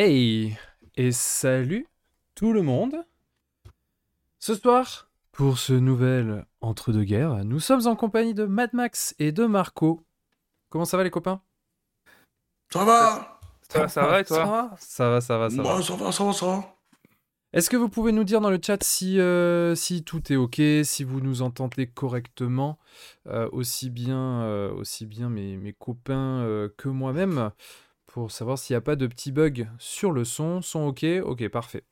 Hey et salut tout le monde. Ce soir, pour ce nouvel entre-deux-guerres, nous sommes en compagnie de Mad Max et de Marco. Comment ça va les copains? Ça va Ça va, ça va et toi? Ça va, ça va, ça va. ça va. Bah, ça va, ça va, ça va. Est-ce que vous pouvez nous dire dans le chat si, euh, si tout est ok, si vous nous entendez correctement, euh, aussi bien, euh, aussi bien mes, mes copains euh, que moi-même, pour savoir s'il n'y a pas de petits bugs sur le son. Son ok Ok, parfait.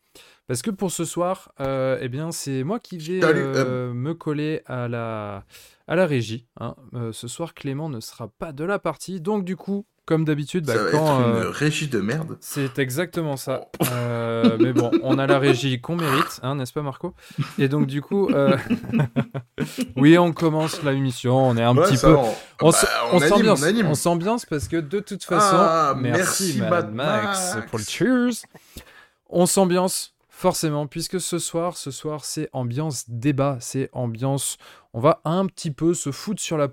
Parce que pour ce soir, euh, eh bien, c'est moi qui vais Salut, euh, me coller à la, à la régie. hein. Euh, ce soir, Clément ne sera pas de la partie, donc du coup, comme d'habitude, bah, quand... être une euh, régie de merde. c'est exactement ça. Euh, mais bon, on a la régie qu'on mérite, hein, n'est-ce pas Marco? Et donc du coup, euh, oui, on commence la émission, on est un Ouais, petit peu... On, bah, on s'ambiance, on s'ambiance parce que de toute façon, Ah, merci, Mad Max, Max. pour le cheers. On s'ambiance forcément puisque ce soir, ce soir, c'est ambiance débat, c'est ambiance. On va un petit peu se foutre sur la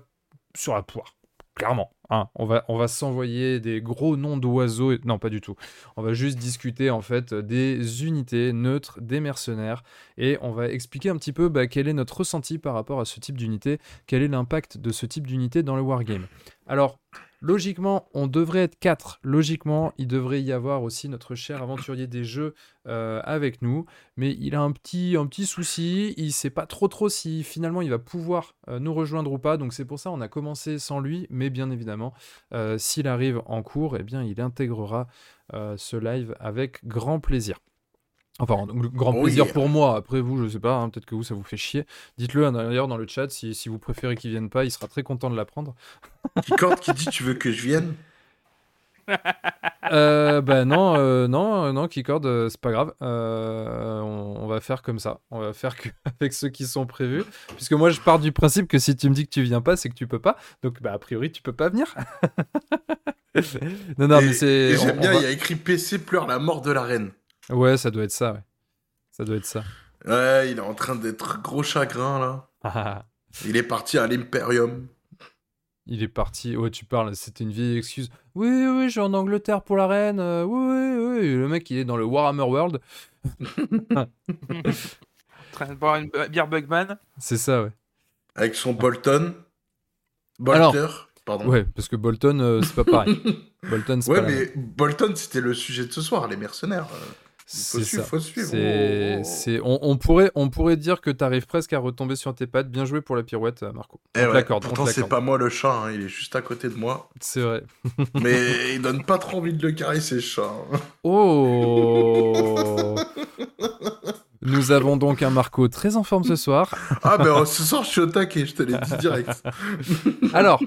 sur la poire, clairement. hein. on va s'envoyer des gros noms d'oiseaux. et- Non, pas du tout. On va juste discuter en fait des unités neutres, des mercenaires, et on va expliquer un petit peu bah, quel est notre ressenti par rapport à ce type d'unité, quel est l'impact de ce type d'unité dans le wargame. Alors, logiquement, on devrait être 4. Logiquement, il devrait y avoir aussi notre cher aventurier des jeux euh, avec nous, mais il a un petit, souci, il sait pas trop trop si finalement il va pouvoir euh, nous rejoindre ou pas, donc c'est pour ça on a commencé sans lui, mais bien évidemment, euh, s'il arrive en cours, eh bien il intégrera ce live avec grand plaisir. Enfin, donc, grand plaisir pour moi. Après vous, je sais pas, hein, peut-être que vous, ça vous fait chier. Dites-le d'ailleurs dans le chat si, si vous préférez qu'il vienne pas, il sera très content de l'apprendre. Qui quand qui dit tu veux que je vienne? Euh, bah non, euh, non, euh, non, Keycord, euh, c'est pas grave. On, on va faire comme ça. On va faire que avec ceux qui sont prévus. Puisque moi, je pars du principe que si tu me dis que tu viens pas, c'est que tu peux pas. Donc, bah, a priori, tu peux pas venir. non, non, Et- mais c'est. J'aime bien, va- il y a écrit PC pleure la mort de la reine. Ouais, ça doit être ça, ouais. Ça doit être ça. Ouais, il est en train d'être gros chagrin là. Il est parti à l'Imperium. Il est parti. Ouais, tu parles, c'était une vieille excuse. Oui, oui, oui, je suis en Angleterre pour la reine. euh, oui, oui, oui. Le mec, il est dans le Warhammer World. En train de boire une bière Bugman. C'est ça, ouais. Avec son Bolton. Bolter. Pardon. Ouais, parce que Bolton, euh, c'est pas pareil. Bolton, c'est Ouais, pas mais Bolton, c'était le sujet de ce soir, les mercenaires. Euh, faut suivre, faut suivre. C'est, Oh, oh, oh. c'est, on, on pourrait, on pourrait dire que t'arrives presque à retomber sur tes pattes. Bien joué pour la pirouette, euh, Marco. Eh on ouais, Pourtant, c'est pas moi le chat, hein, il est juste à côté de moi. C'est vrai. Mais il donne pas trop envie de le caresser, ce chat. hein. Oh Nous avons donc un Marco très en forme ce soir. Ah, ben ce soir, je suis au taquet, je te l'ai dit direct. Alors,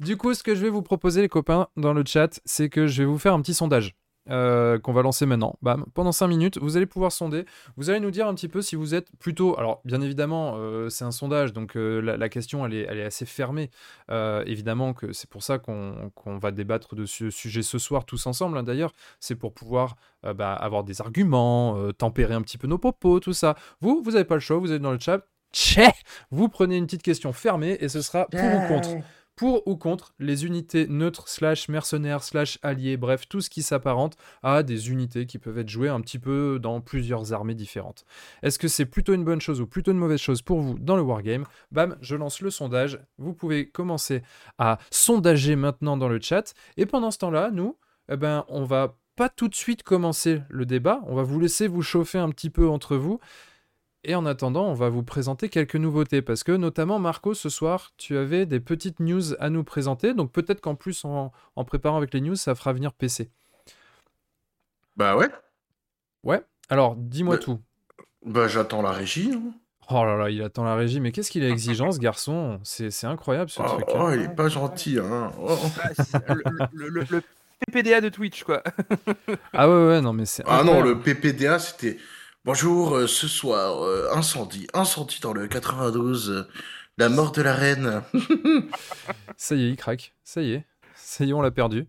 du coup, ce que je vais vous proposer, les copains, dans le chat, c'est que je vais vous faire un petit sondage. Euh, qu'on va lancer maintenant. Bam. Pendant 5 minutes, vous allez pouvoir sonder. Vous allez nous dire un petit peu si vous êtes plutôt. Alors, bien évidemment, euh, c'est un sondage, donc euh, la, question, elle est, elle est assez fermée. Évidemment que c'est pour ça qu'on va débattre de ce sujet ce soir tous ensemble. hein, D'ailleurs, c'est pour pouvoir bah, avoir des arguments, tempérer un petit peu nos propos, tout ça. Vous, vous n'avez pas le choix, vous êtes dans le chat. Tchè vous prenez une petite question fermée et ce sera pour ou contre pour ou contre les unités neutres slash mercenaires slash alliés, bref, tout ce qui s'apparente à des unités qui peuvent être jouées un petit peu dans plusieurs armées différentes. Est-ce que c'est plutôt une bonne chose ou plutôt une mauvaise chose pour vous dans le wargame? Bam, je lance le sondage. Vous pouvez commencer à sondager maintenant dans le chat. Et pendant ce temps-là, nous, eh ben, on va pas tout de suite commencer le débat. On va vous laisser vous chauffer un petit peu entre vous. Et en attendant, on va vous présenter quelques nouveautés parce que notamment Marco, ce soir, tu avais des petites news à nous présenter. Donc peut-être qu'en plus, en, en préparant avec les news, ça fera venir PC. Bah ouais, Ouais. Alors, dis-moi tout. bah j'attends la régie. hein. Oh là là, il attend la régie. Mais qu'est-ce qu'il a exigeant, ce garçon? C'est c'est incroyable ce Oh, truc. oh, hein. il est pas gentil, hein. Oh. Ah, le, le- le- le PPDA de Twitch, quoi. Ah ouais, ouais, non, mais c'est. Ah non, le PPDA, c'était... Bonjour, euh, ce soir, euh, incendie, incendie dans le 92, euh, la mort de la reine. Ça y est, il craque. Ça y est. Ça y est, on l'a perdu.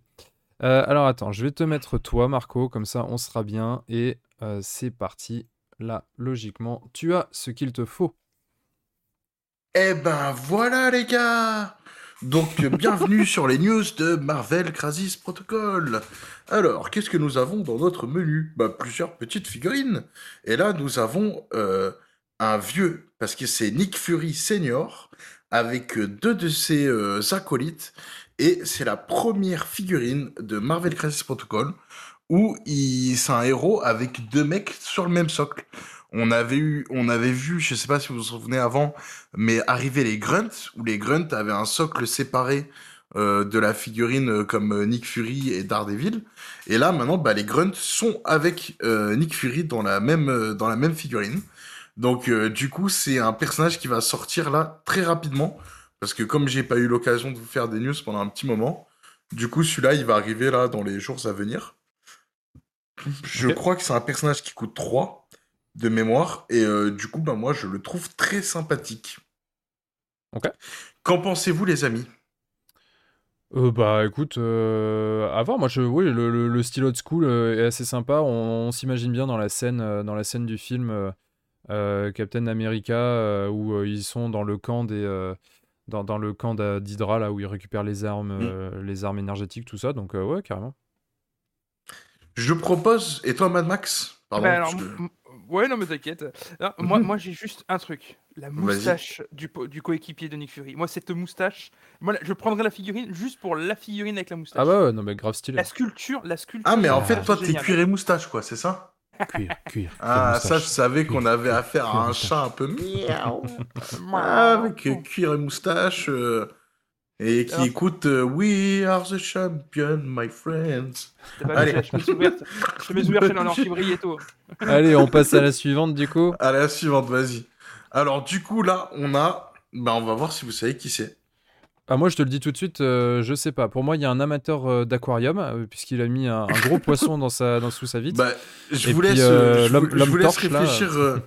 Alors attends, je vais te mettre toi, Marco, comme ça on sera bien. Et c'est parti. Là, logiquement, tu as ce qu'il te faut. Eh ben voilà les gars Donc, bienvenue sur les news de Marvel Crisis Protocol. Alors, qu'est-ce que nous avons dans notre menu? Bah, Plusieurs petites figurines. Et là, nous avons euh, un vieux, parce que c'est Nick Fury Senior, avec deux de ses euh, acolytes. Et c'est la première figurine de Marvel Crisis Protocol où c'est un héros avec deux mecs sur le même socle. On avait eu, on avait vu, je sais pas si vous vous souvenez avant, mais arriver les grunts où les grunts avaient un socle séparé euh, de la figurine euh, comme euh, Nick Fury et Daredevil. Et là maintenant, bah, les grunts sont avec euh, Nick Fury dans la même dans la même figurine. Donc euh, du coup, c'est un personnage qui va sortir là très rapidement parce que comme j'ai pas eu l'occasion de vous faire des news pendant un petit moment, du coup celui-là il va arriver là dans les jours à venir. Je crois que c'est un personnage qui coûte 3 de mémoire et euh, du coup bah moi je le trouve très sympathique. Ok. Qu'en pensez-vous les amis? Euh, bah écoute, euh, à voir. Moi, je, oui, le, le, le style old school euh, est assez sympa. On, on s'imagine bien dans la scène, euh, dans la scène du film euh, euh, Captain America euh, où euh, ils sont dans le camp des, euh, dans, dans le camp d'Hydra là où ils récupèrent les armes, euh, les armes énergétiques, tout ça. Donc euh, ouais, carrément. Je propose et toi Mad Max? Pardon. Bah, alors, que- ouais, non, mais t'inquiète. Non, Moi, moi j'ai juste un truc. La moustache du, po- du coéquipier de Nick Fury. Moi, cette moustache, moi, je prendrais la figurine juste pour la figurine avec la moustache. Ah bah ouais, non mais grave stylé. La sculpture, la sculpture. Ah mais en fait toi t'es cuir et moustache quoi, c'est ça? Cuir, cuir. Ah ça je savais qu'on avait affaire à un chat un peu miaou. Ah, avec euh, cuir et moustache euh, et qui Alors- écoute euh, We are the champion, my friends. Pas Allez. la chemise ouverte. Chemise ouverte chez Nancy Brieto. Allez, on passe à la suivante du coup. À la suivante, vas-y. Alors du coup là, on a, bah on va voir si vous savez qui c'est. Ah moi je te le dis tout de suite, euh, je sais pas. Pour moi il y a un amateur euh, d'aquarium euh, puisqu'il a mis un, un gros poisson dans sa dans sous sa vitre. Bah, je Et vous puis, laisse, je vous, je vous laisse torche, là, réfléchir euh,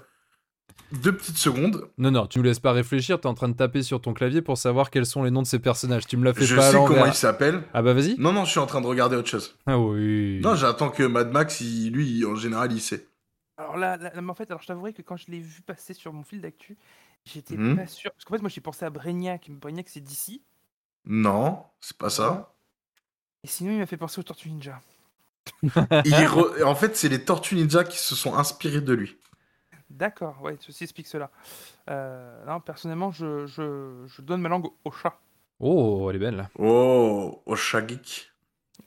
deux petites secondes. Non non, tu nous laisses pas réfléchir. T'es en train de taper sur ton clavier pour savoir quels sont les noms de ces personnages. Tu me l'as fait Je pas à sais comment l'envers. il s'appelle. Ah bah vas-y. Non non, je suis en train de regarder autre chose. Ah oui. Non, j'attends que Mad Max, il- lui, en général, il sait. Alors là, là, mais en fait, alors je t'avouerai que quand je l'ai vu passer sur mon fil d'actu, j'étais Mhm. pas sûr. Parce qu'en fait, moi, j'ai pensé à Brainiac. mais Brainiac, c'est d'ici. Non, c'est pas ça. Et sinon, il m'a fait penser aux Tortues Ninja. Re- En fait, c'est les Tortues Ninja qui se sont inspirés de lui. D'accord, ouais, ceci explique cela. Euh, non, personnellement, je, je, je donne ma langue au chat. Oh, elle est belle. Oh, au chat geek.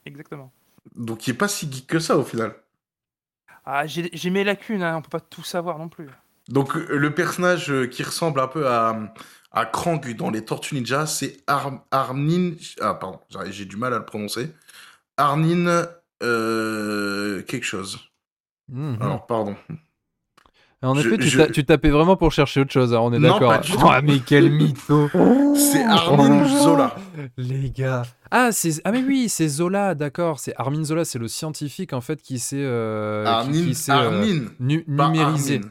Exactement. Donc, il est pas si geek que ça au final. Ah, j'ai j'ai mes lacunes, hein, on peut pas tout savoir non plus. Donc, le personnage euh, qui ressemble un peu à, à Krang dans les Tortues Ninja, c'est Ar Armin. Ah, pardon, j'ai du mal à le prononcer. Armin. euh, quelque chose. Mhm. Alors, pardon. En je- effet, tu, je- ta- tu tapais vraiment pour chercher autre chose. hein, on est Non, d'accord. pas du tout. Ah mais quel mytho. C'est Armin Zola. Les gars. Ah, c'est ah mais oui, c'est Zola, d'accord. C'est Armin Zola, c'est le scientifique en fait qui s'est euh, qui- Armin. qui s'est, euh, nu- numérisé. Armin.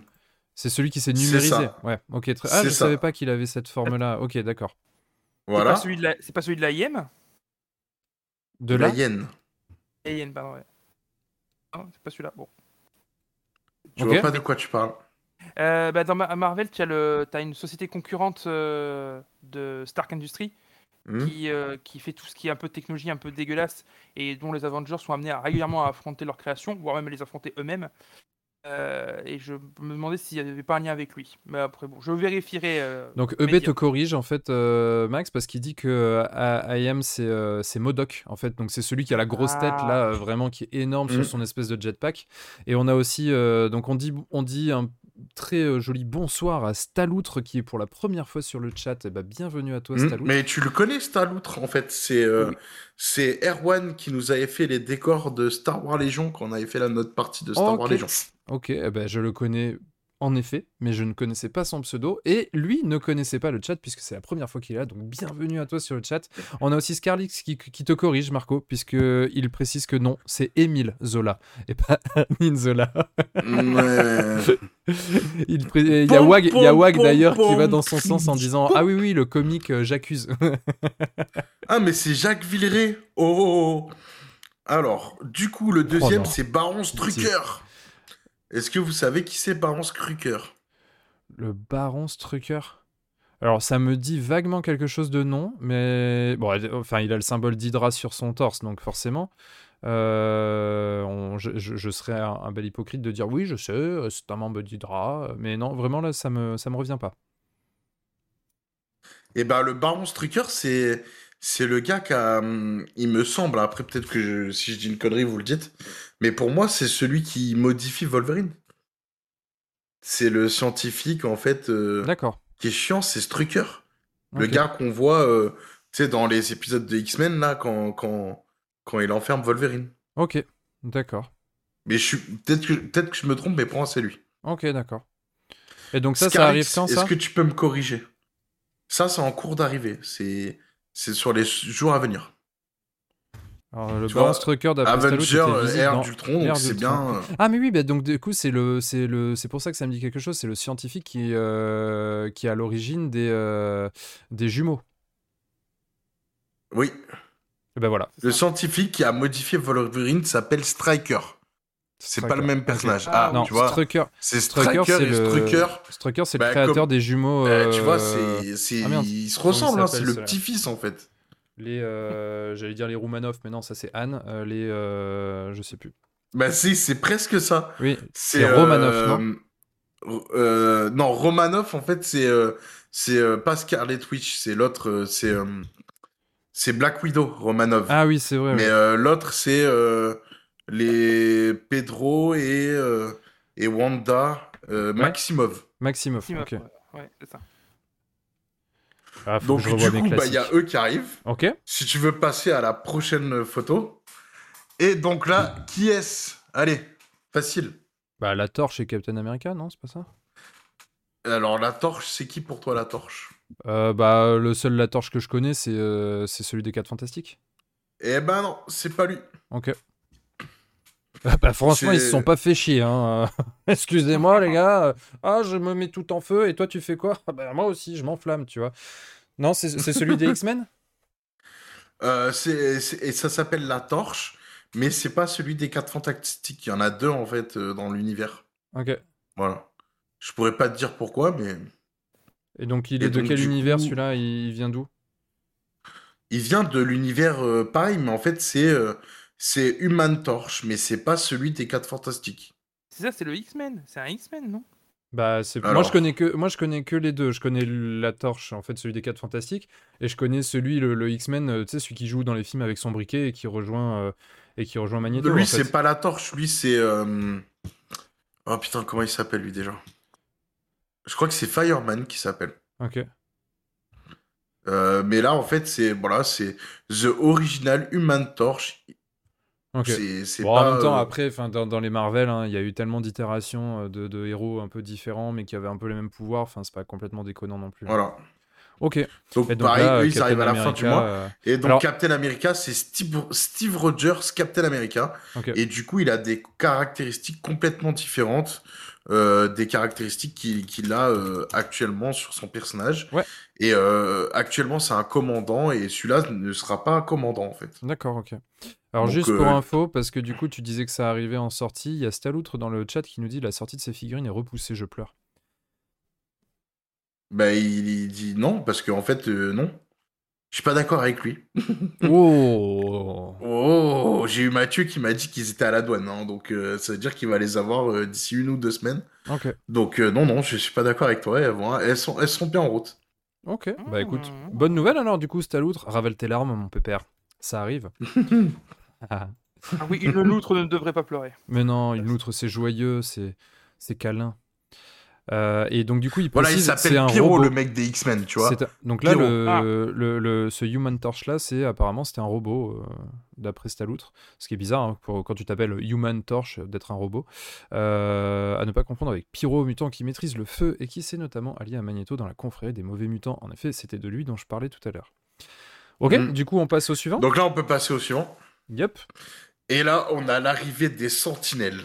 C'est celui qui s'est C'est numérisé. ça. Ouais, ok. Très... C'est Ah, je ça. savais pas qu'il avait cette forme-là. Ok, d'accord. C'est Voilà. pas celui de la, c'est pas celui de la IM De la hyène. Pardon, ouais. Non, c'est pas celui-là. Bon. Je Ok. vois pas de quoi tu parles. Euh, bah, dans Ma- Marvel, tu as, le... t'as une société concurrente euh, de Stark Industries Hmm qui, euh, qui fait tout ce qui est un peu de technologie un peu dégueulasse et dont les Avengers sont amenés à régulièrement à affronter leurs créations, voire même à les affronter eux-mêmes. Euh, et je me demandais s'il n'y avait pas un lien avec lui. Mais après, bon, je vérifierai. euh, Donc EB te dires. corrige en fait, euh, Max, parce qu'il dit que euh, A- IM c'est euh, c'est Modoc en fait. Donc c'est celui qui a la grosse tête Ah. là, euh, vraiment qui est énorme sur son espèce de jetpack. Et on a aussi, euh, donc on dit, on dit un très euh, joli bonsoir à Staloutre qui est pour la première fois sur le chat. Et bah, bienvenue à toi Hmm, Staloutre. Mais tu le connais, Staloutre, en fait. C'est euh, Oui. c'est Erwan qui nous avait fait les décors de Star Wars Légion quand on avait fait la notre partie de Star. Wars Légion. Ok, eh ben, je le connais en effet, mais je ne connaissais pas son pseudo. Et lui ne connaissait pas le chat puisque c'est la première fois qu'il est là. Donc bienvenue à toi sur le chat. On a aussi Scarlix qui, qui te corrige, Marco, puisque il précise que non, c'est Émile Zola et pas Armin Zola. Ouais. Il, pré- il y a Wag, d'ailleurs qui va dans son sens en disant Ah oui, oui, le comique euh, J'accuse. ah, mais c'est Jacques Villeray. Oh, oh, oh. Alors, du coup, le deuxième, non. c'est Baron Strucker. Est-ce que vous savez qui c'est Baron Strucker? Le baron Strucker? Alors, ça me dit vaguement quelque chose de non, mais bon, enfin, il a le symbole d'Hydra sur son torse, donc forcément, euh, on- je, je- je serais un, un bel hypocrite de dire oui, je sais, c'est un membre d'Hydra, mais non, vraiment là, ça me, ça me revient pas. Et ben le Baron Strucker, c'est c'est le gars qui a, hum, il me semble, après peut-être que je- si je dis une connerie, vous le dites, mais pour moi, c'est celui qui modifie Wolverine. C'est le scientifique, en fait, euh, D'accord. qui est chiant, c'est Strucker. Le gars qu'on voit, euh, tu sais, dans les épisodes de X-Men, là, quand, quand, quand il enferme Wolverine. Ok, d'accord. Mais je suis, peut-être que, peut-être que je me trompe, mais pour moi, c'est lui. Ok, d'accord. Et donc ça, ça arrive quand ça? Est-ce que tu peux me corriger? Ça, c'est en cours d'arrivée. C'est, c'est sur les jours à venir. Alors, le tu Stallone Avenger, visible Air c'est bien. euh, Ah mais oui, bah, donc du coup c'est le c'est le c'est pour ça que ça me dit quelque chose. C'est le scientifique qui euh, qui est à l'origine des euh, des jumeaux. Oui, Et ben voilà. Le scientifique qui a modifié Wolverine s'appelle Striker. C'est pas le même personnage. Ah, Ah, Non, tu vois, Strucker. c'est Strucker, c'est le Strucker. Strucker, c'est Bah, le créateur comme- des jumeaux. euh, tu vois, euh, c'est, c'est, ah, ils se ressemblent. hein, c'est le petit-fils en fait. les euh, j'allais dire les Roumanoff, mais non, ça c'est Anne. Euh, les euh, je sais plus. Bah si, c'est presque ça. Oui, C'est Romanoff, non euh, Non, Romanoff, en fait, c'est euh, c'est euh, pas Scarlet Witch, c'est l'autre, euh, c'est euh, c'est Black Widow, Romanov. ah oui, c'est vrai. Mais euh, l'autre, c'est euh, les Pedro et, euh, et Wanda euh, Maximov. Maximoff. Si, Ok. ouais, ouais, c'est ça. Ah, Donc, du coup, bah, il y a eux qui arrivent. Ok. Si tu veux passer à la prochaine photo. Et donc là, qui est-ce? Allez, facile. Bah la torche et Captain America, non, c'est pas ça? Alors, la torche, c'est qui pour toi la torche? Euh, Bah le seul la torche que je connais, c'est euh, c'est celui des 4 fantastiques. Eh ben non, c'est pas lui. Ok. Ah bah franchement, ils se sont pas fait chier. Hein. Excusez-moi les gars. Ah, je me mets tout en feu et toi tu fais quoi? Ah bah moi aussi, je m'enflamme, tu vois. Non, c'est celui des X-Men? Euh, et ça s'appelle la torche, mais c'est pas celui des quatre fantastiques. Il y en a deux en fait euh, dans l'univers. Ok. Voilà. Je pourrais pas te dire pourquoi, mais Et donc il Et est de donc, quel univers coup- celui-là? Il vient d'où? Il vient de l'univers euh, pareil, mais en fait c'est euh, c'est Human Torch, mais c'est pas celui des quatre fantastiques. C'est ça, c'est le X-Men. C'est un X-Men, non? Bah c'est moi je connais que moi je connais que les deux. Je connais la torche en fait celui des 4 fantastiques et je connais celui le, le X-Men, euh, tu sais celui qui joue dans les films avec son briquet et qui rejoint euh, et qui rejoint Magneto. lui en fait. c'est pas la torche, lui c'est euh, oh putain comment il s'appelle lui déjà? Je crois que c'est Fireman qui s'appelle. Ok. Euh, mais là en fait c'est voilà c'est The Original Human Torch. Bon, pas en même temps, euh, après, dans, dans les Marvel, hein, il y a eu tellement d'itérations euh, de, de héros un peu différents, mais qui avaient un peu les mêmes pouvoirs. Enfin, c'est pas complètement déconnant non plus. voilà. Ok. Donc, donc pareil, là, eux, ils arrivent Captain à la fin du America, mois. euh, Et donc Alors- Captain America, c'est Steve, Steve Rogers, Captain America. Et du coup, il a des caractéristiques complètement différentes euh, des caractéristiques qu'il qu'il a euh, actuellement sur son personnage. Ouais. Et euh, actuellement, c'est un commandant et celui-là ne sera pas un commandant en fait. D'accord, ok. Alors, Donc, juste pour euh, info, parce que du coup, tu disais que ça arrivait en sortie, il y a Staloutre dans le chat qui nous dit la sortie de ces figurines est repoussée, je pleure. Bah, il, il dit non parce qu'en fait, euh, non. Je suis pas d'accord avec lui. oh Oh, j'ai eu Mathieu qui m'a dit qu'ils étaient à la douane, hein, donc euh, ça veut dire qu'il va les avoir d'ici une ou deux semaines. Ok, Donc non, non, je suis pas d'accord avec toi. Elles, vont- elles sont, elles sont bien en route. ok. Bah écoute, bonne nouvelle alors, du coup, Staloutre. Ravale tes larmes, mon pépère. Ça arrive. Ah. Oui, une loutre ne devrait pas pleurer. Mais non, une loutre, c'est joyeux, c'est c'est câlin. Euh, et donc, du coup, il Voilà, il précise c'est s'appelle un Pyro, robot. le mec des X-Men, tu vois. C'est un- Donc là, le, Ah. le, le- ce Human Torch là, c'est apparemment c'était un robot euh, d'après Staloutre, ce qui est bizarre hein, pour, quand tu t'appelles Human Torch euh, d'être un robot. Euh, à ne pas confondre avec Pyro, mutant qui maîtrise le feu et qui s'est notamment allié à Magneto dans la confrérie des mauvais mutants. En effet, c'était de lui dont je parlais tout à l'heure. Ok, Mm. du coup on passe au suivant. Donc là, on peut passer au suivant. Yep. Et là, on a l'arrivée des Sentinelles.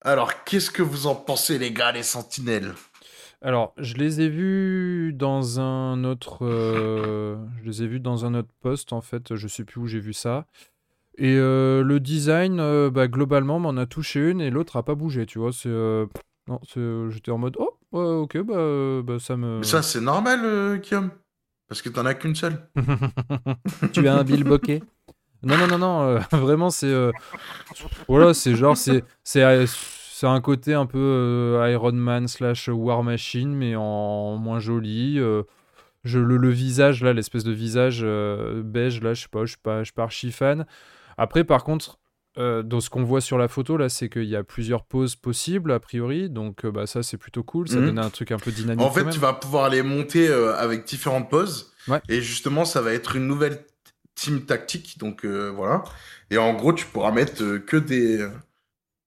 Alors, qu'est-ce que vous en pensez, les gars, les Sentinelles? Alors, je les ai vus dans un autre, euh, je les ai vus dans un autre poste en fait. Je sais plus où j'ai vu ça. Et euh, le design, euh, bah, globalement, m'en a touché une et l'autre a pas bougé. Tu vois, c'est, euh, non, c'est, j'étais en mode, oh, ouais, ok, bah, bah, ça me. Mais ça, c'est normal, euh, Guillaume Parce que t'en as qu'une seule. tu as un Bill Bokeh? Non, non, non, non, euh, vraiment, c'est. euh, Voilà, c'est genre, c'est. C'est euh, c'est un côté un peu euh, Iron Man slash War Machine, mais en moins joli. euh, je, le, le visage, là, l'espèce de visage euh, beige, là, je sais pas, je suis pas, je suis pas archi fan. Après, par contre, dans ce qu'on voit sur la photo, là, c'est qu'il y a plusieurs poses possibles, a priori. Donc, bah, ça, c'est plutôt cool. Ça Mhm. donne un truc un peu dynamique. En fait, tu vas pouvoir les monter avec différentes poses. Ouais. Et justement, ça va être une nouvelle team tactique. Donc euh, voilà. Et en gros, tu pourras mettre euh, que des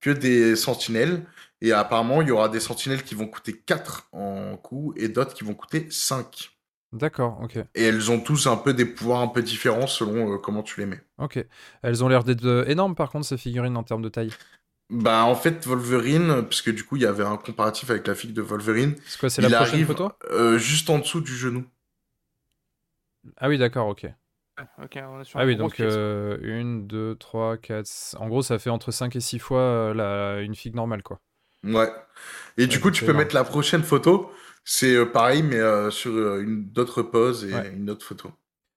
que des sentinelles. Et apparemment, il y aura des sentinelles qui vont coûter 4 en coût et d'autres qui vont coûter 5. D'accord, ok. Et elles ont tous un peu des pouvoirs un peu différents selon euh, comment tu les mets. Ok. Elles ont l'air d'être euh, énormes, par contre, ces figurines en termes de taille. Bah en fait, Wolverine, parce que du coup, il y avait un comparatif avec la fille de Wolverine. C'est quoi, c'est la prochaine arrive photo? euh, juste en dessous du genou. Ah oui, d'accord, ok. Ok, on est sur Ah une oui, donc pièce. euh, une, deux, trois, quatre. c- En gros, ça fait entre 5 et 6 fois euh, la... une figue normale, quoi. Ouais. Et du coup, tu peux énorme. mettre la prochaine photo. C'est euh, pareil, mais euh, sur euh, une d'autres poses et Ouais. une autre photo.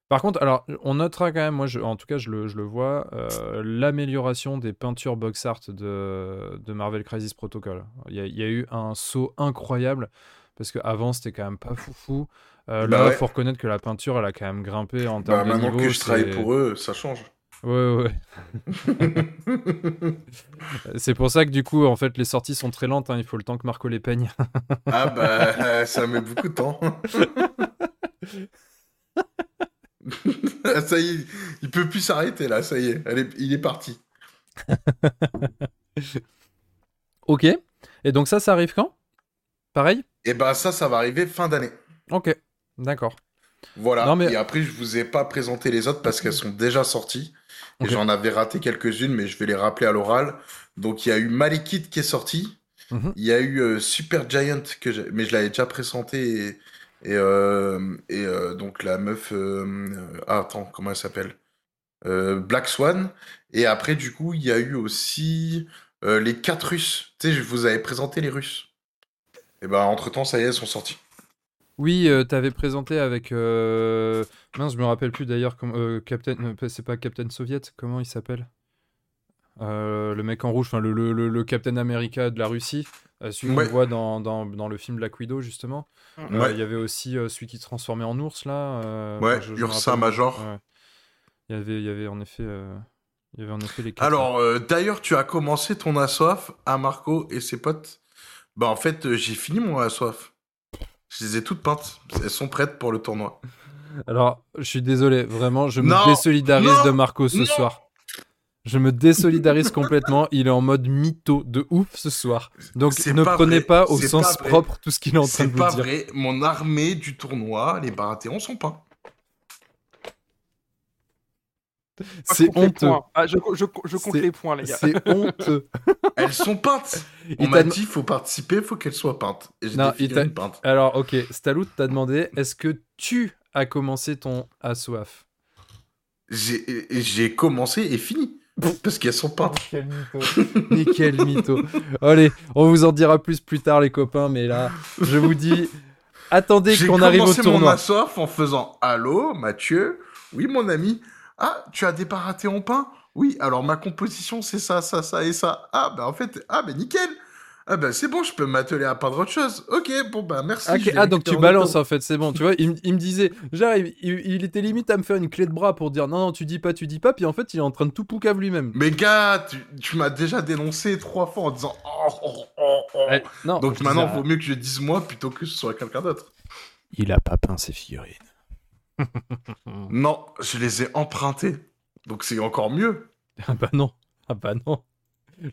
Par contre, alors, on notera quand même, moi, je- en tout cas, je le, je le vois, euh, l'amélioration des peintures box art de, de Marvel Crisis Protocol. Il y, a, il y a eu un saut incroyable, parce qu'avant, c'était quand même pas foufou. Euh, Bah là, ouais. faut reconnaître que la peinture, elle a quand même grimpé en Bah, termes de maintenant niveau. que je travaille pour eux, ça change. Ouais, ouais. C'est pour ça que du coup, en fait, les sorties sont très lentes. hein, Il faut le temps que Marco les peigne. ah bah, ça met beaucoup de temps. Ça y est, il peut plus s'arrêter là, ça y est, est- il est parti. ok. Et donc ça, ça arrive quand? Pareil? Et bah ça, ça va arriver fin d'année. Ok. D'accord. Voilà. Non, mais- Et après, je vous ai pas présenté les autres parce qu'elles sont déjà sorties. Et Ok. j'en avais raté quelques-unes, mais je vais les rappeler à l'oral. Donc, il y a eu Malekith qui est sorti. Mhm. Il y a eu euh, Super Giant, que mais je l'avais déjà présenté. Et, et, euh, et, euh, donc, la meuf. euh, ah, attends, comment elle s'appelle? Black Swan. Et après, du coup, il y a eu aussi les quatre Russes. Tu sais, je vous avais présenté les Russes. Et ben, entre-temps, ça y est, elles sont sorties. Oui, euh, t'avais présenté avec. euh, Mince, je me rappelle plus d'ailleurs. comme- euh, Captain. euh, C'est pas Captain Soviet, comment il s'appelle? Euh, Le mec en rouge, enfin le, le, le, le Captain America de la Russie. euh, celui Ouais. qu'on voit dans, dans, dans le film Black Widow, justement. Ouais. Il y avait aussi euh, celui qui se transformait en ours, là. euh, Ouais, enfin, je- je Ursa. Major. Ouais. Il y avait, il y avait en effet. euh, Il y avait en effet les quatre. Alors, euh, d'ailleurs, tu as commencé ton assoif à Marco et ses potes. Bah, en fait, j'ai fini mon assoif. Je les ai toutes peintes. Elles sont prêtes pour le tournoi. Alors, je suis désolé, vraiment, je me désolidarise non, de Marco ce non. soir. Je me désolidarise complètement. Il est en mode mytho de ouf ce soir. Donc, ne pas prenez vrai, pas au sens pas propre tout ce qu'il est en train de vous pas dire. vrai. Mon armée du tournoi, les Baratheons sont peints. Moi, je C'est honteux. Ah, je, je, je compte C'est- les points, les gars. C'est honteux. Elles sont peintes. On Il m'a t'a- dit, faut participer, faut qu'elles soient peintes. Et j'ai Non, il peintes. Alors, ok, Stalout t'a demandé est-ce que tu as commencé ton assoif J'ai j'ai commencé et fini. Parce qu'elles sont peintes. Quel mytho. Mytho. Allez, on vous en dira plus plus tard, les copains, mais là, je vous dis attendez J'ai qu'on arrive au commencé mon tournoi. assoif en faisant Allô, Mathieu? Oui, mon ami. Ah, tu as des baratés peints Oui, alors ma composition, c'est ça, ça, ça et ça. Ah, bah en fait, ah, bah nickel Ah, bah c'est bon, je peux m'atteler à peindre autre chose. Ok, bon, bah merci. Vais Ah, donc tu balances en fait, c'est bon. Tu vois, il, me- il me disait, j'arrive, il, il était limite à me faire une clé de bras pour dire non, non, tu dis pas, tu dis pas, puis en fait, il est en train de tout poucave lui-même. Mais gars, tu, tu m'as déjà dénoncé trois fois en disant oh, oh, oh, oh. Eh, non, Donc maintenant, disais, vaut mieux que je dise moi plutôt que ce soit quelqu'un d'autre. il a pas peint ses figurines. Non, je les ai empruntées. Donc c'est encore mieux. ah bah non, ah bah non.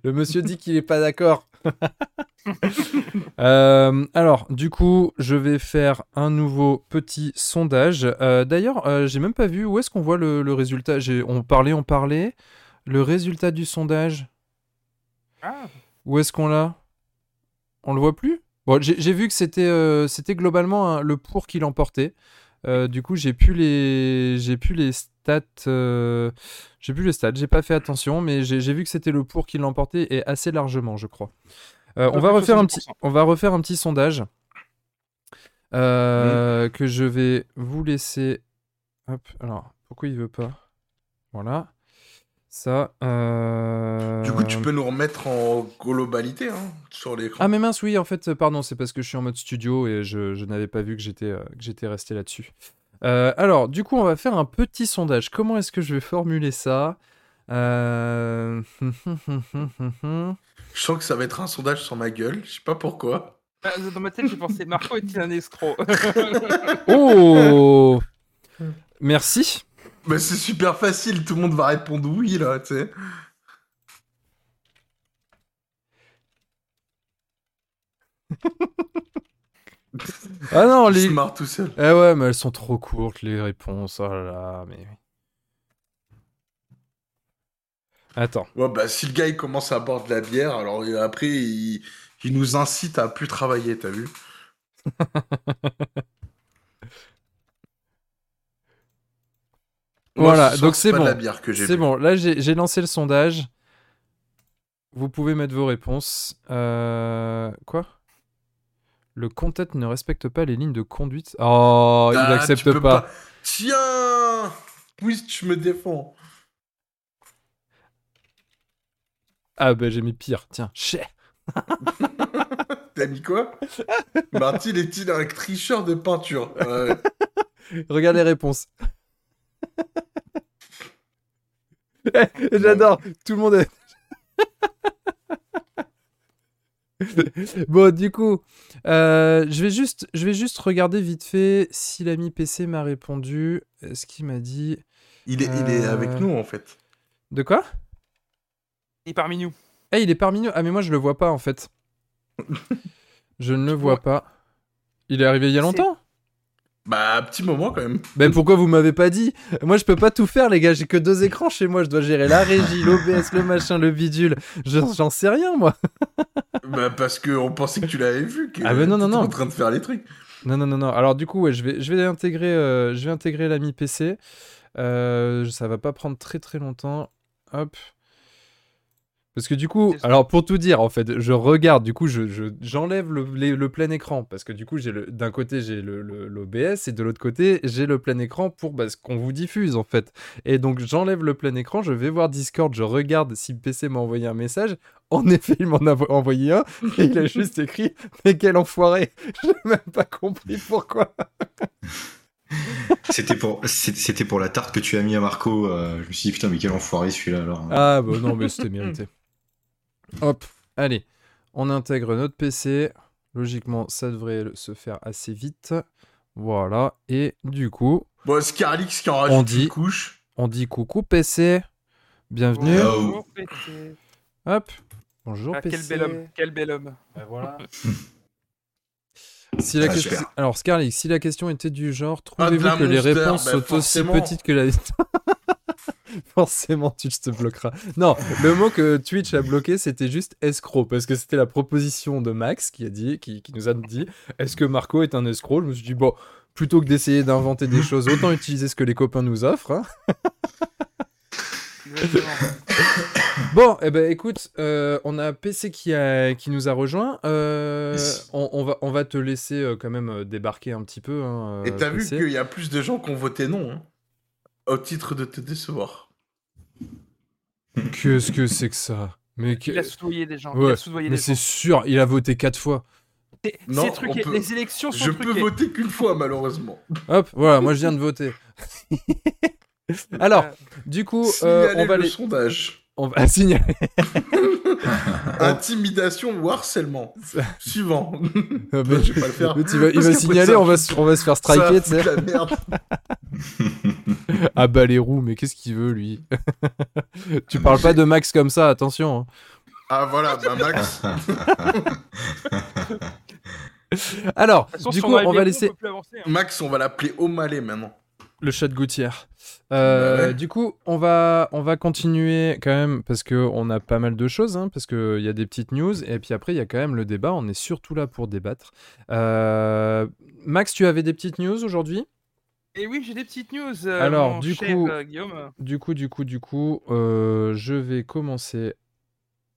Le monsieur dit qu'il est pas d'accord. Euh, alors, du coup, je vais faire un nouveau petit sondage. Euh, D'ailleurs, euh, j'ai même pas vu où est-ce qu'on voit le, le résultat. J'ai- On parlait, on parlait. Le résultat du sondage. Ah, Où est-ce qu'on l'a? On le voit plus? Bon, j'ai vu que c'était euh, globalement un- le pour qui l'emportait. Euh, du coup, j'ai plus les j'ai plus les stats. euh, J'ai plus les stats. J'ai pas fait attention, mais j'ai vu que c'était le pour qui l'emportait et assez largement, je crois. Euh, on va refaire un petit 60%. on va refaire un petit sondage. que je vais vous laisser. Hop, alors, pourquoi il veut pas? Voilà. Ça. euh, Du coup, tu peux nous remettre en globalité hein, sur l'écran. Ah mais mince, oui, en fait, pardon, c'est parce que je suis en mode studio et je, je n'avais pas vu que j'étais euh, que j'étais resté là-dessus. Euh, alors, du coup, on va faire un petit sondage. Comment est-ce que je vais formuler ça Euh, Je sens que ça va être un sondage sur ma gueule. Je sais pas pourquoi. Ah, Dans ma tête, j'ai pensé Marco est-il un escroc? Oh Merci. Mais c'est super facile. Tout le monde va répondre oui là, tu sais. Ah non, les... se marre tout seul. Eh ouais, mais elles sont trop courtes, les réponses. Oh là là, mais... Attends. Ouais, bah si le gars il commence à boire de la bière, alors euh, après il, il nous incite à plus travailler, t'as vu Moi, Voilà, donc c'est bon. C'est bon, là j'ai lancé le sondage. Vous pouvez mettre vos réponses. Euh... Quoi? Le content ne respecte pas les lignes de conduite. Oh, il Ah, n'accepte tu peux pas. Tiens Oui, je me défends. Ah bah j'ai mis pire, tiens. Chais. T'as mis quoi? Martin est-il un tricheur de peinture? Ouais. Regarde les réponses. J'adore, tout le monde est... bon, du coup, euh, je, vais juste, je vais juste regarder vite fait si l'ami PC m'a répondu. Ce qu'il m'a dit. Il, est, il est Euh. avec nous en fait. De quoi? Il est parmi nous. Eh, il est parmi nous. Ah, mais moi, je le vois pas en fait. je ne le vois pas. Il est arrivé il y a longtemps? Bah, un petit moment quand même. Ben pourquoi vous m'avez pas dit? Moi je peux pas tout faire les gars, j'ai que deux écrans chez moi, je dois gérer la régie, l'OBS, le machin, le bidule. Je- J'en sais rien moi. Bah, parce qu'on pensait que tu l'avais vu. Que Ah, mais non, non, non. en train de faire les trucs. Non non non non. Alors du coup ouais, je vais je vais intégrer euh, je vais intégrer l'ami PC. Euh, ça va pas prendre très très longtemps. Hop. Parce que du coup, alors pour tout dire, en fait, je regarde, du coup, je, je- j'enlève le, plein écran, parce que du coup, j'ai le, d'un côté, j'ai le, le- l'OBS, et de l'autre côté, j'ai le plein écran pour bah, ce qu'on vous diffuse, en fait. Et donc, j'enlève le plein écran, je vais voir Discord, je regarde si PC m'a envoyé un message. En effet, il m'en a vo- envoyé un, et il a juste écrit « Mais quel enfoiré !» J'ai même pas compris pourquoi. C'était pour, c'était pour la tarte que tu as mis à Marco. euh, je me suis dit, putain, mais quel enfoiré celui-là alors. Ah bah non, mais c'était mérité. Hop, allez, on intègre notre PC. Logiquement, ça devrait se faire assez vite. Voilà, et du coup, Bon, Scarlix qui en rajoute On dit- une couche. on dit coucou PC. Bienvenue. Oh. Bonjour, PC. Hop. Bonjour Ah, PC. quel bel homme, quel bel homme. Ben voilà. Si la Ah, question... Alors Scarlett, si la question était du genre, Ah, trouvez-vous que les réponses bah, sont aussi petites que la... forcément, Twitch te bloquera. Non, le mot que Twitch a bloqué, c'était juste escroc, parce que c'était la proposition de Max qui a dit, qui, qui nous a dit, est-ce que Marco est un escroc? Je me suis dit, bon, plutôt que d'essayer d'inventer des choses, autant utiliser ce que les copains nous offrent. hein. Bon, eh ben écoute, euh, on a PC qui, a, qui nous a rejoint. Euh, on, on va, on va te laisser euh, quand même débarquer un petit peu. hein, Et t'as vu qu'il y a plus de gens qui ont voté non. hein, au titre de te décevoir. Qu'est-ce que c'est que ça Mais, que- Il a soudoyé des gens. il Ouais, a soudoyé mais c'est sûr, il a voté quatre fois. Non, truqué. peut- Les élections sont Je peux voter qu'une fois, malheureusement. Hop, voilà, moi je viens de voter. Alors, Euh, du coup, euh, on va le les... sondage. On va signaler. Intimidation ou harcèlement. Suivant. Ah, mais- je vais pas le faire. il va signaler, ça, on va, se- on va se faire striker, tu sais. Ah bah les roues, mais qu'est-ce qu'il veut lui? Tu parles pas de Max comme ça, attention. hein. Ah voilà, bah Max. Alors, façon, du coup, on va laisser avancer, hein. Max, on va l'appeler O'Malley maintenant. Le chat de gouttière. Euh, ouais. Du coup, on va, on va continuer quand même parce que on a pas mal de choses, hein, parce qu'il y a des petites news et puis après il y a quand même le débat. On est surtout là pour débattre. Euh, Max, tu avais des petites news aujourd'hui? Et oui, j'ai des petites news. euh, Alors, du cher, coup- Guillaume. Du coup, du coup, du coup, je vais commencer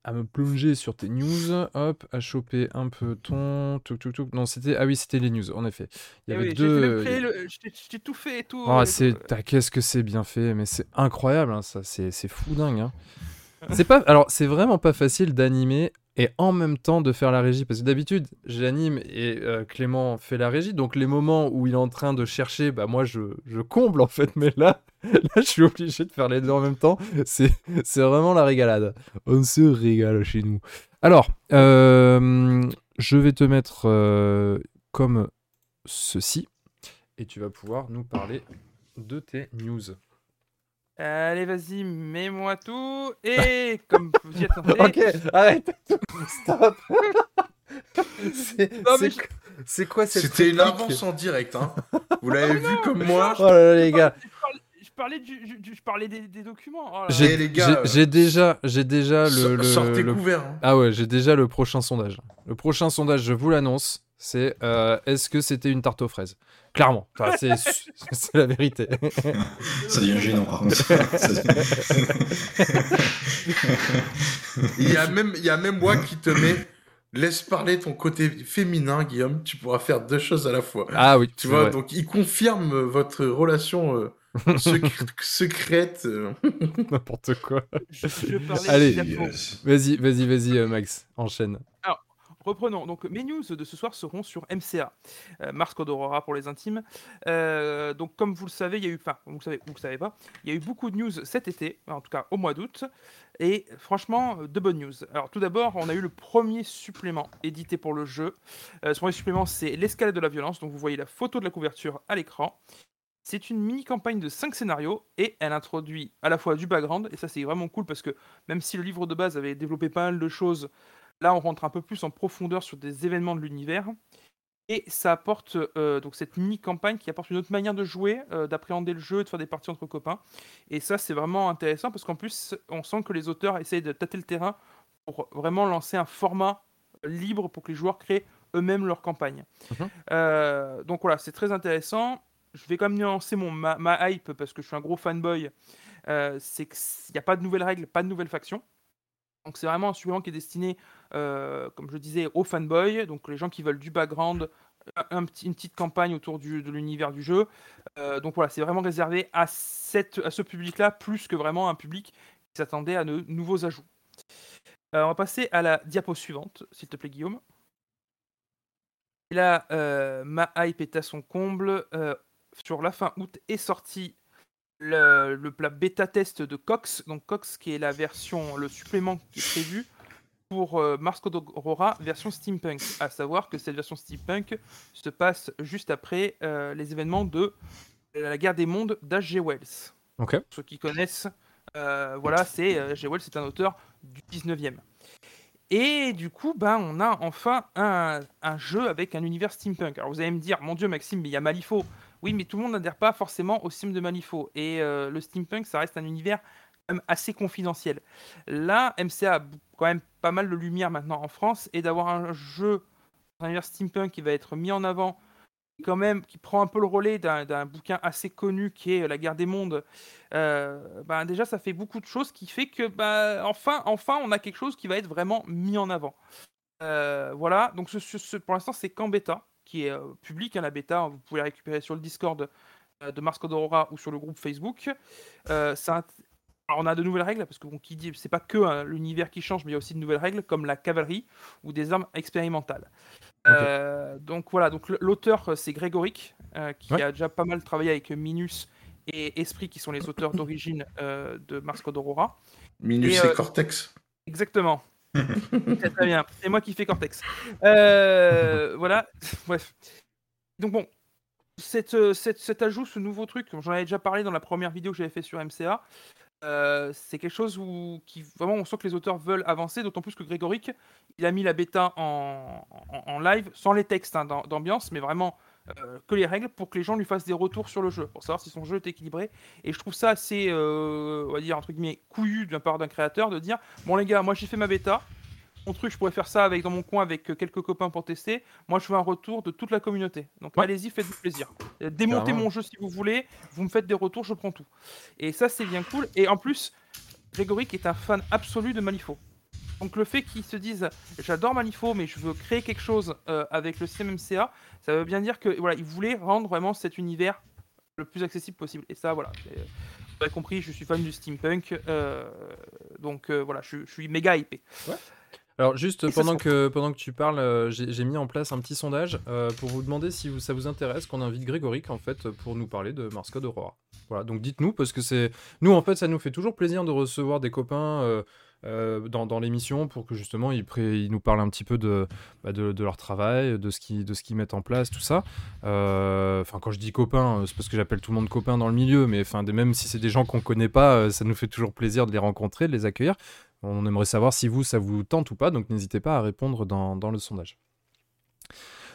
à me plonger sur tes news, hop, à choper un peu ton. Tuk, tuk. Non, c'était. Ah oui, c'était les news, en effet. Il y Eh avait oui, j'ai deux. créer le- j'ai j'ai tout fait et tout. Et c'est. tout. t'as- Qu'est-ce que c'est bien fait, mais c'est incroyable, hein, ça. C'est c'est fou dingue. hein. C'est pas. Alors, c'est vraiment pas facile d'animer et en même temps de faire la régie. Parce que d'habitude, j'anime et euh, Clément fait la régie. Donc, les moments où il est en train de chercher, bah, moi, je, je comble en fait. Mais là, là, je suis obligé de faire les deux en même temps. C'est vraiment la régalade. On se régale chez nous. Alors, euh, je vais te mettre euh, comme ceci. Et tu vas pouvoir nous parler de tes news. Allez, vas-y, mets-moi tout. Et comme vous y attendez. Ok, arrête. Stop. C'est quoi- c'est quoi cette C'était une avance en direct, hein. Vous l'avez vu comme moi. Oh là là, les gars. Je parlais, je parlais, du- du- je parlais des, des documents. Oh. J'ai les gars, j'ai- euh, j'ai déjà, j'ai déjà le, le- hein. Ah ouais, j'ai déjà le prochain sondage. Le prochain sondage, je vous l'annonce, c'est euh, est-ce que c'était une tarte aux fraises? Clairement, Enfin, c'est c'est la vérité. Ça devient gênant par contre. Il y a même, il y a même moi qui te mets. Laisse parler ton côté féminin, Guillaume. Tu pourras faire deux choses à la fois. Ah oui, Tu vois, vrai. donc il confirme votre relation euh, sec- secrète. euh. n'importe quoi. Je, je Allez. Vas-y, vas-y, vas-y, euh, Max, enchaîne. Reprenons. Donc, mes news de ce soir seront sur MCA, euh, Mars Aurora pour les intimes. Euh, donc, comme vous le savez, il y a eu, enfin, vous savez, vous savez pas, il y a eu beaucoup de news cet été, en tout cas au mois d'août, et franchement, euh, de bonnes news. Alors, tout d'abord, on a eu le premier supplément édité pour le jeu. Euh, ce premier supplément, c'est l'escalade de la violence. Donc, vous voyez la photo de la couverture à l'écran. C'est une mini-campagne de 5 scénarios et elle introduit à la fois du background, et ça c'est vraiment cool parce que même si le livre de base avait développé pas mal de choses, là on rentre un peu plus en profondeur sur des événements de l'univers. Et ça apporte euh, donc cette mini-campagne qui apporte une autre manière de jouer, euh, d'appréhender le jeu, de faire des parties entre copains. Et ça c'est vraiment intéressant parce qu'en plus on sent que les auteurs essayent de tâter le terrain pour vraiment lancer un format libre pour que les joueurs créent eux-mêmes leur campagne. Mhm. Euh, donc voilà, c'est très intéressant. Je vais quand même nuancer mon, ma, ma hype parce que je suis un gros fanboy. C'est qu'il n'y a pas de nouvelles règles, pas de nouvelles factions. Donc c'est vraiment un supplément qui est destiné, comme je disais, aux fanboys, donc les gens qui veulent du background, une petite campagne autour de l'univers du jeu. Euh, donc voilà, c'est vraiment réservé à, ce public-là, plus que vraiment un public qui s'attendait à de nouveaux ajouts. Euh, on va passer à la diapo suivante, s'il te plaît Guillaume. Et là, euh, ma hype est à son comble. Euh, sur la fin août est sorti le, le plat bêta test de Cox. Donc Cox qui est la version, le supplément qui est prévu pour euh, Mars Code Aurora version steampunk. À savoir que cette version steampunk se passe juste après euh, les événements de la guerre des mondes d'H.G. Wells. Ok. Pour ceux qui connaissent, euh, voilà, c'est euh, H.G. Wells, c'est un auteur du 19e. Et du coup, ben, on a enfin un, un jeu avec un univers steampunk. Alors vous allez me dire, mon dieu Maxime, mais il y a Malifaux. Oui, mais tout le monde n'adhère pas forcément au sim de Malifaux. Et euh, le steampunk, ça reste un univers assez confidentiel. Là, MCA a quand même pas mal de lumière maintenant en France, et d'avoir un jeu, un univers steampunk qui va être mis en avant, quand même, qui prend un peu le relais d'un bouquin assez connu qui est La guerre des mondes, euh, ben déjà ça fait beaucoup de choses qui fait que ben, enfin, enfin on a quelque chose qui va être vraiment mis en avant. Euh, voilà, donc pour l'instant c'est qu'en bêta, qui est euh, public, hein, la bêta, vous pouvez la récupérer sur le Discord euh, de Mars Code Aurora ou sur le groupe Facebook. Alors, on a de nouvelles règles, parce que bon, qui dit, c'est pas que hein, l'univers qui change, mais il y a aussi de nouvelles règles, comme la cavalerie ou des armes expérimentales. Euh, donc voilà, donc l'auteur euh, c'est Grégoric, euh, qui Ouais. a déjà pas mal travaillé avec Minus et Esprit, qui sont les auteurs d'origine euh, de Mars Code Aurora. Minus Et, et, Cortex. Exactement. très très bien. C'est moi qui fais Cortex. Voilà. Bref. Donc bon, cette, cette- cet ajout, ce nouveau truc, j'en avais déjà parlé dans la première vidéo que j'avais fait sur MCA. Euh, c'est quelque chose où qui vraiment on sent que les auteurs veulent avancer, d'autant plus que Grégoric, il a mis la bêta en, live, sans les textes hein, d'am- d'ambiance, mais vraiment euh, que les règles pour que les gens lui fassent des retours sur le jeu, pour savoir si son jeu est équilibré. Et je trouve ça assez, euh, on va dire, entre guillemets, couillu d'un part d'un créateur de dire Bon, les gars, moi j'ai fait ma bêta. Mon truc, je pourrais faire ça avec, dans mon coin avec euh, quelques copains pour tester. Moi, je veux un retour de toute la communauté. Donc, Ouais. allez-y, faites-vous plaisir. Euh, Démontez Carrément. mon jeu si vous voulez. Vous me faites des retours, je prends tout. Et ça, c'est bien cool. Et en plus, Grégory qui est un fan absolu de Malifaux. Donc le fait qu'ils se disent j'adore Malifaux mais je veux créer quelque chose euh, avec le système MCA, ça veut bien dire que voilà, ils voulaient rendre vraiment cet univers le plus accessible possible. Et ça voilà, vous avez compris, je suis fan du steampunk, euh, donc euh, voilà, je, je suis méga hypé. Alors juste Et pendant que, pendant que tu parles, euh, j'ai mis en place un petit sondage euh, pour vous demander si vous- ça vous intéresse qu'on invite Grégoric en fait pour nous parler de Mars Code Aurora. Voilà, donc dites-nous parce que c'est nous en fait ça nous fait toujours plaisir de recevoir des copains euh, euh, dans, dans l'émission pour que justement ils, ils nous parlent un petit peu de, bah, de, de leur travail, de ce qu'ils de ce qu'ils mettent en place, tout ça. Euh, Enfin quand je dis copains, c'est parce que j'appelle tout le monde copain dans le milieu, mais enfin même si c'est des gens qu'on connaît pas, ça nous fait toujours plaisir de les rencontrer, de les accueillir. On aimerait savoir si vous, ça vous tente ou pas, donc n'hésitez pas à répondre dans, dans le sondage.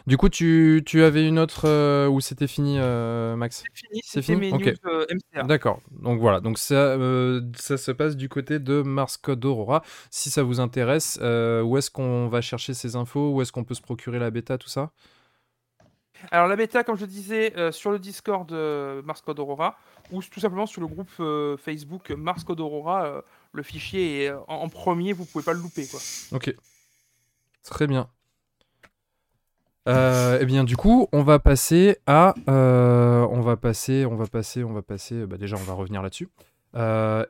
Du coup, tu, tu avais une autre euh, où c'était fini, euh, Max? C'est fini, C'est c'était fini? mes Ok. news euh. D'accord. Donc voilà. Donc ça, euh, ça se passe du côté de Mars Code Aurora. Si ça vous intéresse, où est-ce qu'on va chercher ces infos? Où est-ce qu'on peut se procurer la bêta, tout ça? Alors la bêta, comme je disais, sur le Discord Mars Code Aurora, ou tout simplement sur le groupe Facebook Mars Code Aurora, le fichier est euh, en, premier, vous pouvez pas le louper quoi. Ok. Très bien. Euh, eh bien, du coup, on va passer à, euh, on va passer, on va passer, on va passer. Bah déjà, on va revenir là-dessus.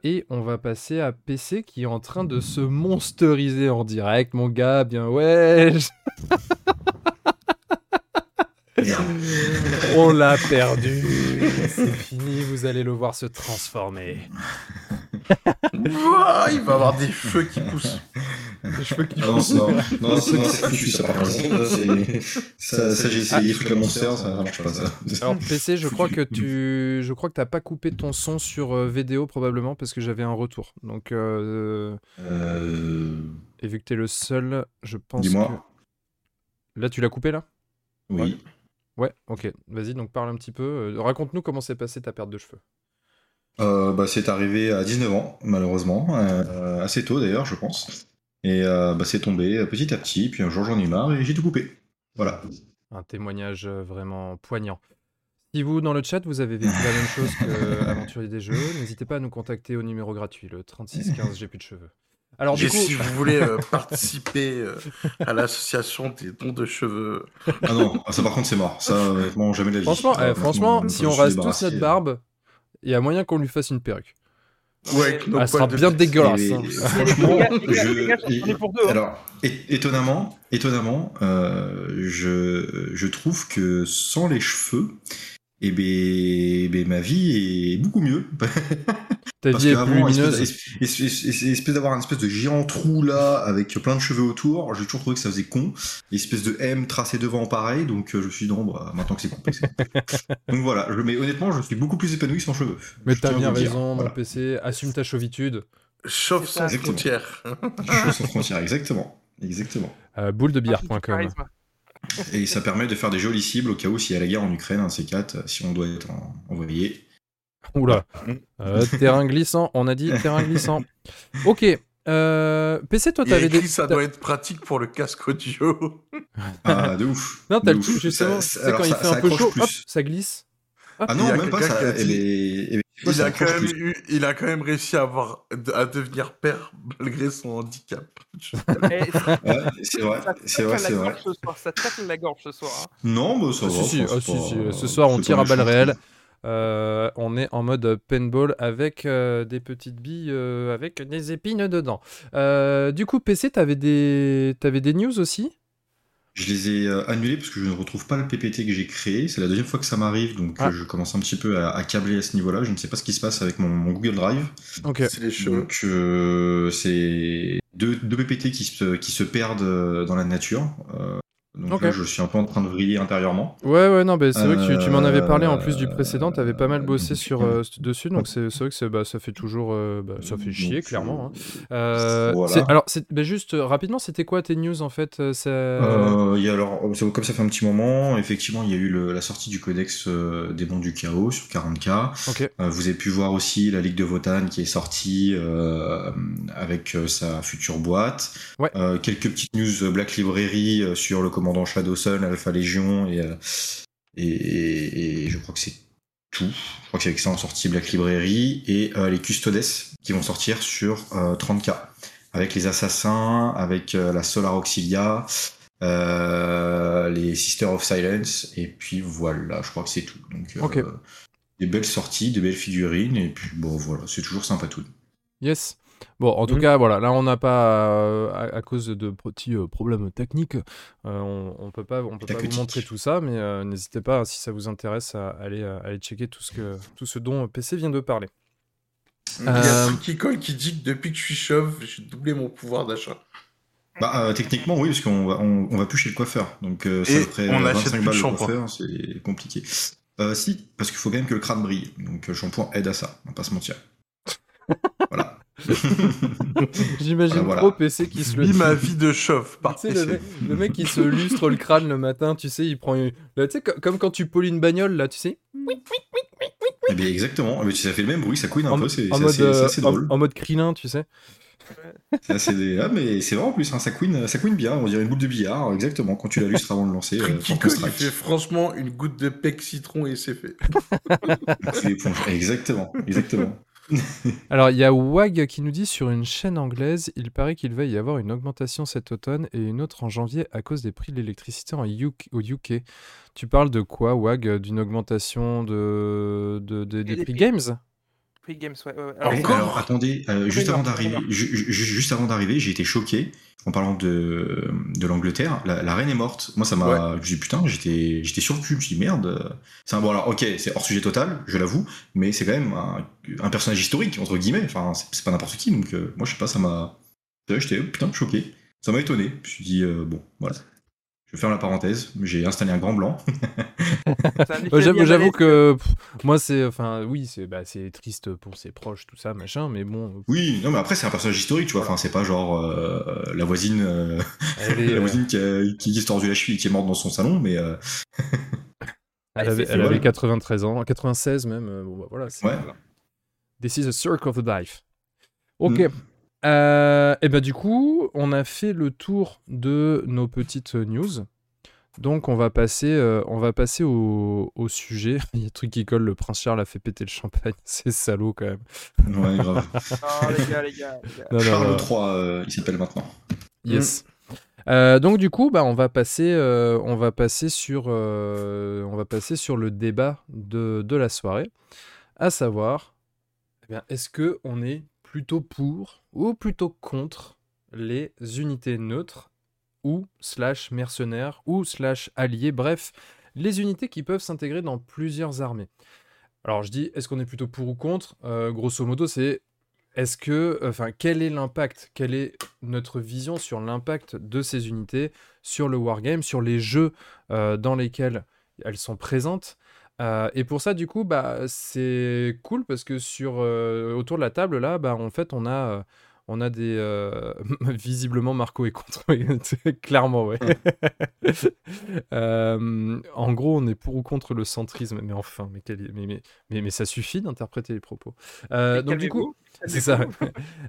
Et on va passer à PC qui est en train de se monsteriser en direct, mon gars. Bien ouais. on l'a perdu. C'est fini. Vous allez le voir se transformer. Ouah, il va avoir des cheveux qui poussent. Les cheveux qui Ah non, c'est- non, non, c'est non, c'est foutu, ça par contre. Ça, c'est- Ça, ça, j'ai essayé, toute la monster, ça, ça marche pas ça. Alors PC, je crois que tu, je crois que t'as pas coupé ton son sur euh, vidéo probablement parce que j'avais un retour. Donc euh, Euh, et vu que t'es le seul, je pense Dis-moi. que là tu l'as coupé là? Oui. Ouais. Ok. Vas-y. Donc parle un petit peu. euh, Raconte-nous comment s'est passée ta perte de cheveux. Euh, bah, c'est arrivé à 19 ans, malheureusement, euh, assez tôt d'ailleurs, je pense. Et bah, c'est tombé petit à petit, puis un jour j'en ai marre et j'ai tout coupé. Voilà. Un témoignage vraiment poignant. Si vous, dans le chat, vous avez vécu la même chose que Aventurier des Jeux, n'hésitez pas à nous contacter au numéro gratuit, le 3615 J'ai plus de cheveux. Alors du Et coup, si vous voulez euh, participer euh, à l'association des dons de cheveux, Ah non, ah, ça par contre c'est mort. Ça, honnêtement, jamais la vie. franchement, Ah, eh, franchement, je si on rase tous notre barbe, il y a moyen qu'on lui fasse une perruque. ouais, Elle sera de bien dégueulasse. Et- hein. franchement, je- hein. Alors, étonnamment, étonnamment, euh, je, je trouve que sans les cheveux, eh ben, ben, ma vie est beaucoup mieux. Ta Parce vie est plus lumineuse. espèce, espèce- espèce- d'avoir un espèce de géant trou là, avec plein de cheveux autour, j'ai toujours trouvé que ça faisait con. Espèce de M tracé devant pareil, donc euh, je suis non, bah, maintenant que c'est coupé. donc voilà, je, mais honnêtement, je suis beaucoup plus épanoui sans cheveux. Mais t'as bien raison, mon Voilà. PC. Assume ta chauvitude. Chauve sans frontières. Cheveux sans frontières, exactement. Exactement. Euh, boule de billard.com. charisme. Et ça permet de faire des jolies cibles au cas où s'il y a la guerre en Ukraine, un ces quatre, euh, si on doit être en- envoyé. Oula. Euh, terrain glissant, on a dit terrain glissant. Ok. Euh, PC, toi, t'avais des. ça doit être pratique pour le casque audio. Ah, de ouf. Non, t'as le truc justement. Ça- alors, quand il ça- fait ça un peu chaud, plus. hop, ça glisse. Ah non, a même pas ça. Elle est... eh Il ça a, quand même plus. eu- il a quand même réussi à, avoir, à devenir père malgré son handicap. Eh, Ouais, c'est vrai, ça c'est tacle vrai, la c'est vrai. gorge ce soir, Ça tacle la gorge ce soir. hein. Non, bah ça Ah, va. si, si, ah, c'est si, pas- si, Ce soir, on tire à balles réelles. Euh, on est en mode paintball avec euh, des petites billes euh, avec des épines dedans. Euh, du coup, PC, t'avais des... t'avais des news aussi? Je les ai euh, annulés parce que je ne retrouve pas le PPT que j'ai créé. C'est la deuxième fois que ça m'arrive, donc Ah. euh, je commence un petit peu à, à câbler à ce niveau-là. Je ne sais pas ce qui se passe avec mon, mon Google Drive. Ok. C'est les cheveux. Donc euh, c'est deux, deux PPT qui se, qui se perdent dans la nature. Euh, donc là, je suis un peu en train de vriller intérieurement. Ouais, ouais, non, bah, c'est vrai que tu, tu m'en avais parlé en Euh, plus du précédent, t'avais pas mal bossé sur, euh, dessus, donc c'est vrai que bah, ça fait toujours. euh, bah, ça fait chier, clairement. hein. euh, Euh, voilà. Alors, bah, juste euh, rapidement, c'était quoi tes news en fait euh, ça... Euh, y a alors, c'est- comme ça fait un petit moment, effectivement, il y a eu le- la sortie du codex euh, des bons du chaos sur 40K. Ok. Euh, vous avez pu voir aussi la Ligue de Votan qui est sortie euh, avec euh, sa future boîte. Ouais. Euh, quelques petites news euh, Black Library euh, sur le commandant Shadow Sun, Alpha Légion et, euh, et, et- et je crois que c'est tout. Je crois que c'est avec ça en sortie Black Library et euh, les Custodes qui vont sortir sur euh, 30K. avec les assassins, avec euh, la Solar Auxilia, euh, les Sisters of Silence, et puis voilà, je crois que c'est tout. Donc, euh, des belles sorties, des belles figurines, et puis bon, voilà, c'est toujours sympa tout. Yes. Bon, en tout Mm. cas, voilà, là on n'a pas, euh, à, à cause de petits euh, problèmes techniques, euh, on, on peut pas, on peut pas vous montrer tout ça, mais euh, n'hésitez pas, si ça vous intéresse, à aller, à aller checker tout ce, que, tout ce dont PC vient de parler. Il y a Euh, un truc qui colle qui dit que depuis que je suis chauve, j'ai doublé mon pouvoir d'achat. Bah, euh, techniquement, oui, parce qu'on va, on, on va plus chez le coiffeur. Donc, euh, ça ferait on euh, n'achète 25 plus de balles le coiffeur, c'est compliqué. Euh, si, parce qu'il faut quand même que le crâne brille. Donc, le shampoing aide à ça, on va pas se mentir. voilà. J'imagine Voilà, voilà. trop PC qui se le. Ma vie de chauve. Tu Par sais, le, mec, le mec qui se lustre le crâne le matin, tu sais, il prend une... là, tu sais, co- comme quand tu polis une bagnole, là, tu sais, Eh bien, exactement. Mais ça fait le même bruit, ça couine un en, peu, c'est en assez, euh, assez en- drôle. en mode Krillin, tu sais. C'est assez- Ah, mais c'est vrai en plus, hein, ça, couine, ça couine bien, on dirait une boule de billard, exactement, quand tu la lustres avant de lancer. Euh, qui il fait franchement une goutte de pec citron et c'est fait. C'est l'éponge. Exactement, exactement. Alors, il y a Wag qui nous dit sur une chaîne anglaise, il paraît qu'il va y avoir une augmentation cet automne et une autre en janvier à cause des prix de l'électricité en UK, au UK. Tu parles de quoi, Wag? D'une augmentation de, de- de- des prix. games? Free Games, ouais. ouais, ouais. Alors, Encore alors, attendez, euh, juste avant d'arriver, non. ju- ju- juste avant d'arriver, j'ai été choqué en parlant de, de l'Angleterre. La, la reine est morte. Moi, ça m'a, j'ai dit putain, j'étais, j'étais sur le cul. Je me suis dit merde. C'est un bon alors, ok, c'est hors sujet total, je l'avoue, mais c'est quand même un, un personnage historique entre guillemets. Enfin, c'est c'est pas n'importe qui. Donc, euh, moi, je sais pas, ça m'a, Ouais, j'étais putain choqué. Ça m'a étonné. Je me suis dit euh, bon, voilà. Je ferme la parenthèse. J'ai installé un grand blanc. J'avoue, que pff, moi, c'est. Enfin, oui, c'est bah, c'est triste pour ses proches, tout ça, machin, mais bon. Oui, non, mais après c'est un personnage historique, tu vois. Enfin, c'est pas genre euh, la voisine. euh, est, la euh, voisine qui, a, qui tordu la cheville et qui est morte dans son salon, mais euh, elle avait, elle avait vrai. 93 ans, 96 même. bon, bah, voilà, c'est- ouais. This is a circle of life. Ok. Mm. Euh, et ben du coup, on a fait le tour de nos petites news. Donc on va passer, euh, on va passer au, au sujet. Il y a un truc qui colle, le prince Charles a fait péter le champagne. C'est salaud quand même. Ouais, grave. Non, les gars, les gars. les gars. Non, non, Charles. III, euh, il s'appelle maintenant. Yes. Euh, donc du coup, bah, on va passer, euh, on va passer sur, euh, on va passer sur le débat de, de la soirée, à savoir, eh est-ce que on est plutôt pour ou plutôt contre les unités neutres ou slash mercenaires ou slash alliés, bref, les unités qui peuvent s'intégrer dans plusieurs armées. Alors je dis, est-ce qu'on est plutôt pour ou contre? Euh, Grosso modo, c'est est-ce que, enfin, quel est l'impact Quelle est notre vision sur l'impact de ces unités sur le wargame, sur les jeux euh, dans lesquels elles sont présentes? Euh, Et pour ça, du coup, bah, c'est cool parce que sur euh, autour de la table là, bah, en fait, on a euh, on a des visiblement Marco est contre, clairement, ouais. Euh, en gros, on est pour ou contre le centrisme, mais enfin, mais, quel- mais, mais, mais, mais ça suffit d'interpréter les propos. Donc du coup, c'est ça.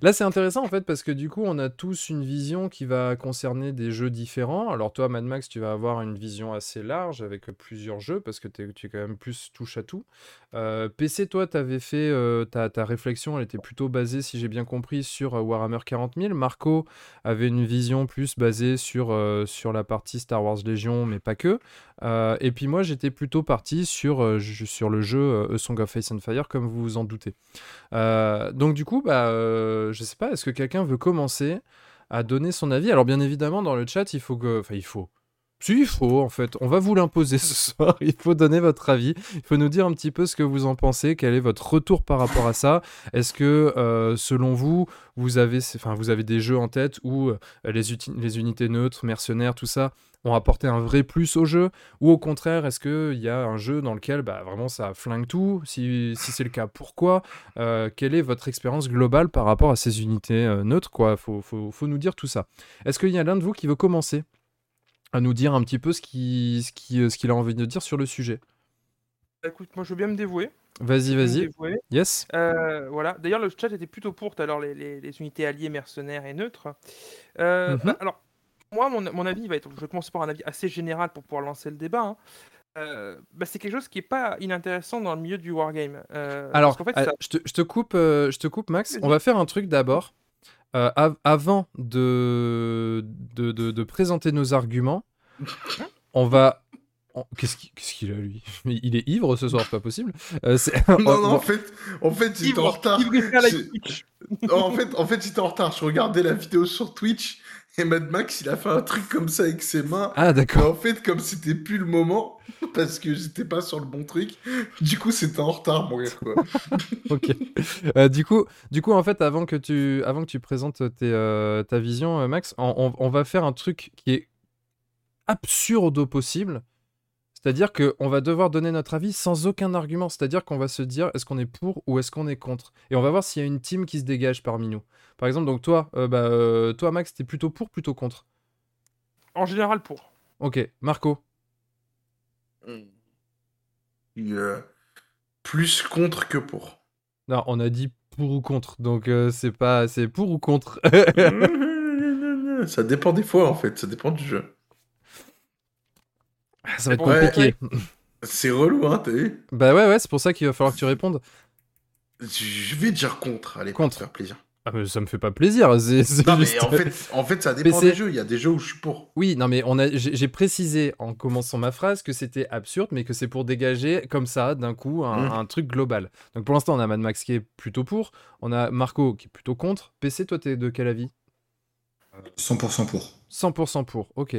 Là, c'est intéressant en fait parce que du coup, on a tous une vision qui va concerner des jeux différents. Alors toi, Mad Max, tu vas avoir une vision assez large avec euh, plusieurs jeux parce que tu es quand même plus touche à tout. Euh, PC, toi, tu avais fait euh, ta, réflexion, elle était plutôt basée, si j'ai bien compris, sur Warhammer 40 000. Marco avait une vision plus basée sur, sur la partie Star Wars Légion, mais pas que. Euh, et puis moi, j'étais plutôt parti sur, euh, sur le jeu euh, Song of Ice and Fire, comme vous vous en doutez. Donc du coup, bah, je sais pas, est-ce que quelqu'un veut commencer à donner son avis? Alors bien évidemment, dans le chat, il faut que... Enfin, il faut... Si, il faut, en fait. On va vous l'imposer ce soir. Il faut donner votre avis. Il faut nous dire un petit peu ce que vous en pensez. Quel est votre retour par rapport à ça? Est-ce que, selon vous, vous avez, enfin, vous avez des jeux en tête où les, les unités neutres, mercenaires, tout ça, ont apporté un vrai plus au jeu Ou au contraire, est-ce qu'il y a un jeu dans lequel bah, vraiment ça flingue tout? Si, si c'est le cas, pourquoi? Euh, Quelle est votre expérience globale par rapport à ces unités euh, neutres quoi? Faut, faut, faut nous dire tout ça. Est-ce qu'il y a l'un de vous qui veut commencer à nous dire un petit peu ce qu'il ce qui, ce qu'il a envie de dire sur le sujet? Écoute, moi je veux bien me dévouer. Vas-y, vas-y. Yes Euh, voilà. D'ailleurs, le chat était plutôt pour tout à l'heure les, les- les unités alliées, mercenaires et neutres. Euh, Mhm. bah, alors, moi, mon, mon avis va être. Je vais commencer par un avis assez général pour pouvoir lancer le débat. hein. Euh, bah, c'est quelque chose qui est pas inintéressant dans le milieu du wargame. Euh, Alors, parce qu'en fait, euh, ça- je, te, je te coupe, euh, je te coupe, Max. On va faire un truc d'abord. euh, av- avant de, de, de- de présenter nos arguments, on va. on- Qu'est-ce qu'il a lui? Il est ivre ce soir, c'est pas possible. Euh, Non, on- non, on- en fait, en fait, j'étais en retard. Non, en fait, en fait, j'étais en retard. Je regardais la vidéo sur Twitch et Mad Max, il a fait un truc comme ça avec ses mains. Ah d'accord. en fait, comme c'était plus le moment, parce que j'étais pas sur le bon truc, du coup, c'était en retard, mon gars, quoi. Ok. Euh, du coup, du coup, en fait, avant que tu, avant que tu présentes tes, euh, ta vision, euh, Max, on, on- on va faire un truc qui est absurde au possible. C'est-à-dire qu'on va devoir donner notre avis sans aucun argument. C'est-à-dire qu'on va se dire est-ce qu'on est pour ou est-ce qu'on est contre? Et on va voir s'il y a une team qui se dégage parmi nous. Par exemple, donc toi, euh, bah, euh, toi Max, t'es plutôt pour, plutôt contre? En général, pour. Ok, Marco? Euh, plus contre que pour. Non, on a dit pour ou contre, donc euh, c'est pas, c'est pour ou contre. ça dépend des fois, en fait. Ça dépend du jeu. Ça va être Ouais, compliqué. C'est relou, hein, t'as vu Bah ouais, ouais, c'est pour ça qu'il va falloir que tu répondes. Je vais dire contre. Allez, Contre. pour te faire plaisir. Ah, mais ça me fait pas plaisir. Non, mais en fait, en fait, ça dépend des jeux. Il y a des jeux où je suis pour. Oui, non, mais on a, j'ai précisé en commençant ma phrase que c'était absurde, mais que c'est pour dégager comme ça, d'un coup, un, Mhm. un truc global. Donc pour l'instant, on a Mad Max qui est plutôt pour, on a Marco qui est plutôt contre. PC, toi, t'es de quel avis? 100% pour. 100% pour, ok.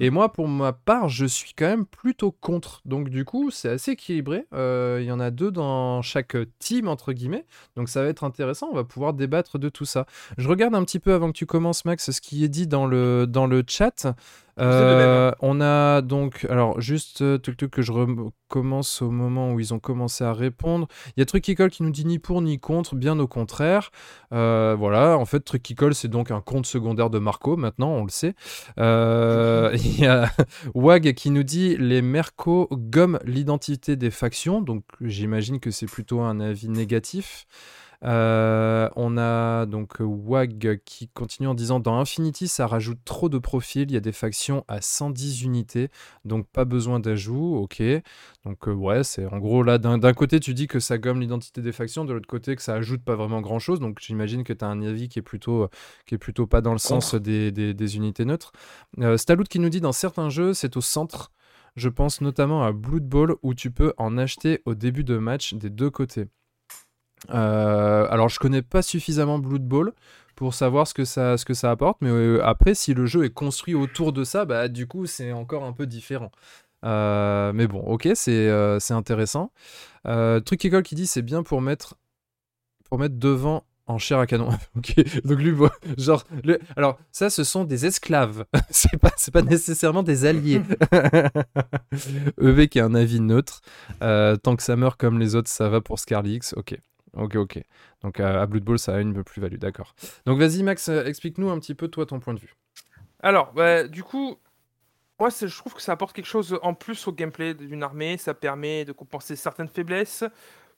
Et moi, pour ma part, je suis quand même plutôt contre. Donc du coup, c'est assez équilibré. Euh, Il y en a deux dans chaque team, entre guillemets. Donc ça va être intéressant, on va pouvoir débattre de tout ça. Je regarde un petit peu avant que tu commences, Max, ce qui est dit dans le, dans le chat. Euh, on a donc, alors juste tout, tout, que je recommence au moment où ils ont commencé à répondre. Il y a Truc qui colle qui nous dit ni pour ni contre, bien au contraire. Euh, voilà, en fait, Truc qui colle, c'est donc un compte secondaire de Marco, maintenant, on le sait. Euh, Il y a Wag qui nous dit les Merco gomment l'identité des factions, donc j'imagine que c'est plutôt un avis négatif. Euh, on a donc Wag qui continue en disant dans Infinity ça rajoute trop de profils, il y a des factions à 110 unités, donc pas besoin d'ajout, ok. Donc euh, ouais, c'est en gros là d'un côté tu dis que ça gomme l'identité des factions, de l'autre côté que ça ajoute pas vraiment grand chose, donc j'imagine que tu as un avis qui est plutôt, qui est plutôt pas dans le sens des, des- des unités neutres. Euh, Stalout qui nous dit dans certains jeux c'est au centre, je pense notamment à Blood Bowl où tu peux en acheter au début de match des deux côtés. Euh, alors je connais pas suffisamment Blood Bowl pour savoir ce que ça, ce que ça apporte, mais euh, après si le jeu est construit autour de ça, bah du coup c'est encore un peu différent. Euh, mais bon, ok, c'est euh, intéressant. Euh, truc qui colle qui dit c'est bien pour mettre pour mettre devant en chair à canon. ok, donc lui, genre, le- alors ça, ce sont des esclaves. c'est pas, c'est pas nécessairement des alliés. EV qui a un avis neutre. Tant que ça meurt comme les autres, ça va pour Scarlix. Ok, ok, ok. Donc à Blood Bowl, ça a une plus-value, d'accord. Donc vas-y, Max, euh, explique-nous un petit peu toi ton point de vue. Alors, bah, du coup, moi, je trouve que ça apporte quelque chose en plus au gameplay d'une armée. Ça permet de compenser certaines faiblesses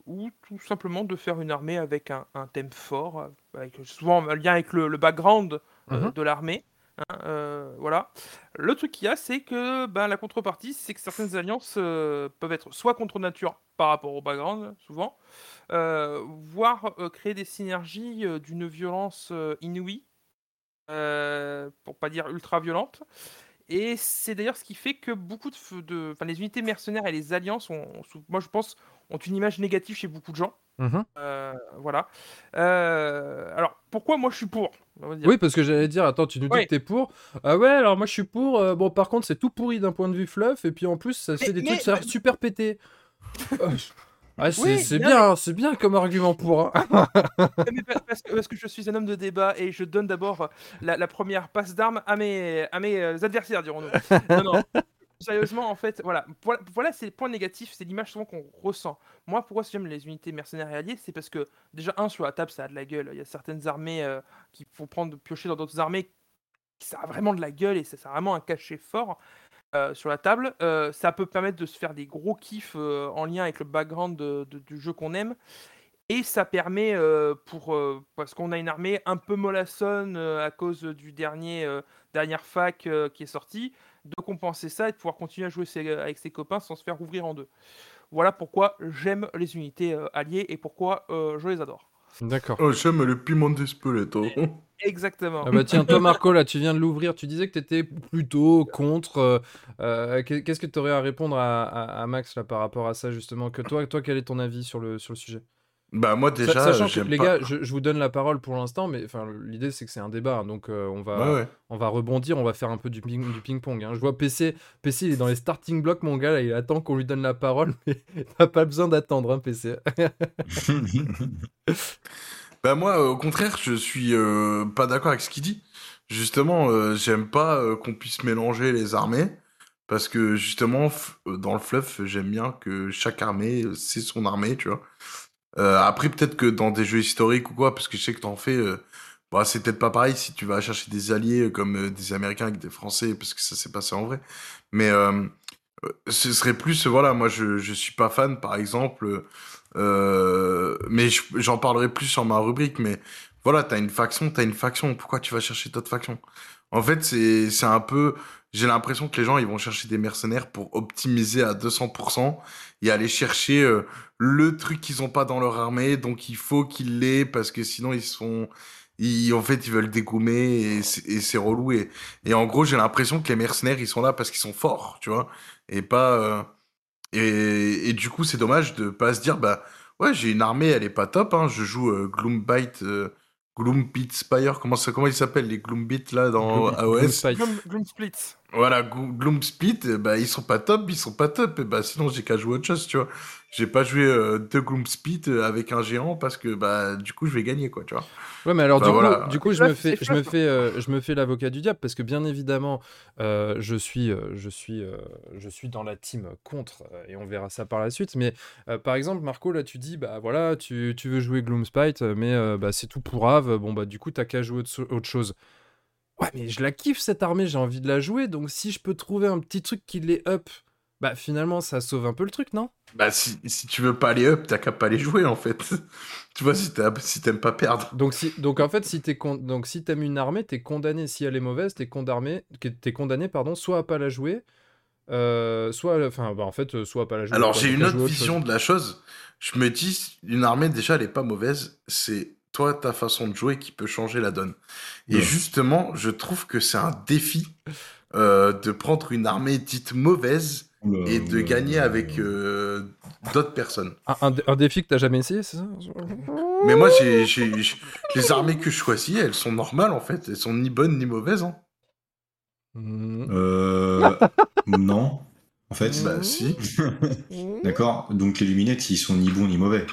ou tout simplement de faire une armée avec un, un thème fort, avec souvent un lien avec le, le background euh, Mhm. de l'armée. hein, euh, voilà. Le truc qu'il y a, c'est que ben, la contrepartie, c'est que certaines alliances euh, peuvent être soit contre nature par rapport au background, souvent, euh, voire euh, créer des synergies euh, d'une violence inouïe, pour pas dire ultra violente. Et c'est d'ailleurs ce qui fait que beaucoup de, de enfin, les unités mercenaires et les alliances, ont, moi je pense, ont une image négative chez beaucoup de gens. Euh, voilà. Euh, alors pourquoi moi je suis pour. Oui, parce que j'allais dire, attends, tu nous dis Ouais. que t'es pour. Ah ouais, alors moi je suis pour. euh, bon, par contre, c'est tout pourri d'un point de vue fluff, et puis en plus, ça fait Mais- des mais- trucs l'air super pété. Euh, ah, c'est Oui, bien, c'est bien comme argument pour. hein. Parce, que, parce que je suis un homme de débat et je donne d'abord la, la première passe d'armes à mes, à mes euh, adversaires, dirons-nous. Non, non. Sérieusement, en fait, voilà, voilà, voilà c'est le point négatif, c'est l'image souvent qu'on ressent. Moi, pourquoi j'aime les unités mercenaires et alliées C'est parce que, déjà, un, sur la table, ça a de la gueule. Il y a certaines armées euh, qu'il faut prendre, piocher dans d'autres armées, ça a vraiment de la gueule et ça, ça a vraiment un cachet fort. Euh, sur la table, Euh, ça peut permettre de se faire des gros kiffs euh, en lien avec le background du jeu qu'on aime. Et ça permet, pour, parce qu'on a une armée un peu mollassonne à cause du dernier dernière fac qui est sorti, de compenser ça et de pouvoir continuer à jouer avec ses copains sans se faire ouvrir en deux. Voilà pourquoi j'aime les unités alliées et pourquoi je les adore. D'accord. Oh, j'aime le piment d'Espelette. oh. Exactement. Ah bah tiens, toi Marco, là, tu viens de l'ouvrir, tu disais que tu étais plutôt contre. euh, euh, qu'est- Qu'est-ce que tu aurais à répondre à, à- à Max là, par rapport à ça, justement? Que toi, toi, quel est ton avis sur le, sur le sujet? Bah moi Sa- déjà, Sachant que les pas- gars, je, je vous donne la parole pour l'instant, mais enfin, l'idée c'est que c'est un débat, hein, donc euh, on, va, Ouais, ouais. on va rebondir, on va faire un peu du ping- du ping-pong. hein. Je vois PC, PC, il est dans les starting blocks, mon gars, là, il attend qu'on lui donne la parole, mais t'as pas besoin d'attendre, hein, PC. Bah moi, au contraire, je suis euh, pas d'accord avec ce qu'il dit. Justement, euh, j'aime pas qu'on puisse mélanger les armées. Parce que justement, dans le fluff, j'aime bien que chaque armée, c'est son armée, tu vois. Euh, après, peut-être que dans des jeux historiques ou quoi, parce que je sais que t'en fais, euh, bah, c'est peut-être pas pareil si tu vas chercher des alliés euh, comme euh, des Américains avec des Français, parce que ça s'est passé en vrai. Mais euh, ce serait plus, voilà, moi je, je suis pas fan, par exemple, mais je- j'en parlerai plus sur ma rubrique, mais voilà, t'as une faction, t'as une faction, pourquoi tu vas chercher d'autres factions? En fait, c'est c'est un peu, j'ai l'impression que les gens, ils vont chercher des mercenaires pour optimiser à 200% et aller chercher euh, le truc qu'ils ont pas dans leur armée, donc il faut qu'ils l'aient, parce que sinon ils sont... Ils, en fait, ils veulent dégommer et c'est et c'est relou. Et, et en gros, j'ai l'impression que les mercenaires, ils sont là parce qu'ils sont forts, tu vois, et pas... euh, et, et du coup, c'est dommage de pas se dire, bah ouais, j'ai une armée, elle est pas top. Hein, je joue euh, Gloombite, euh, Gloombit Spire, comment, ça, comment ils s'appellent les Gloombit là dans AOS. Gloom, Gloom Split. Voilà, Glo- Gloomsplit, bah ils sont pas top, ils sont pas top. Et bah sinon, j'ai qu'à jouer autre chose, tu vois. J'ai pas joué euh, deux Gloomsplit euh, avec un géant parce que bah du coup, je vais gagner, quoi, tu vois. Ouais, mais alors Bah du, voilà. coup, du coup, je me fais, je me fais, euh, je me fais l'avocat du diable parce que bien évidemment, euh, je suis, je suis, euh, je suis dans la team contre et on verra ça par la suite. Mais euh, par exemple, Marco, là, tu dis, bah voilà, tu, tu veux jouer Gloomspite, mais euh, bah, c'est tout pour Ave. Bon bah du coup, t'as qu'à jouer autre, autre chose. Ouais, mais je la kiffe cette armée, j'ai envie de la jouer. Donc si je peux trouver un petit truc qui les up, bah finalement, ça sauve un peu le truc, non? Bah si, si tu veux pas aller up, t'as qu'à pas les jouer en fait. tu vois, si t'as- si t'aimes pas perdre. Donc, si, donc en fait, si t'es con- donc si t'aimes une armée, t'es condamné. Si elle est mauvaise, t'es condamné, condamné, pardon, soit à pas la jouer, euh, soit, enfin, bah, en fait, euh, soit à pas la jouer. Alors j'ai une autre vision de la chose. Je me dis, une armée déjà, elle est pas mauvaise. C'est toi, ta façon de jouer qui peut changer la donne. Et Ouais. justement, je trouve que c'est un défi euh, de prendre une armée dite mauvaise et de gagner avec euh, d'autres personnes. Un, un dé- un défi que t'as jamais essayé, c'est ça? Mais moi, j'ai, j'ai- j'ai- les armées que je choisis, elles sont normales en fait. Elles sont ni bonnes ni mauvaises. Hein. Hmm. Euh, non, en fait. Bah si. D'accord. Donc les luminettes, ils sont ni bons ni mauvais.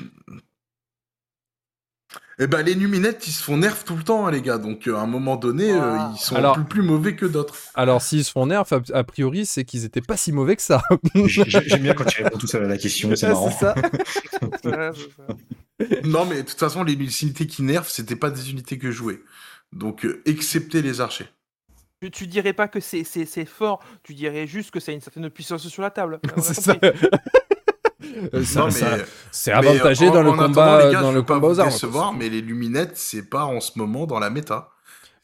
Et ben les Numinettes, ils se font nerf tout le temps, hein, les gars. Donc euh, à un moment donné, euh, ils sont Alors- plus, plus mauvais que d'autres. Alors, s'ils se font nerf, a, a priori, c'est qu'ils étaient pas si mauvais que ça. J'ai- j'ai- J'aime bien quand tu réponds tout seul à la question, c'est Ah, marrant. ça. Ouais, c'est ça. Non, mais de toute façon, les unités qui nerfent, c'était pas des unités que je jouais. Donc, euh, excepté les archers. Tu, tu dirais pas que c'est fort, tu dirais juste que ça a une certaine puissance sur la table. C'est ça. C'est mais, avantagé en- dans le en combat, les gars, dans je le pas combat aux armes. décevoir, mais les luminettes, c'est pas en ce moment dans la méta.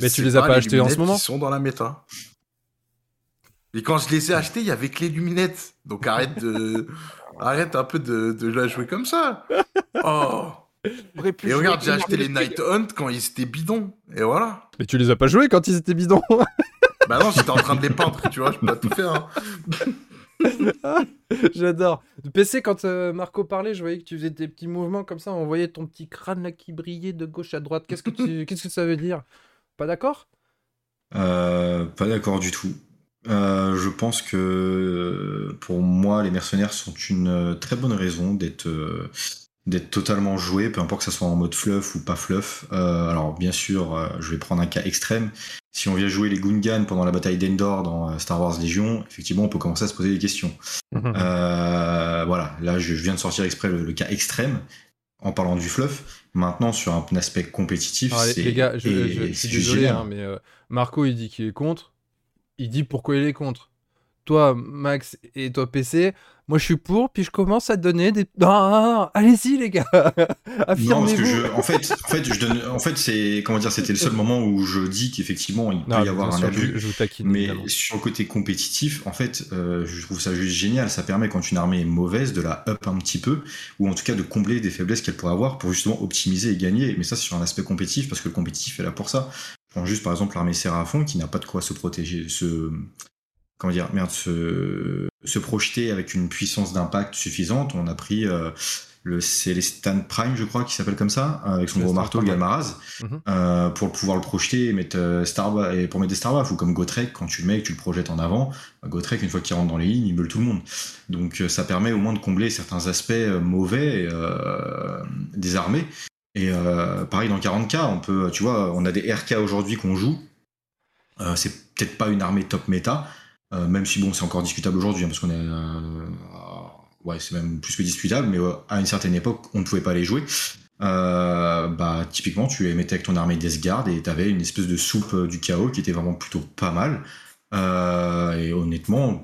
Mais tu C'est les as pas achetées en ce moment qui sont dans la méta. Et quand je les ai achetés, il y avait que les luminettes. Donc arrête de, arrête un peu de, de la jouer comme ça. Oh. Et regarde, j'ai acheté les Night Hunt quand ils étaient bidons. Et voilà. Mais tu les as pas joués quand ils étaient bidons. Bah non, j'étais en train de les peindre, tu vois, je peux pas tout faire. hein. J'adore. PC, quand euh, Marco parlait, je voyais que tu faisais des petits mouvements comme ça. On voyait ton petit crâne là qui brillait de gauche à droite. Qu'est-ce que tu, qu'est-ce que ça veut dire? Pas d'accord? Euh, pas d'accord du tout. Euh, je pense que pour moi, les mercenaires sont une très bonne raison d'être d'être totalement joués, peu importe que ça soit en mode fluff ou pas fluff. Euh, alors bien sûr, euh, je vais prendre un cas extrême. Si on vient jouer les Gungans pendant la bataille d'Endor dans euh, Star Wars Légion, effectivement, on peut commencer à se poser des questions. Euh, voilà, là je, viens de sortir exprès le, le cas extrême en parlant du fluff. Maintenant, sur un aspect compétitif, les, c'est les gars, je, et je- je c'est suis désolé, hein, mais euh, Marco il dit qu'il est contre. Il dit pourquoi il est contre. Toi, Max, et toi, PC, moi, je suis pour, puis je commence à donner des. Ah, allez-y, les gars Affirmez-vous je... En fait, en fait, je donne... en fait c'est. Comment dire C'était le seul moment où je dis qu'effectivement, il peut y avoir un abus. Je, taquine, mais sur le côté compétitif, en fait, euh, je trouve ça juste génial. Ça permet, quand une armée est mauvaise, de la up un petit peu, ou en tout cas de combler des faiblesses qu'elle pourrait avoir pour justement optimiser et gagner. Mais ça, c'est sur un aspect compétitif, parce que le compétitif est là pour ça. Je prends juste par exemple l'armée Seraphon qui n'a pas de quoi se protéger, se comment dire, merde, se, se projeter avec une puissance d'impact suffisante. On a pris euh, le Célestin Prime, je crois, qui s'appelle comme ça, avec son gros marteau, Galmaraz, mhm. euh, pour pouvoir le projeter et mettre euh, Star et pour mettre des Starbucks. Ou comme Gotrek, quand tu le mets et que tu le projettes en avant, bah, Gotrek, une fois qu'il rentre dans les lignes, il meule tout le monde. Donc ça permet au moins de combler certains aspects mauvais des armées. Et pareil dans 40K, on peut, tu vois, on a des RK aujourd'hui qu'on joue. c'est peut-être pas une armée top méta, euh, même si bon, c'est encore discutable aujourd'hui, hein, parce qu'on est. Euh, ouais, c'est même plus que discutable, mais à une certaine époque, on ne pouvait pas les jouer. Euh, bah, typiquement, tu les mettais avec ton armée Death Guard et tu avais une espèce de soupe du chaos qui était vraiment plutôt pas mal. et honnêtement,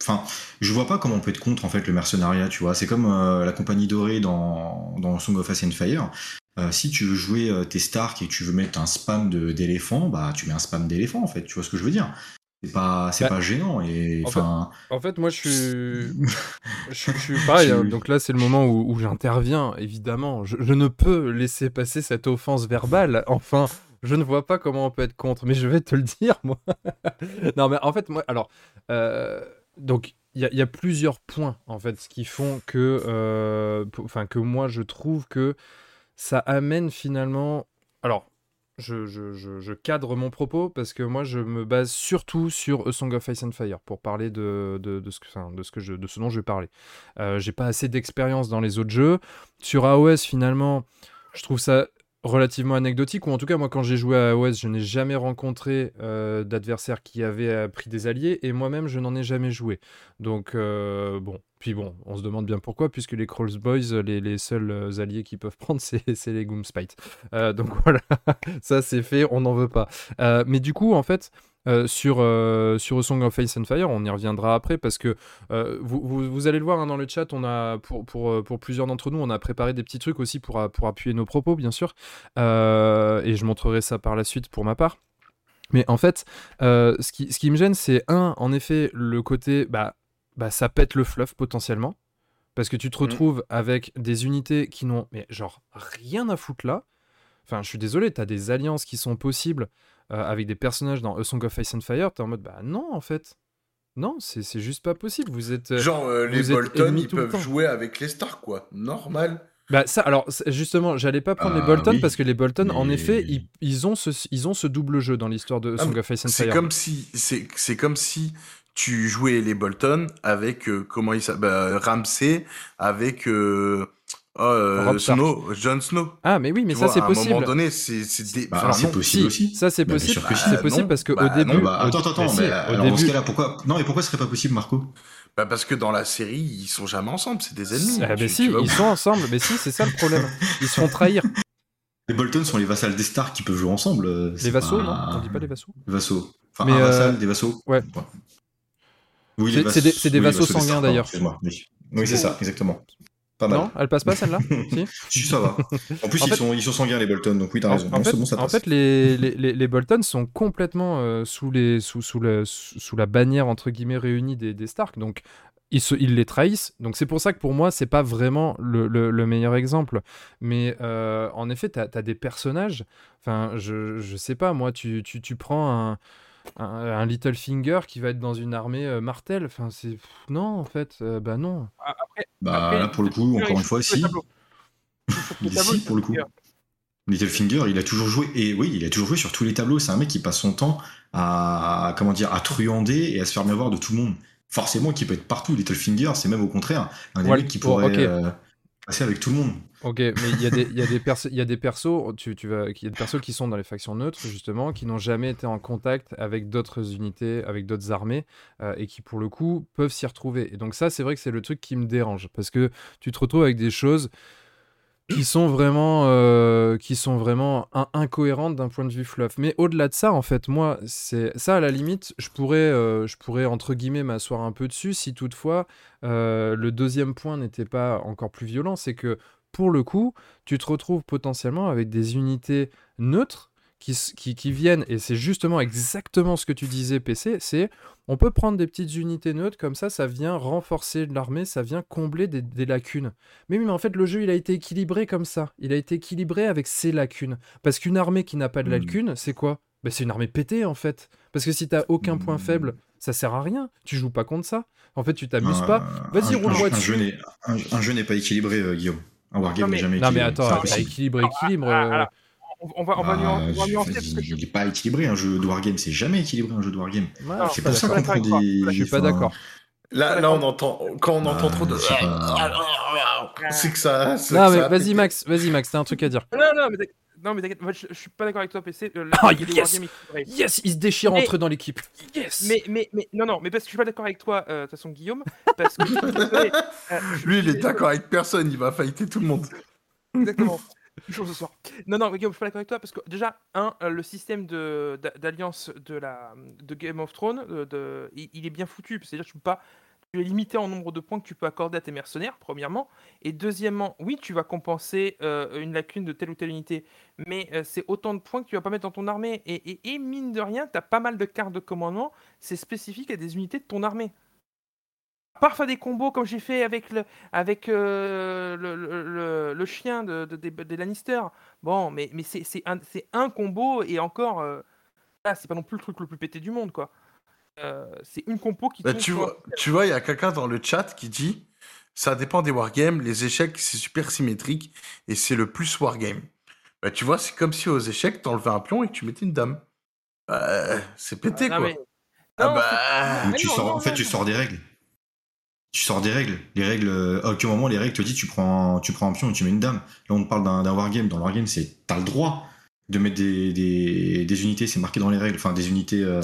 enfin, je vois pas comment on peut être contre en fait le mercenariat, tu vois. C'est comme la compagnie dorée dans, dans Song of Ice Fire. si tu veux jouer tes Stark et que tu veux mettre un spam d'éléphants, bah tu mets un spam d'éléphants en fait, tu vois ce que je veux dire c'est pas c'est bah, pas gênant et enfin en, fait moi je suis je, suis pareil hein. donc là c'est le moment où, j'interviens évidemment. Je, ne peux laisser passer cette offense verbale. Enfin je ne vois pas comment on peut être contre mais je vais te le dire moi. Non mais en fait moi alors euh, donc il y, a plusieurs points en fait ce qui font que euh, enfin que moi je trouve que ça amène finalement alors je, cadre mon propos parce que moi je me base surtout sur A Song of Ice and Fire pour parler de, ce, que, de, ce, je, de ce dont je vais parler. Euh, j'ai pas assez d'expérience dans les autres jeux. Sur AOS finalement, je trouve ça relativement anecdotique, ou en tout cas moi quand j'ai joué à AOS, je n'ai jamais rencontré euh, d'adversaires qui avaient euh, pris des alliés, et moi-même je n'en ai jamais joué. Donc euh, bon, puis bon, on se demande bien pourquoi, puisque les Crawls Boys, les, les seuls alliés qu'ils peuvent prendre, c'est les Goomspite. donc voilà, ça c'est fait, on n'en veut pas. mais du coup, en fait, euh, sur, euh, sur A Song of Ice and Fire. On y reviendra après parce que euh, vous, vous, allez le voir hein, dans le chat. On a, pour, pour, pour plusieurs d'entre nous, on a préparé des petits trucs aussi pour, pour appuyer nos propos, bien sûr. et je montrerai ça par la suite pour ma part. Mais en fait, ce, qui, ce qui me gêne, c'est un, en effet, le côté, bah, bah, ça pète le fluff potentiellement. Parce que tu te mmh. retrouves avec des unités qui n'ont, mais genre, rien à foutre là. Enfin, je suis désolé, tu as des alliances qui sont possibles euh, avec des personnages dans A Song of Ice and Fire, t'es en mode bah non en fait. Non, c'est juste pas possible. Vous êtes. Euh, Genre, euh, les Bolton, ils peuvent jouer avec les stars, quoi. Normal. Bah ça, alors justement, j'allais pas prendre les ah Bolton parce que les Bolton, en effet, ils, ont ce, ils ont ce double jeu dans l'histoire de ah, Song of Ice and Fire. C'est comme si, c'est comme si tu jouais les Bolton avec comment il s'appelle, bah, Ramsey avec euh, Snow, Jon Snow. Ah, mais oui, mais ça c'est possible. À un moment donné, c'est des... bah, c'est possible aussi. Ça c'est possible. C'est possible parce que au début. Bah, attends, attends, attends. Mais alors, dans ce cas-là, pourquoi Non, mais pourquoi ce serait pas possible, Marco? Bah parce que dans la série, ils sont jamais ensemble, c'est des ennemis. Ah, mais si, ils sont ensemble. Mais si, c'est ça le problème. Ils se font trahir. Les Bolton sont les vassals des stars qui peuvent jouer ensemble. Euh, les vassaux, non On dit pas les vassaux. Les vassaux. Enfin, un euh, vassal, des vassaux. Ouais. Oui, c'est des, vassaux sanguins d'ailleurs. Oui, c'est ça, exactement. Non, elle passe pas celle-là si. ça va. En plus, ils, sont, ils sont sanguins les Bolton, donc oui, t'as raison. En, fait, bon, ça en fait, les, les, les, Bolton sont complètement euh, sous, les, sous, sous, la, sous la bannière entre guillemets réunie des, des Stark, donc ils, se, ils les trahissent. Donc c'est pour ça que pour moi, c'est pas vraiment le, le, meilleur exemple. Mais euh, en effet, t'as as des personnages. Enfin, je, je sais pas, moi, tu, tu, tu prends un un, Little Finger qui va être dans une armée euh, Martel. Enfin, c'est non en fait, euh, bah non. Ah, bah là pour le coup, encore une fois, si. si pour le coup. Littlefinger, il a toujours joué et oui, il a toujours joué sur tous les tableaux. C'est un mec qui passe son temps à comment dire à truander et à se faire bien voir de tout le monde. Forcément, qui peut être partout. Littlefinger, c'est même au contraire un des mecs qui pourrait euh, passer avec tout le monde. Ok, mais il y a des, y y a des persos, tu, tu y a des persos qui sont dans les factions neutres, justement, qui n'ont jamais été en contact avec d'autres unités, avec d'autres armées, euh, et qui, pour le coup, peuvent s'y retrouver. Et donc ça, c'est vrai que c'est le truc qui me dérange, parce que tu te retrouves avec des choses... qui sont vraiment, euh, incohérentes d'un point de vue fluff. Mais au-delà de ça, en fait, moi, c'est ça à la limite, je pourrais, euh, je entre guillemets m'asseoir un peu dessus si toutefois euh, le deuxième point n'était pas encore plus violent, c'est que pour le coup, tu te retrouves potentiellement avec des unités neutres qui, s- qui, qui viennent, et c'est justement exactement ce que tu disais, PC, c'est on peut prendre des petites unités neutres, comme ça, ça vient renforcer l'armée, ça vient combler des, des lacunes. Mais oui, mais en fait, le jeu, il a été équilibré comme ça. Il a été équilibré avec ses lacunes. Parce qu'une armée qui n'a pas de Hmm. lacunes, c'est quoi? Ben, C'est une armée pétée, en fait. Parce que si t'as aucun point Hmm. faible, ça sert à rien. Tu joues pas contre ça. En fait, tu t'amuses pas. Vas-y, un- roule-moi un- dessus. jeu n'est- Un, un jeu n'est pas équilibré, euh, Guillaume. Un wargame n'est jamais Non, mais équilibré. attends, équilibré, équilibre. Ah, euh, on, va, on va, Ah, nuan- on va je- nuancer parce que il n'est pas équilibré un jeu de wargame, c'est jamais équilibré un jeu de wargame. ouais, C'est pas pour ça qu'on prend des. Je suis pas d'accord. Là, là, on entend, quand on entend Ah, trop de. c'est pas- C'est que ça. Non, mais vas-y. Max, vas-y, Max, t'as un truc à dire. Non, non, mais t'inquiète- non, mais t'inquiète, en fait, je, je suis pas d'accord avec toi, PC. euh, Ah, les yes. Yes, il se déchire Mais- entre eux dans l'équipe. Yes Mais, mais, mais, non, non, mais parce que je suis pas d'accord avec toi, euh, de toute façon, Guillaume, parce que. euh, Lui, il est d'accord avec personne, il va fighter tout le monde. Exactement. Non, non, Guillaume, je suis pas d'accord avec toi parce que déjà, un, euh, le système d'alliance de la de Game of Thrones, euh, il, est bien foutu. C'est-à-dire que tu peux pas, tu es limité en nombre de points que tu peux accorder à tes mercenaires, premièrement, et deuxièmement, oui, tu vas compenser euh, une lacune de telle ou telle unité, mais c'est autant de points que tu vas pas mettre dans ton armée. Et, et- et mine de rien, tu as pas mal de cartes de commandement, c'est spécifique à des unités de ton armée. Parfois des combos comme j'ai fait avec le, avec euh, le, le- le- chien de, de- des- des Lannister. Bon, mais, mais c'est c'est un, c'est un combo et encore, euh, là, c'est pas non plus le truc le plus pété du monde, quoi. Euh, c'est une compo qui Bah, tu sur- vois, tu vois, il y a quelqu'un dans le chat qui dit ça dépend des wargames, les échecs c'est super symétrique et c'est le plus wargame. Bah, tu vois, c'est comme si aux échecs t'enlevais un pion et que tu mettais une dame. Bah, c'est pété Ah, quoi. mais- Ah Non, bah, c'est- Mais Mais tu non, sors, non, en fait, non, tu non. sors des règles. Tu sors des règles. Les règles, euh, à aucun moment les règles te disent tu prends, tu prends un pion et tu mets une dame. Là, on parle d'un wargame. Dans le wargame, c'est t'as le droit de mettre des, des, des unités, c'est marqué dans les règles. Enfin, des unités, euh,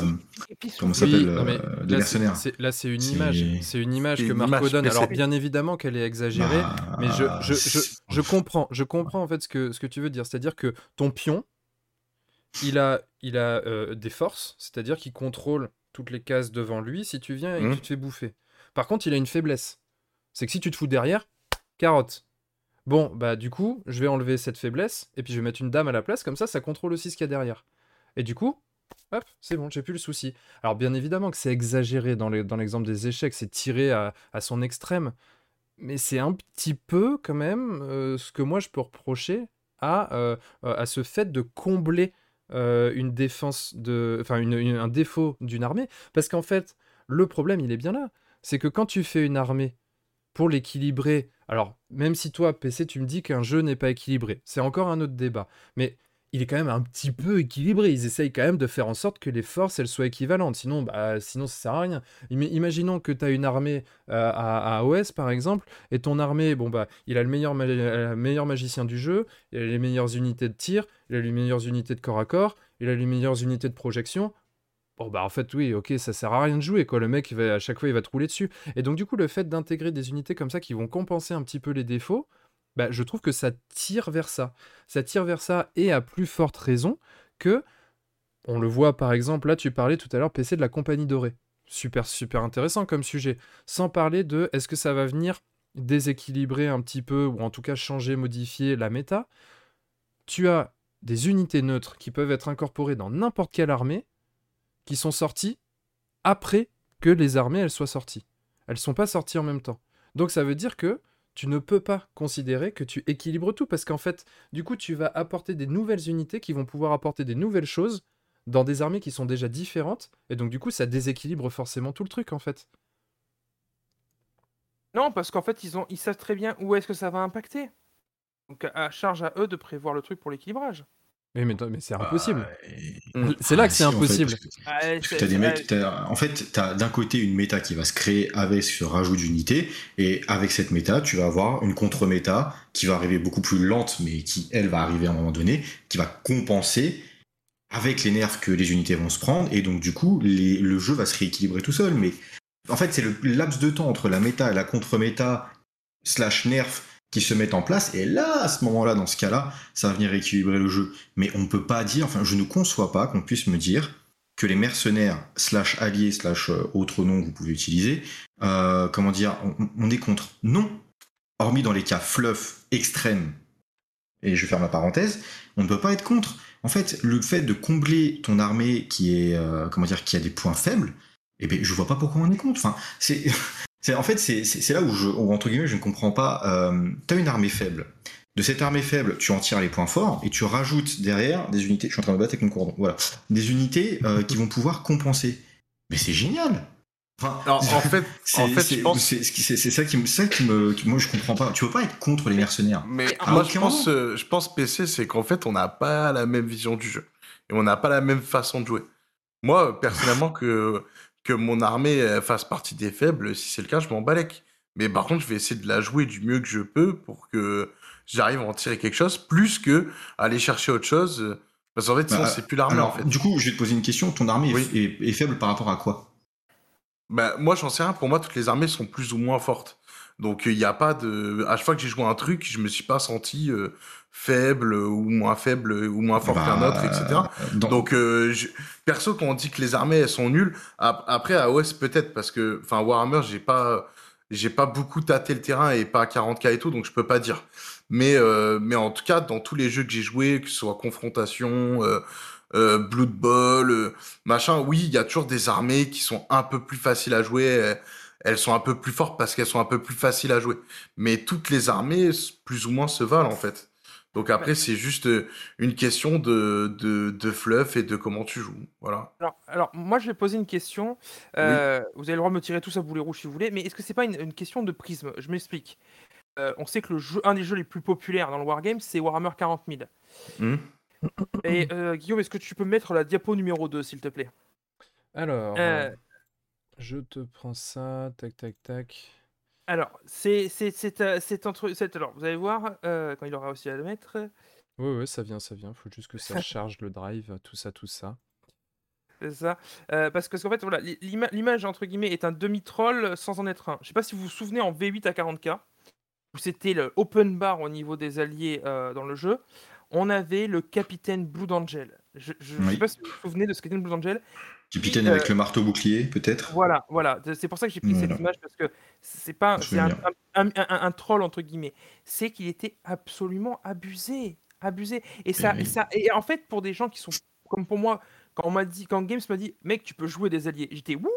comment ça Oui, s'appelle, mais euh, des là, c'est- mercenaires. Là, c'est une image. C'est une image que Marco image, donne. Alors, bien évidemment qu'elle est exagérée, Bah, mais je, je, je, je comprends. Je comprends en fait ce que, ce que tu veux dire. C'est-à-dire que ton pion, il a, il a euh, des forces, c'est-à-dire qu'il contrôle toutes les cases devant lui si tu viens et que Mhm. tu te fais bouffer. Par contre, il a une faiblesse. C'est que si tu te fous derrière, carotte. Bon, bah du coup, je vais enlever cette faiblesse et puis je vais mettre une dame à la place, comme ça, ça contrôle aussi ce qu'il y a derrière. Et du coup, hop, c'est bon, j'ai plus le souci. Alors bien évidemment que c'est exagéré dans l'exemple des échecs, c'est tiré à, à son extrême, mais c'est un petit peu quand même euh, ce que moi je peux reprocher à, euh, euh, ce fait de combler une- un défaut d'une armée, parce qu'en fait le problème il est bien là, c'est que quand tu fais une armée pour l'équilibrer, alors même si toi PC tu me dis qu'un jeu n'est pas équilibré, c'est encore un autre débat, mais il est quand même un petit peu équilibré. Ils essayent quand même de faire en sorte que les forces elles soient équivalentes. Sinon, bah, sinon ça sert à rien. Im- Imaginons que tu as une armée euh, à, OS par exemple, et ton armée, bon bah, il a le meilleur, euh, meilleur magicien du jeu, il a les meilleures unités de tir, il a les meilleures unités de corps à corps, il a les meilleures unités de projection. Bon bah en fait oui, ok, ça sert à rien de jouer quoi. Le mec va, à chaque fois il va te rouler dessus. Et donc du coup le fait d'intégrer des unités comme ça qui vont compenser un petit peu les défauts, bah, je trouve que ça tire vers ça. Ça tire vers ça et à plus forte raison que, on le voit par exemple, là tu parlais tout à l'heure PC de la compagnie dorée. Super super intéressant comme sujet. Sans parler de est-ce que ça va venir déséquilibrer un petit peu ou en tout cas changer, modifier la méta? Tu as des unités neutres qui peuvent être incorporées dans n'importe quelle armée qui sont sorties après que les armées elles soient sorties. Elles sont pas sorties en même temps. Donc ça veut dire que tu ne peux pas considérer que tu équilibres tout parce qu'en fait, du coup, tu vas apporter des nouvelles unités qui vont pouvoir apporter des nouvelles choses dans des armées qui sont déjà différentes et donc du coup, ça déséquilibre forcément tout le truc en fait. Non, parce qu'en fait, ils, ont, ils savent très bien où est-ce que ça va impacter. Donc, à charge à eux de prévoir le truc pour l'équilibrage. Mais, mais, mais c'est impossible. Bah, et- C'est là Ah, que si, c'est en fait, impossible. parce que- Ah, c'est- t'as des c'est- mecs, t'as- en fait, tu as d'un côté une méta qui va se créer avec ce rajout d'unités, et avec cette méta, tu vas avoir une contre-méta qui va arriver beaucoup plus lente, mais qui, elle, va arriver à un moment donné, qui va compenser avec les nerfs que les unités vont se prendre, et donc du coup, les- le jeu va se rééquilibrer tout seul. Mais en fait, c'est le laps de temps entre la méta et la contre-méta slash nerf qui se mettent en place, et là, à ce moment-là, dans ce cas-là, ça va venir équilibrer le jeu. Mais on ne peut pas dire, enfin, je ne conçois pas qu'on puisse me dire que les mercenaires, slash alliés, slash euh, autres noms que vous pouvez utiliser, euh, comment dire, on, est contre. Non. Hormis dans les cas fluff extrêmes, et je ferme la parenthèse, on ne peut pas être contre. En fait, le fait de combler ton armée qui est, euh, comment dire, qui a des points faibles, eh ben, je vois pas pourquoi on est contre. Enfin, c'est en fait, c'est, là où je, où, entre guillemets, je ne comprends pas. Euh, T'as une armée faible. De cette armée faible, tu en tires les points forts et tu rajoutes derrière des unités. Je suis en train de battre avec mon cordon. Voilà, des unités euh, qui vont pouvoir compenser. Mais c'est génial. Enfin, Alors, en fait, c'est, en fait, pense. ça qui me, ça qui me, qui- moi je comprends pas. Tu peux pas être contre les mercenaires. Mais moi, je pense, euh, je pense PC, c'est qu'en fait, on n'a pas la même vision du jeu. Et on n'a pas la même façon de jouer. Moi, personnellement, que, que mon armée elle, fasse partie des faibles, si c'est le cas, je m'en balèque. Mais par contre, je vais essayer de la jouer du mieux que je peux pour que j'arrive à en tirer quelque chose, plus que aller chercher autre chose. euh, Parce qu'en fait, Bah, c'est plus l'armée, en fait. du coup, je vais te poser une question. Ton armée est- Oui. est, est faible par rapport à quoi? Bah, moi, j'en sais rien. Pour moi, toutes les armées sont plus ou moins fortes. Donc, il n'y a pas de. À chaque fois que j'ai joué un truc, je me suis pas senti euh, faible ou moins faible ou moins fort Bah, qu'un autre, etc. dans- Donc, euh, je- perso, quand on dit que les armées elles sont nulles, ap- après à OS peut-être parce que, enfin, Warhammer, j'ai pas, j'ai pas beaucoup tâté le terrain et pas à 40k et tout, donc je peux pas dire. Mais, euh, mais en tout cas, dans tous les jeux que j'ai joués, que ce soit confrontation, euh, euh, Blood Bowl, machin, oui, il y a toujours des armées qui sont un peu plus faciles à jouer. Elles, sont un peu plus fortes parce qu'elles sont un peu plus faciles à jouer. Mais toutes les armées, plus ou moins, se valent en fait. Donc après, c'est juste euh, une question de, de, de fluff et de comment tu joues. Voilà. Alors, alors, moi, je vais poser une question. Euh, Vous avez le droit de me tirer tout ça boulet rouge si vous voulez, mais est-ce que c'est pas une, une question de prisme? Je m'explique. Euh, on sait que le jeu, un des jeux les plus populaires dans le Wargame, c'est Warhammer 40 000. Mhm. Et euh, Guillaume, est-ce que tu peux mettre la diapo numéro 2, s'il te plaît? Alors, Euh. Je te prends ça, tac, tac, tac. Alors, c'est c'est- c'est, euh, c'est entre. c'est- Alors, vous allez voir, euh, quand il aura aussi à le mettre. Ouais, ouais, ça vient, ça vient. Faut juste que ça charge le drive, tout ça, tout ça. C'est ça. Euh, parce que parce qu'en fait, voilà, l'image, entre guillemets, est un demi-troll sans en être un. Je sais pas si vous vous souvenez en V8 à 40k, où c'était le open bar au niveau des alliés euh, dans le jeu, on avait le capitaine Blood Angel. Je, Oui. sais pas si vous vous souvenez de ce capitaine Blood Angel. Capitaine euh, avec le marteau bouclier, peut-être? Voilà, voilà. C'est pour ça que j'ai pris Voilà. cette image parce que c'est pas un, souviens. un- un- un- un troll entre guillemets. C'est qu'il était absolument abusé, abusé. Et ça, et ça, et en fait pour des gens qui sont comme pour moi, quand on m'a dit, quand Games m'a dit, mec, tu peux jouer des alliés, j'étais wouh.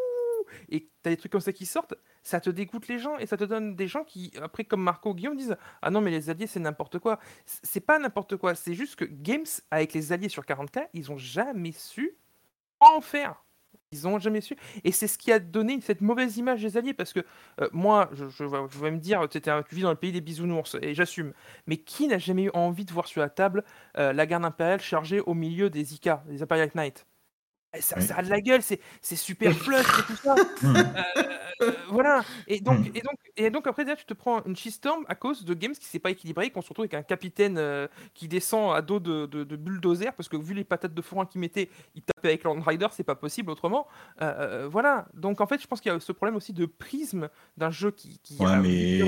Et t'as des trucs comme ça qui sortent, ça te dégoûte les gens et ça te donne des gens qui, après comme Marco Guillaume, disent Ah non, mais les alliés c'est n'importe quoi. C'est pas n'importe quoi, c'est juste que Games, avec les alliés sur 40k, ils ont jamais su en faire. Ils ont jamais su. Et c'est ce qui a donné cette mauvaise image des alliés. Parce que euh, moi, je, je, vais- me dire, un- tu vis dans le pays des bisounours, et j'assume. Mais qui n'a jamais eu envie de voir sur la table euh, la garde impériale chargée au milieu des IK, des Imperial Knights? Ça, Oui. ça a de la gueule, c'est super flush et tout ça. Mmh. Euh, voilà. Et donc, Mm. et donc, et donc après, tu te prends une shitstorm à cause de games qui s'est pas équilibré, qu'on se retrouve avec un capitaine euh, qui descend à dos de, de, de bulldozer, parce que vu les patates de forain qu'il mettait, il tapait avec Land Rider, c'est pas possible autrement. Euh, euh, voilà. Donc en fait, je pense qu'il y a ce problème aussi de prisme d'un jeu qui. qui Ouais, a- mais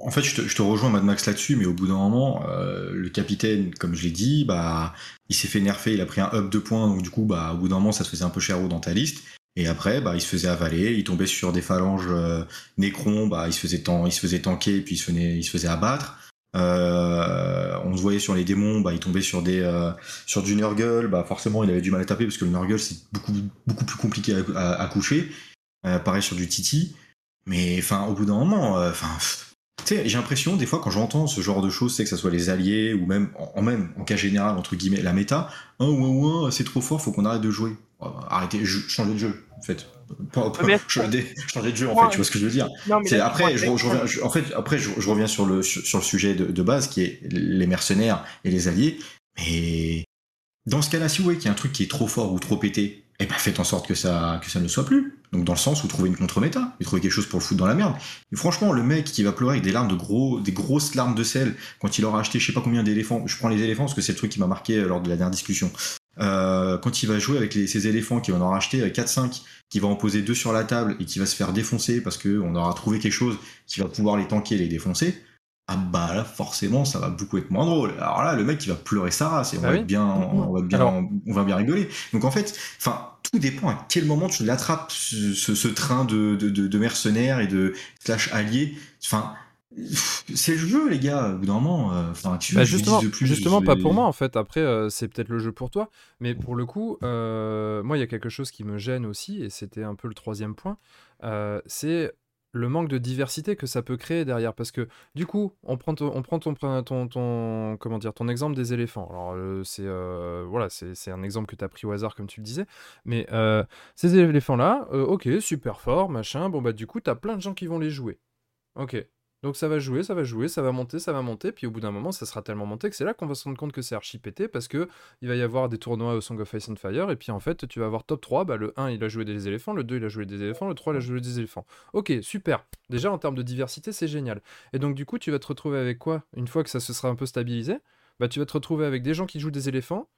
en fait, je te, je te rejoins Mad Max là-dessus, mais au bout d'un moment, euh, le capitaine, comme je l'ai dit, bah, il s'est fait nerfer, il a pris un up de points, donc du coup, bah, au bout d'un moment, ça se faisait un peu cher dans ta liste. Et après, bah, il se faisait avaler, il tombait sur des phalanges euh, Necron, bah, il se faisait tan- il se faisait tanker, puis il se faisait, abattre. Euh, on se voyait sur les démons, bah, il tombait sur des, euh, sur du Nurgle, bah, forcément, il avait du mal à taper parce que le Nurgle c'est beaucoup, plus compliqué à, à- coucher. Euh, pareil sur du Titi. Mais enfin, au bout d'un moment, tu sais, j'ai l'impression des fois quand j'entends ce genre de choses, c'est que ça soit les alliés ou même en, même en cas général entre guillemets la méta, un ou un, un, c'est trop fort, faut qu'on arrête de jouer. Euh, Arrêtez, je, changer de jeu en fait. Pas- pas- mais- changer, changer de jeu en Ouais. fait, tu vois ce que je veux dire. C'est après, je, reviens, je- en fait, après, je, je reviens sur le sur, sur le sujet de, de base qui est les mercenaires et les alliés. Mais dans ce cas-là, si vous voyez qu'il y a un truc qui est trop fort ou trop pété, eh ben faites en sorte que ça que ça ne soit plus. Donc dans le sens où trouvez une contre-méta, et trouvez quelque chose pour le foutre dans la merde. Franchement, le mec qui va pleurer avec des larmes de gros, des grosses larmes de sel quand il aura acheté je sais pas combien d'éléphants, je prends les éléphants parce que c'est le truc qui m'a marqué euh, lors de la dernière discussion. Euh, quand il va jouer avec les, ces éléphants qui va en racheter 4-5, qui va en poser deux sur la table et qui va se faire défoncer parce que on aura trouvé quelque chose qui va pouvoir les tanker et les défoncer, ah bah là forcément ça va beaucoup être moins drôle. Alors là le mec il va pleurer sa race et on Bah va oui. être bien, on va bien, Alors- on va bien rigoler. Donc en fait, enfin tout dépend à quel moment tu l'attrapes ce, ce- ce train de, de, de- de mercenaires et de slash alliés. Enfin c'est le jeu les gars. Au bout d'un moment, euh, enfin tu veux Bah justement, de plus, justement pas pour moi en fait. Après, euh, c'est peut-être le jeu pour toi, mais pour le coup, euh, moi il y a quelque chose qui me gêne aussi, et c'était un peu le troisième point. euh, c'est le manque de diversité que ça peut créer derrière, parce que du coup, on prend ton, on prend ton, ton, comment dire, ton exemple des éléphants. Alors euh, c'est euh, c'est un exemple que tu as pris au hasard comme tu le disais, mais euh, ces éléphants-là, euh, ok, super fort, machin. Bon bah du coup, t'as plein de gens qui vont les jouer. Ok. Donc ça va jouer, ça va jouer, ça va monter, ça va monter, puis au bout d'un moment, ça sera tellement monté que c'est là qu'on va se rendre compte que c'est archi pété parce que il va y avoir des tournois au Song of Ice and Fire, et puis en fait, tu vas avoir top 3, bah, le 1 il a joué des éléphants, le 2 il a joué des éléphants, le 3 il a joué des éléphants. Ok, super. Déjà en termes de diversité, c'est génial. Et donc du coup, tu vas te retrouver avec quoi? Une fois que ça se sera un peu stabilisé, bah tu vas te retrouver avec des gens qui jouent des éléphants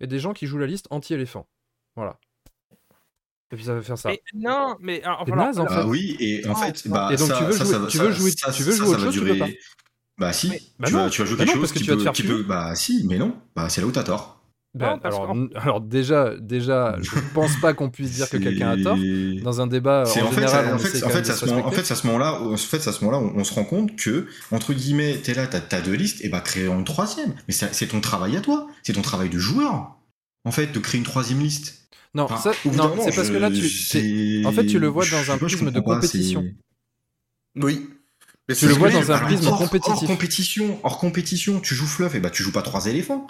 et des gens qui jouent la liste anti-éléphant. Voilà. Et puis ça va faire ça. Mais non, mais alors, C'est alors, naze, en alors, fait. Bah oui, et en Non, fait, bah, Et donc, ça, tu veux ça, jouer- ça va- tu veux ça- jouer- ça- tu veux jouer ça autre va chose, tu peux durer- pas. Bah si, Mais- Bah tu, non. vas, tu vas jouer Bah quelque non, chose parce que qui peut, qui bah si, mais non, bah c'est là où t'as tort. Bah, Non, parce alors, déjà, déjà, je pense pas qu'on puisse dire que quelqu'un a tort. Dans un débat, en, en fait, général, ça- on en fait, en fait, en fait, à ce moment-là, en fait, à ce moment-là, on, on se rend compte que entre guillemets, t'es là, t'as as deux listes, et bah créons une troisième. Mais c'est ton travail à toi, c'est ton travail de joueur, en fait, de créer une troisième liste. Non, Enfin, ça, c'est parce je- que là, tu, en fait, tu le vois dans un je prisme de pas, compétition. Oui. Mais Tu le vois dans un prisme hors, compétitif. Hors compétition, hors compétition, tu joues fluff, et bah tu joues pas trois éléphants.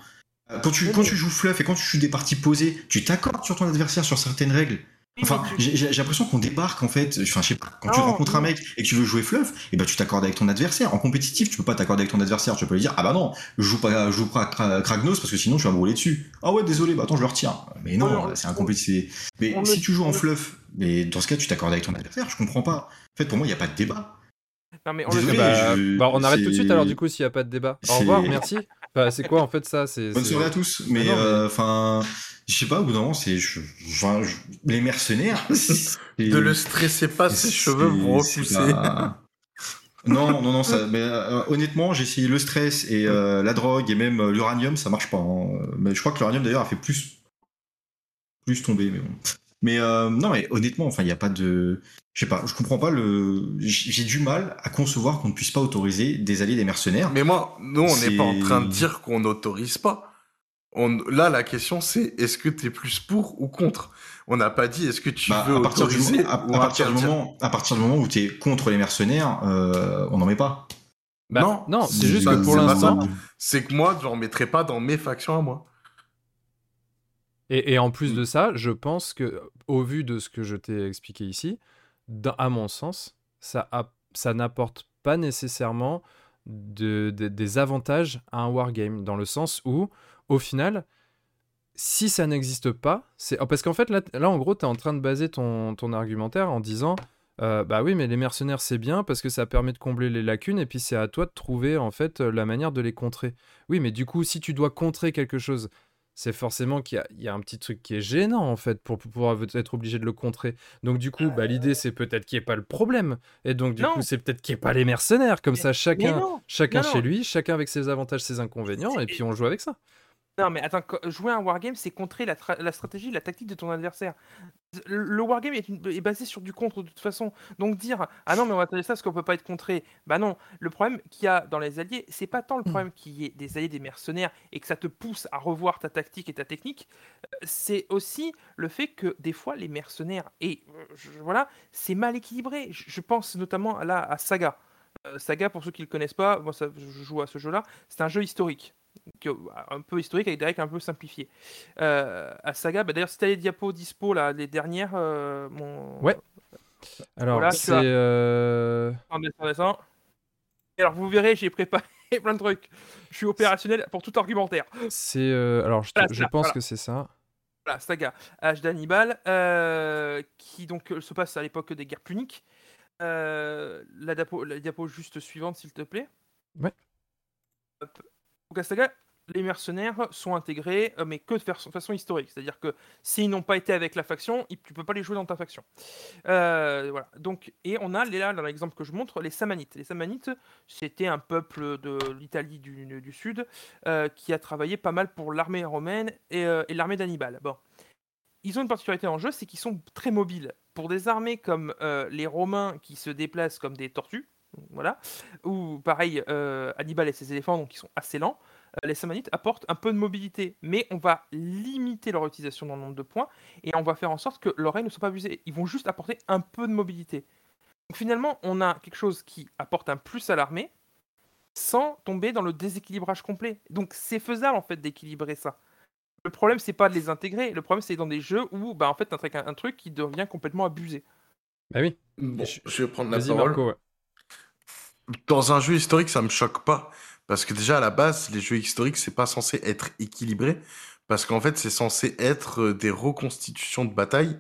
Euh, Quand tu, quand tu joues fluff et quand tu joues des parties posées, tu t'accordes sur ton adversaire sur certaines règles. Enfin, j'ai l'impression qu'on débarque en fait. Enfin, je sais pas. Quand tu rencontres un mec et que tu veux jouer fluff, et bah tu t'accordes avec ton adversaire. En compétitif, tu peux pas t'accorder avec ton adversaire. Tu peux lui dire ah bah non, je joue pas, je joue pas Kragnos parce que sinon tu vas me rouler dessus. Ah ouais, désolé, bah attends, je le retire. Mais non, c'est un compétitif. Mais on si tu joues en fluff, mais dans ce cas tu t'accordes avec ton adversaire, je comprends pas. En fait, pour moi, il y a pas de débat. Non, mais on le Désolé, fait. bah, je- bah, on arrête tout de suite alors du coup s'il n'y a pas de débat. Au revoir, merci. Bah, c'est quoi en fait ça Bonne c'est- soirée à tous. Mais non, mais- euh, enfin, je sais pas. Au bout d'un moment, c'est je- enfin, je- les mercenaires. Ne le stressez pas, ses cheveux vont repousser. pas- Non, non, non, ça, mais euh, honnêtement, j'ai essayé le stress et euh, la drogue et même euh, l'uranium, ça marche pas. hein. Mais je crois que l'uranium d'ailleurs a fait plus, plus tomber, mais bon. Mais euh, non, mais honnêtement, enfin, il n'y a pas de, je sais pas, je comprends pas le, j'ai du mal à concevoir qu'on ne puisse pas autoriser des alliés des mercenaires. Mais moi, nous, on n'est pas en train de dire qu'on n'autorise pas. On... Là, la question, c'est est-ce que tu es plus pour ou contre? On n'a pas dit est-ce que tu Bah, veux à partir du autoriser moment, à, partir du moment, à partir du moment où tu es contre les mercenaires, euh, on n'en met pas. Bah, Non, non, c'est juste que pour l'instant. C'est que moi, j'en mettrais pas dans mes factions à moi. Et, et en plus Mm. de ça, je pense que, au vu de ce que je t'ai expliqué ici, dans- à mon sens, ça, a- ça n'apporte pas nécessairement de, de- des avantages à un wargame, dans le sens où, au final, si ça n'existe pas, c'est parce qu'en fait, là, là en gros, tu es en train de baser ton, ton argumentaire en disant. euh, bah oui, mais les mercenaires c'est bien parce que ça permet de combler les lacunes et puis c'est à toi de trouver en fait euh, la manière de les contrer. Oui, mais du coup, si tu dois contrer quelque chose, c'est forcément qu'il y a, il y a un petit truc qui est gênant en fait pour pouvoir être obligé de le contrer. Donc du coup, bah, l'idée c'est peut-être qu'il n'y ait pas le problème. Et donc du Non. coup, c'est peut-être qu'il n'y ait pas les mercenaires. Comme ça, chacun, chacun non, chez lui, chacun avec ses avantages, ses inconvénients, et puis on joue avec ça. Non, mais attends, jouer un wargame, c'est contrer la, tra- la stratégie, la tactique de ton adversaire. Le, le wargame est, une- est basé sur du contre de toute façon. Donc dire ah non, mais on va tenter ça parce qu'on peut pas être contré. Bah non, le problème qu'il y a dans les alliés, c'est pas tant le problème qu'il y ait des alliés des mercenaires et que ça te pousse à revoir ta tactique et ta technique, euh, c'est aussi le fait que des fois les mercenaires et euh, je- voilà, c'est mal équilibré. Je, je pense notamment à, là, à Saga. Euh, Saga, pour ceux qui le connaissent pas, moi ça, je joue à ce jeu-là, c'est un jeu historique que- un peu historique avec des règles un peu simplifiées. Euh, à Saga, bah, d'ailleurs, si t'as les diapos dispo, là, les dernières, euh, mon... Ouais. Alors, Voilà, c'est. as- euh, alors, vous verrez, j'ai préparé plein de trucs. Je suis opérationnel pour tout argumentaire. C'est. euh, Alors, je, Voilà, je pense voilà. que c'est ça. Voilà, Saga, Âge d'Hannibal, qui donc se passe à l'époque des guerres puniques. La, diapo, la diapo juste suivante, s'il te plaît. Ouais. Hop. Donc, Saga, les mercenaires sont intégrés, euh, mais que de fa- façon historique. C'est-à-dire que s'ils n'ont pas été avec la faction, tu peux pas les jouer dans ta faction. Euh. Donc, et on a là, dans l'exemple que je montre, les Samanites. Les Samanites, c'était un peuple de l'Italie du, Sud euh, qui a travaillé pas mal pour l'armée romaine et, l'armée d'Hannibal. Bon. Ils ont une particularité en jeu, c'est qu'ils sont très mobiles. Pour des armées comme les Romains qui se déplacent comme des tortues, voilà, ou pareil, euh, Hannibal et ses éléphants, donc ils sont assez lents, euh, les Samanites apportent un peu de mobilité, mais on va limiter leur utilisation dans le nombre de points et on va faire en sorte que leurs ne soient pas abusées. Ils vont juste apporter un peu de mobilité. Donc finalement, on a quelque chose qui apporte un plus à l'armée sans tomber dans le déséquilibrage complet. Donc c'est faisable en fait d'équilibrer ça. Le problème, c'est pas de les intégrer. Le problème, c'est dans des jeux où, bah, en fait, t'as un, un truc qui devient complètement abusé. Bah oui. Bon, Je- je vais prendre la parole. Marco. ouais. Dans un jeu historique, ça me choque pas. Parce que déjà, à la base, les jeux historiques, c'est pas censé être équilibré. Parce qu'en fait, c'est censé être euh, des reconstitutions de batailles.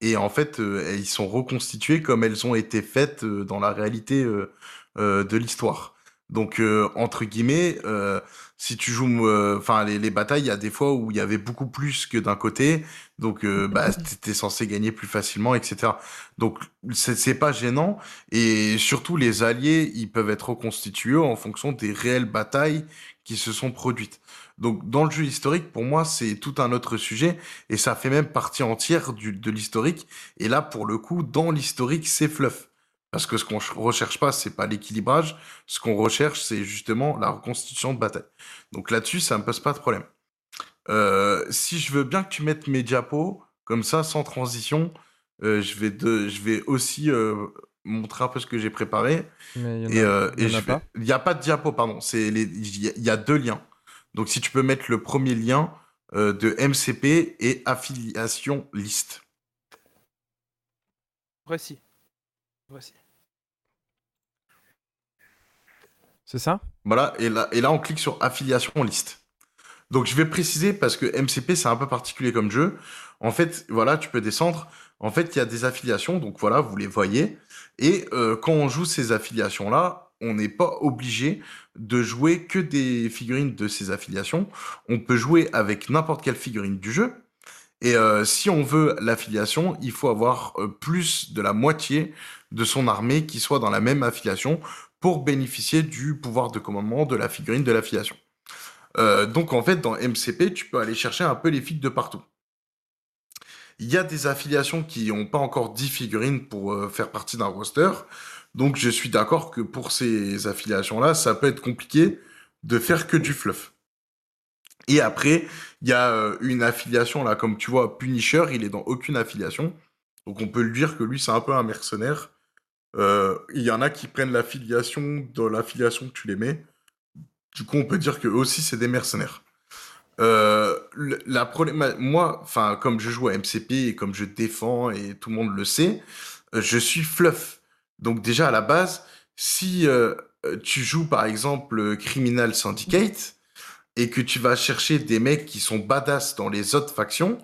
Et en fait, euh, ils sont reconstitués comme elles ont été faites euh, dans la réalité euh, euh, de l'histoire. Donc, euh, entre guillemets, euh, si tu joues, euh, enfin, les, les batailles, il y a des fois où il y avait beaucoup plus que d'un côté. Donc, euh, bah, t'étais censé gagner plus facilement, etc. Donc, c'est c'est pas gênant. Et surtout, les alliés, ils peuvent être reconstitués en fonction des réelles batailles qui se sont produites. Donc, dans le jeu historique, pour moi, c'est tout un autre sujet et ça fait même partie entière du, de l'historique. Et là, pour le coup, dans l'historique, c'est fluff. Parce que ce qu'on ch- recherche pas, c'est pas l'équilibrage. Ce qu'on recherche, c'est justement la reconstitution de bataille. Donc là-dessus, ça me pose pas de problème. Euh, si je veux bien que tu mettes mes diapos, comme ça, sans transition, euh, je, vais de, je vais aussi euh, montrer un peu ce que j'ai préparé. Mais il y en a, Et, euh, y en pas? il n'y a pas de diapo, pardon. Il y, a- il y a deux liens. Donc si tu peux mettre le premier lien euh, de MCP et affiliation liste. Voici. Voici. C'est ça? Voilà, et là, et là on clique sur affiliation liste. Donc je vais préciser parce que MCP c'est un peu particulier comme jeu. En fait, voilà, tu peux descendre. En fait, il y a des affiliations, donc voilà, vous les voyez. Et euh, quand on joue ces affiliations-là, on n'est pas obligé de jouer que des figurines de ces affiliations. On peut jouer avec n'importe quelle figurine du jeu. Et euh, si on veut l'affiliation, il faut avoir euh, plus de la moitié de son armée qui soit dans la même affiliation pour bénéficier du pouvoir de commandement de la figurine de l'affiliation. Euh, donc en fait, dans MCP, tu peux aller chercher un peu les figues de partout. Il y a des affiliations qui n'ont pas encore 10 figurines pour faire partie d'un roster. Donc je suis d'accord que pour ces affiliations-là, ça peut être compliqué de faire que du fluff. Et après, il y a euh, une affiliation, là, comme tu vois, Punisher, il est dans aucune affiliation. Donc on peut lui dire que lui, c'est un peu un mercenaire. Euh, Il y en a qui prennent l'affiliation dans l'affiliation que tu les mets. Du coup, on peut dire que eux aussi, c'est des mercenaires. Euh, la moi, enfin, comme je joue à MCP et comme je défends et tout le monde le sait, euh, je suis fluff. Donc déjà à la base, si tu joues par exemple Criminal Syndicate et que tu vas chercher des mecs qui sont badass dans les autres factions,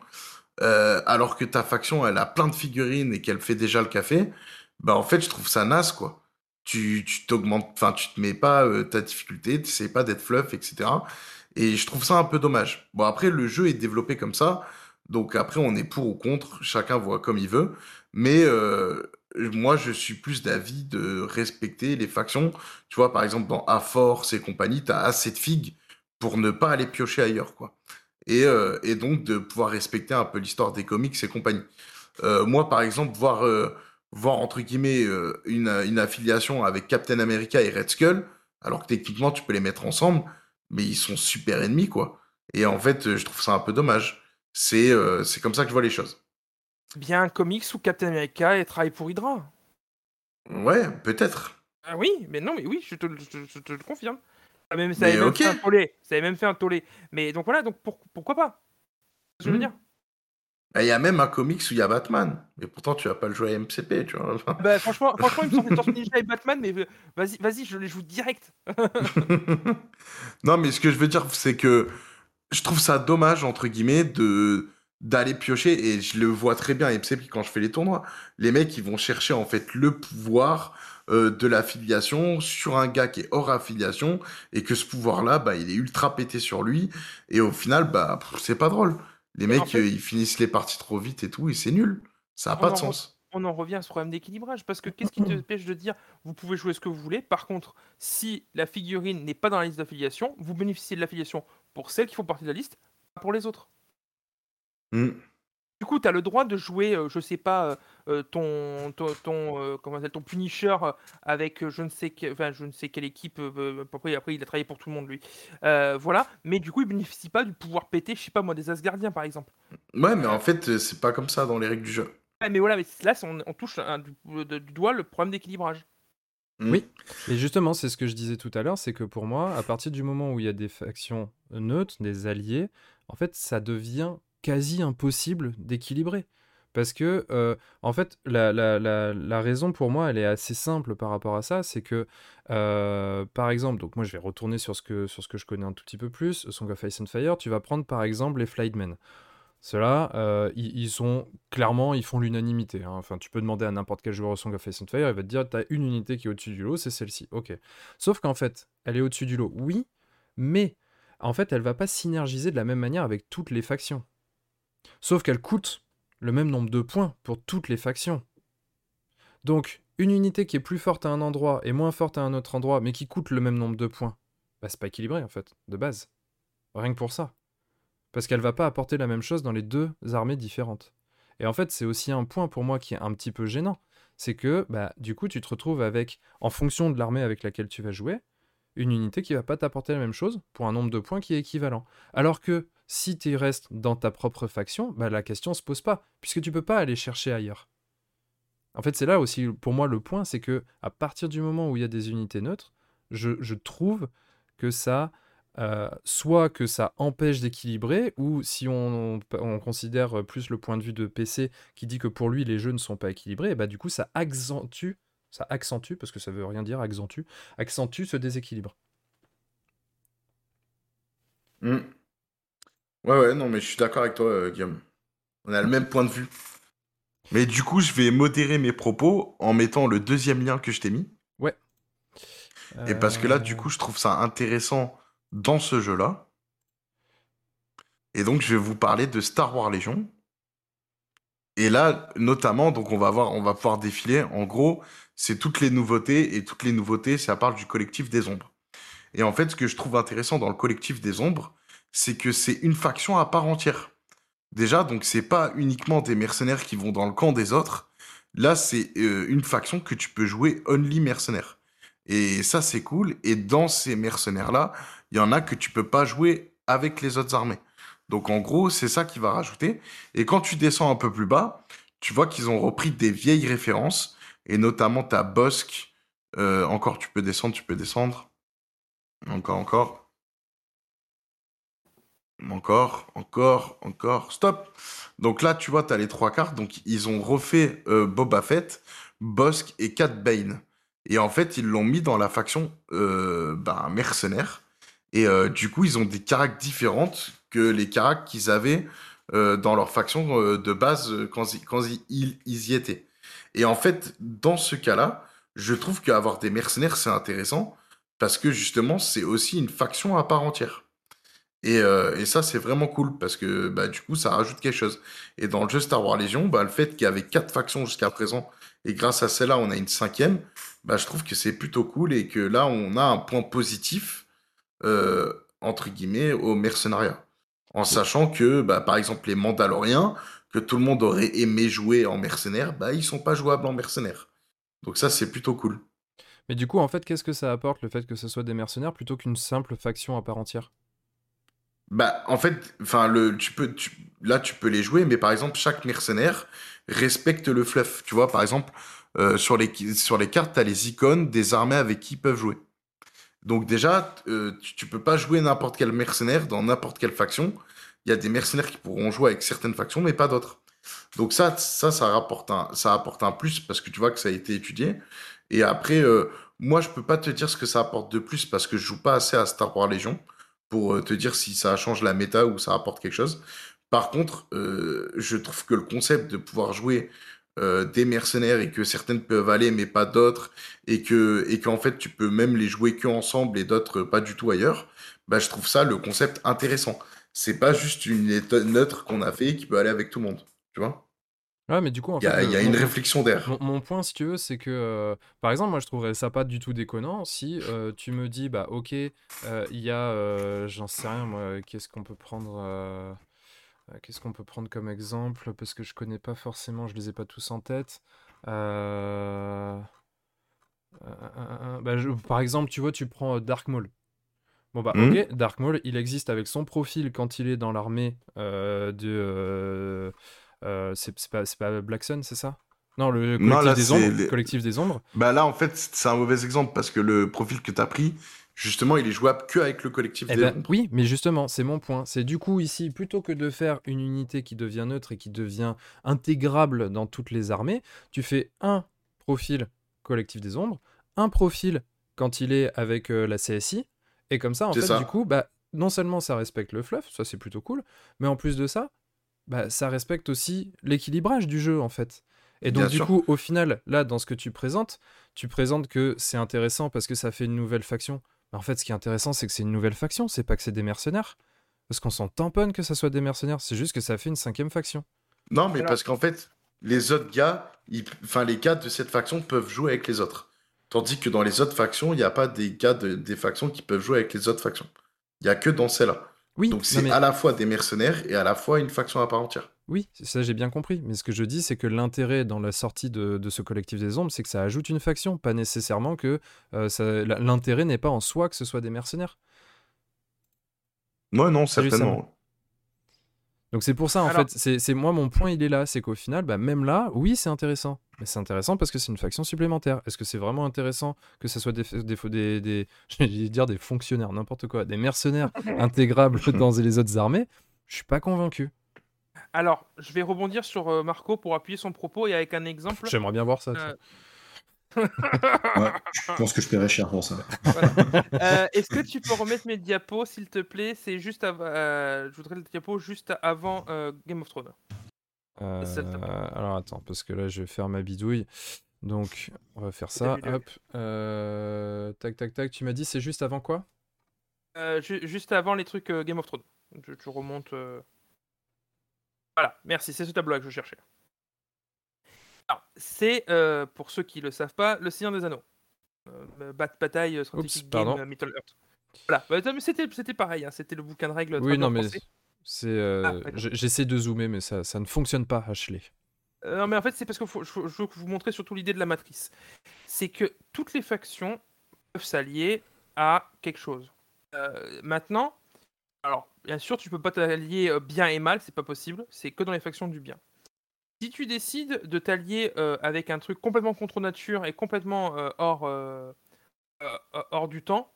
euh, alors que ta faction elle a plein de figurines et qu'elle fait déjà le café, bah en fait je trouve ça naze quoi. Tu tu t'augmentes, enfin tu te mets pas euh, ta difficulté, tu sais pas d'être fluff, etc. Et je trouve ça un peu dommage. Bon après le jeu est développé comme ça, donc après on est pour ou contre, chacun voit comme il veut. Mais euh, moi je suis plus d'avis de respecter les factions. Tu vois par exemple dans A-Force et compagnie, t'as assez de figues pour ne pas aller piocher ailleurs quoi. Et, euh, et donc de pouvoir respecter un peu l'histoire des comics et compagnie. Euh, moi par exemple voir euh, voir entre guillemets une, une affiliation avec Captain America et Red Skull, alors que techniquement tu peux les mettre ensemble, mais ils sont super ennemis quoi. Et en fait, je trouve ça un peu dommage. C'est c'est comme ça que je vois les choses. Bien un comics où Captain America et travaille pour Hydra? Ouais, peut-être. Ah oui, mais non, mais oui, je te, le- je te- je te le confirme. Ça, même, ça avait même fait un tollé. Ça avait même fait un tollé. Mais donc voilà, donc pour- pourquoi pas? C'est ce que Je veux Mhm. dire. Bah, Il y a même un comics où il y a Batman, mais pourtant tu vas pas le jouer à MCP, tu vois. Bah, franchement, franchement, il me semble que Ninja et Batman, mais vas-y, vas-y, je les joue direct. non, mais ce que je veux dire, c'est que je trouve ça dommage, entre guillemets, de d'aller piocher et je le vois très bien et c'est quand je fais les tournois les mecs ils vont chercher en fait le pouvoir euh, de l'affiliation sur un gars qui est hors affiliation et que ce pouvoir là bah il est ultra pété sur lui. Et au final bah c'est pas drôle. Les en mecs fait- euh, ils finissent les parties trop vite et tout et c'est nul. Ça a On pas de en sens. on en revient à ce problème d'équilibrage parce que qu'est-ce qui te empêche de dire vous pouvez jouer ce que vous voulez. Par contre si la figurine n'est pas dans la liste d'affiliation vous bénéficiez de l'affiliation pour celles qui font partie de la liste pas pour les autres. Hmm. Du coup tu as le droit de jouer euh, je sais pas euh, euh, ton ton, ton, euh, comment ça s'appelle, ton Punisher euh, avec euh, je ne sais que- enfin je ne sais quelle équipe euh, après, après il a travaillé pour tout le monde lui. Euh, voilà. Mais du coup il bénéficie pas du pouvoir péter je sais pas moi des Asgardiens par exemple. Ouais mais en fait euh, c'est pas comme ça dans les règles du jeu. Ouais, mais voilà mais là c'est- on, on touche un- du, de- du doigt le problème d'équilibrage. Hmm. Oui. Et justement, c'est ce que je disais tout à l'heure, c'est que pour moi, à partir du moment où il y a des factions neutres, des alliés, en fait, ça devient quasi impossible d'équilibrer. Parce que, euh, en fait, la, la- la- raison pour moi, elle est assez simple par rapport à ça, c'est que, euh, par exemple, donc moi je vais retourner sur ce, que, sur ce que je connais un tout petit peu plus, Song of Ice and Fire, tu vas prendre par exemple les Flightmen. Ceux-là, euh, ils, ils sont clairement, ils font l'unanimité. hein. Enfin, tu peux demander à n'importe quel joueur au Song of Ice and Fire, il va te dire, t'as une unité qui est au-dessus du lot, c'est celle-ci. Ok. Sauf qu'en fait, elle est au-dessus du lot, oui, mais en fait, elle va pas synergiser de la même manière avec toutes les factions. Sauf qu'elle coûte le même nombre de points pour toutes les factions. Donc, une unité qui est plus forte à un endroit et moins forte à un autre endroit, mais qui coûte le même nombre de points, bah c'est pas équilibré en fait, de base. Rien que pour ça. Parce qu'elle va pas apporter la même chose dans les deux armées différentes. Et en fait, c'est aussi un point pour moi qui est un petit peu gênant. C'est que, bah, du coup, tu te retrouves avec, en fonction de l'armée avec laquelle tu vas jouer, une unité qui va pas t'apporter la même chose pour un nombre de points qui est équivalent. Alors que si tu restes dans ta propre faction, bah, la question se pose pas, puisque tu peux pas aller chercher ailleurs. En fait, c'est là aussi pour moi le point, c'est que à partir du moment où il y a des unités neutres, je, trouve que ça, euh, soit que ça empêche d'équilibrer, ou si on, on considère plus le point de vue de PC qui dit que pour lui les jeux ne sont pas équilibrés, et bah du coup ça accentue, parce que ça veut rien dire accentue, accentue ce déséquilibre. Hmm. Ouais, ouais, non, mais je suis d'accord avec toi, euh, Guillaume. On a le même point de vue. Mais du coup, je vais modérer mes propos en mettant le deuxième lien que je t'ai mis. Et parce que là, du Euh, coup, je trouve ça intéressant dans ce jeu-là. Et donc, je vais vous parler de Star Wars Légion. Et là, notamment, donc on va voir, on va pouvoir défiler. En gros, c'est toutes les nouveautés et toutes les nouveautés, ça parle du collectif des ombres. Et en fait, ce que je trouve intéressant dans le collectif des ombres, c'est que c'est une faction à part entière. Déjà, donc c'est pas uniquement des mercenaires qui vont dans le camp des autres. Là, c'est euh, une faction que tu peux jouer only mercenaires. Et ça, c'est cool. Et dans ces mercenaires-là, il y en a que tu peux pas jouer avec les autres armées. Donc en gros, c'est ça qui va rajouter. Et quand tu descends un peu plus bas, tu vois qu'ils ont repris des vieilles références. Et notamment ta Bosque. Euh, encore, tu peux descendre, tu peux descendre. Encore, encore. Encore, encore, encore. Stop. Donc là, tu vois, tu as les trois cartes. Donc ils ont refait euh, Boba Fett, Bosque et Cat Bane. Et en fait, ils l'ont mis dans la faction euh, ben, mercenaire. Et euh, du coup, ils ont des caractères différentes que les caractères qu'ils avaient dans leur faction de base quand, ils- ils y étaient. Et en fait, dans ce cas-là, je trouve qu'avoir des mercenaires, c'est intéressant parce que justement, c'est aussi une faction à part entière. Et, euh, et ça, c'est vraiment cool parce que bah, du coup, ça rajoute quelque chose. Et dans le jeu Star Wars Légion, bah, le fait qu'il y avait quatre factions jusqu'à présent et grâce à celle-là, on a une cinquième, bah, je trouve que c'est plutôt cool et que là, on a un point positif, euh, entre guillemets, au mercenariat. En sachant que, bah, par exemple, les Mandaloriens, que tout le monde aurait aimé jouer en mercenaire, bah, ils sont pas jouables en mercenaire. Donc ça, c'est plutôt cool. Mais du coup, en fait, qu'est-ce que ça apporte le fait que ce soit des mercenaires plutôt qu'une simple faction à part entière? Bah, en fait, enfin, le, tu peux, tu- là, tu peux les jouer, mais par exemple, chaque mercenaire respecte le fluff. Tu vois, par exemple, euh, sur les, sur les cartes, tu as les icônes des armées avec qui ils peuvent jouer. Donc déjà, euh, tu, tu peux pas jouer n'importe quel mercenaire dans n'importe quelle faction. Il y a des mercenaires qui pourront jouer avec certaines factions, mais pas d'autres. Donc ça, ça, ça rapporte un, ça apporte un plus parce que tu vois que ça a été étudié. Et après, euh, moi, je peux pas te dire ce que ça apporte de plus parce que je joue pas assez à Star Wars Légion pour euh, te dire si ça change la méta ou ça apporte quelque chose. Par contre, euh, je trouve que le concept de pouvoir jouer euh, des mercenaires et que certaines peuvent aller mais pas d'autres et que et qu'en fait tu peux même les jouer que ensemble et d'autres pas du tout ailleurs, bah je trouve ça le concept intéressant. C'est pas juste une neutre qu'on a fait qui peut aller avec tout le monde, tu vois? Ouais, mais du coup, en Il y fait, a, il le- y a mon, une réflexion derrière. mon- mon point, si tu veux, c'est que, euh, par exemple, moi, je trouverais ça pas du tout déconnant si euh, tu me dis, bah, ok, euh, il y a, euh, j'en sais rien, moi, qu'est-ce qu'on peut prendre, euh, euh, qu'est-ce qu'on peut prendre comme exemple, parce que je connais pas forcément, je les ai pas tous en tête. Euh, euh, euh, euh, bah, je- par exemple, tu vois, tu prends euh, Dark Maul. Bon bah Mhm. ok, Dark Maul, il existe avec son profil quand il est dans l'armée euh, de... euh, c'est pas, pas Black Sun, c'est ça? Non, le Non, collectif là, des ombres. les- Collectif des ombres. Bah là, en fait, c'est un mauvais exemple parce que le profil que tu as pris, justement, il est jouable que avec le collectif Eh des ben, ombres. oui, mais justement, c'est mon point. C'est du coup ici, plutôt que de faire une unité qui devient neutre et qui devient intégrable dans toutes les armées, tu fais un profil collectif des ombres, un profil quand il est avec euh, la CSI, et comme ça, en fait, ça. du coup, bah, non seulement ça respecte le fluff, ça c'est plutôt cool, mais en plus de ça, bah, ça respecte aussi l'équilibrage du jeu, en fait. Et donc, Bien du sûr. coup, au final, là, dans ce que tu présentes, tu présentes que c'est intéressant parce que ça fait une nouvelle faction. Mais en fait, ce qui est intéressant, c'est que c'est une nouvelle faction, c'est pas que c'est des mercenaires. Parce qu'on s'en tamponne que ça soit des mercenaires, c'est juste que ça fait une cinquième faction. Non, mais parce qu'en fait, les autres gars, ils- enfin, les gars de cette faction peuvent jouer avec les autres. Tandis que dans les autres factions, il n'y a pas des gars de- des factions qui peuvent jouer avec les autres factions. Il n'y a que dans celle-là. Oui, Donc c'est mais- à la fois des mercenaires et à la fois une faction à part entière. oui, ça j'ai bien compris. Mais ce que je dis, c'est que l'intérêt dans la sortie de, de ce collectif des ombres, c'est que ça ajoute une faction, pas nécessairement que euh, ça- l'intérêt n'est pas en soi que ce soit des mercenaires. Moi, non, certainement. Donc c'est pour ça, en Alors- fait, c'est moi mon point, il est là, c'est qu'au final, bah, même là, oui, c'est intéressant. Mais c'est intéressant parce que c'est une faction supplémentaire. Est-ce que c'est vraiment intéressant que ce soit des, des, des, des, dire des fonctionnaires, n'importe quoi, des mercenaires intégrables dans les autres armées? Je suis pas convaincu. Alors, je vais rebondir sur euh, Marco pour appuyer son propos et avec un exemple. J'aimerais bien voir ça. Euh, Ouais, je pense que je paierais cher pour ça. Euh, Est-ce que tu peux remettre mes diapos, s'il te plaît? C'est juste avant. je voudrais le diapo juste avant euh, Game of Thrones. Euh, alors attends, parce que là je vais faire ma bidouille. Donc on va faire ça. Hop. Euh, tac tac tac. Tu m'as dit c'est juste avant quoi? Euh, ju- juste avant les trucs euh, Game of Thrones. Je, tu remontes. euh. Voilà, merci, c'est ce tableau-là que je cherchais. Alors, c'est, euh, pour ceux qui le savent pas, le Seigneur des Anneaux. Euh, bat- bataille euh, stratégique Oups, game pardon. euh, Middle Earth. Voilà, Bah, mais c'était, c'était pareil, hein, c'était le bouquin de règles. Oui, non mais c'est. euh, Ah, J'essaie de zoomer, mais ça, ça ne fonctionne pas, Ashley. Euh, non, mais en fait, c'est parce que faut- je, je veux vous montrer surtout l'idée de la matrice. C'est que toutes les factions peuvent s'allier à quelque chose. Euh, maintenant, alors, bien sûr, tu peux pas t'allier euh, bien et mal, c'est pas possible, c'est que dans les factions du bien. Si tu décides de t'allier euh, avec un truc complètement contre nature et complètement euh, hors, euh, hors du temps,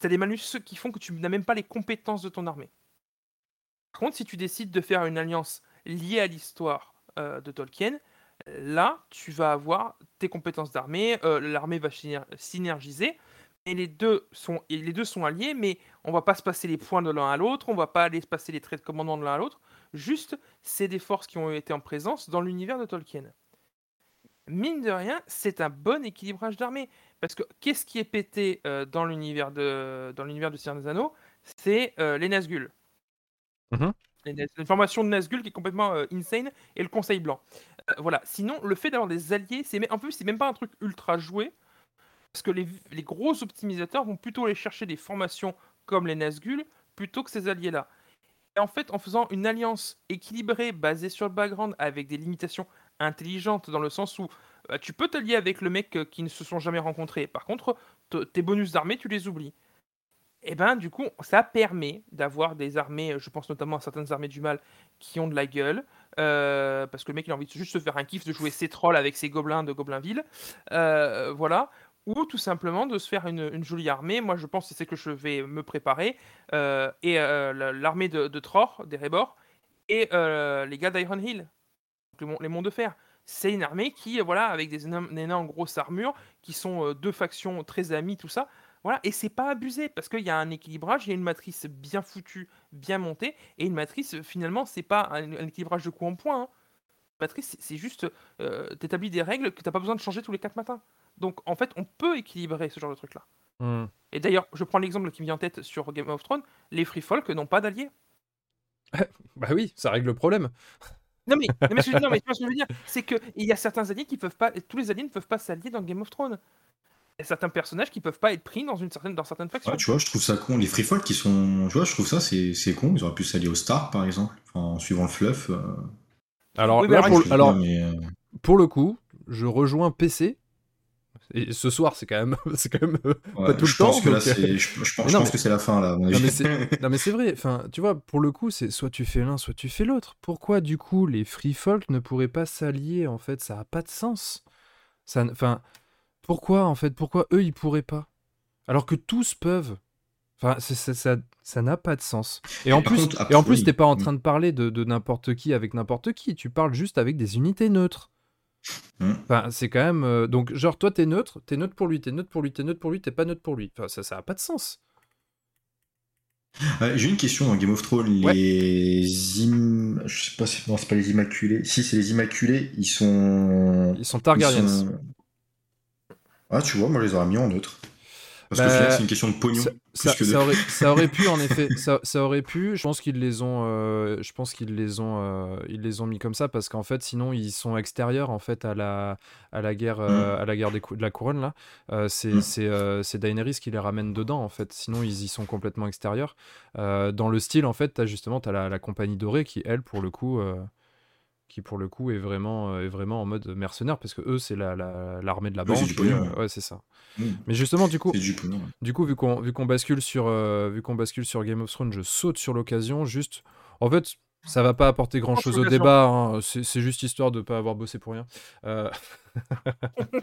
t'as des malus qui font que tu n'as même pas les compétences de ton armée. Par contre, si tu décides de faire une alliance liée à l'histoire de Tolkien, là, tu vas avoir tes compétences d'armée, l'armée va syner- synergiser, et les deux sont, et les deux sont alliés, mais on va pas se passer les points de l'un à l'autre, on va pas aller se passer les traits de commandement de l'un à l'autre, juste, c'est des forces qui ont été en présence dans l'univers de Tolkien. Mine de rien, c'est un bon équilibrage d'armée. Parce que qu'est-ce qui est pété euh, dans l'univers de dans l'univers du Seigneur des Anneaux? C'est euh, les Nazgûl. Naz- Une formation de Nazgûl qui est complètement euh, insane et le Conseil Blanc. Voilà. Sinon, le fait d'avoir des alliés, c'est en plus c'est même pas un truc ultra joué. Parce que les, les gros optimisateurs vont plutôt aller chercher des formations comme les Nazgûl plutôt que ces alliés-là. En fait, en faisant une alliance équilibrée basée sur le background avec des limitations intelligentes dans le sens où euh, tu peux t'allier avec le mec euh, qui ne se sont jamais rencontrés. Par contre, tes bonus d'armée, tu les oublies. Et ben du coup, ça permet d'avoir des armées, je pense notamment à certaines armées du mal qui ont de la gueule, euh, parce que le mec il a envie de juste se faire un kiff de jouer ses trolls avec ses gobelins de Goblinville, euh, voilà, ou tout simplement de se faire une, jolie armée. Moi je pense que c'est ce que je vais me préparer, euh, et euh, la- l'armée de, de Tror, des Rébors, et euh, les gars d'Iron Hill, les, monts- de fer. C'est une armée qui, voilà, avec des énormes, des énormes grosses armures, qui sont deux factions très amies, tout ça, Voilà, et c'est pas abusé parce qu'il y a un équilibrage, il y a une matrice bien foutue, bien montée, et une matrice finalement c'est pas un, équilibrage de coup en point. hein. Matrice c'est- juste t'établis des règles que t'as pas besoin de changer tous les quatre matins. Donc en fait on peut équilibrer ce genre de truc là. Hmm. Et d'ailleurs je prends l'exemple qui me vient en tête sur Game of Thrones, les free folk n'ont pas d'alliés. Bah oui, ça règle le problème. Non mais, non, mais, ce que- non, mais tu vois ce que je veux dire, c'est que il y a certains alliés qui peuvent pas, tous les alliés ne peuvent pas s'allier dans Game of Thrones. Il y a certains personnages qui peuvent pas être pris dans une certaine, dans certaines factions. Ouais, tu vois, je trouve ça con. Les free folk qui sont. Tu vois, je trouve ça, c'est c'est con. Ils auraient pu s'allier au Star, par exemple. En suivant le fluff. euh, Alors, Oui, mais là, alors, pour, excuse-moi, alors, mais, euh, pour le coup, je rejoins PC. Et ce soir, c'est quand même, c'est quand même euh, ouais, tout le temps, que là, donc, euh. Je, je pense, Mais je non, pense mais- que c'est la fin, là. Non mais c'est non, mais c'est vrai, enfin, tu vois, pour le coup, c'est soit tu fais l'un, soit tu fais l'autre. Pourquoi du coup les free folk ne pourraient pas s'allier en fait, ça a pas de sens. Ça enfin pourquoi en fait, pourquoi eux ils pourraient pas? Alors que tous peuvent. Enfin, ça ça n'a pas de sens. Et en par plus contre, et en plus t'es pas en oui. train de parler de, de n'importe qui avec n'importe qui, tu parles juste avec des unités neutres. Hmm. Enfin, c'est quand même euh, donc genre toi t'es neutre, t'es neutre pour lui, t'es neutre pour lui, t'es neutre pour lui, t'es pas neutre pour lui. Enfin, ça ça a pas de sens. Ouais, J'ai une question dans Game of Thrones. Ouais. Les im... Je sais pas si non, c'est pas les Immaculés. Si, c'est les Immaculés. Ils sont. Ils sont ils Targaryens. sont- Ah, tu vois, moi, je les aurais mis en neutre. Parce Bah, final, c'est une question de pognon. Ça, plus ça- que de- ça aurait, ça aurait pu en effet, ça, aurait pu. Je pense qu'ils les ont, euh, je pense qu'ils les ont, euh, ils les ont mis comme ça parce qu'en fait, sinon ils sont extérieurs en fait à la, à la guerre, euh, à la guerre des cou- de la couronne là. Euh, c'est, Mm. c'est, euh, Daenerys qui les ramène dedans en fait. Sinon ils y sont complètement extérieurs. Euh, dans le style en fait, t'as justement t'as la, la compagnie dorée qui elle pour le coup. Qui pour le coup est vraiment, euh, est vraiment en mode mercenaire parce que eux c'est la, la- l'armée de la Oui, c'est banque. euh, ouais. c'est ça. Mm. Mais justement du coup, C'est du pognon. du coup, vu qu'on bascule sur euh, vu qu'on bascule sur Game of Thrones, je saute sur l'occasion. Juste, en fait, ça va pas apporter grand chose au débat. hein, C'est juste histoire de pas avoir bossé pour rien. Euh,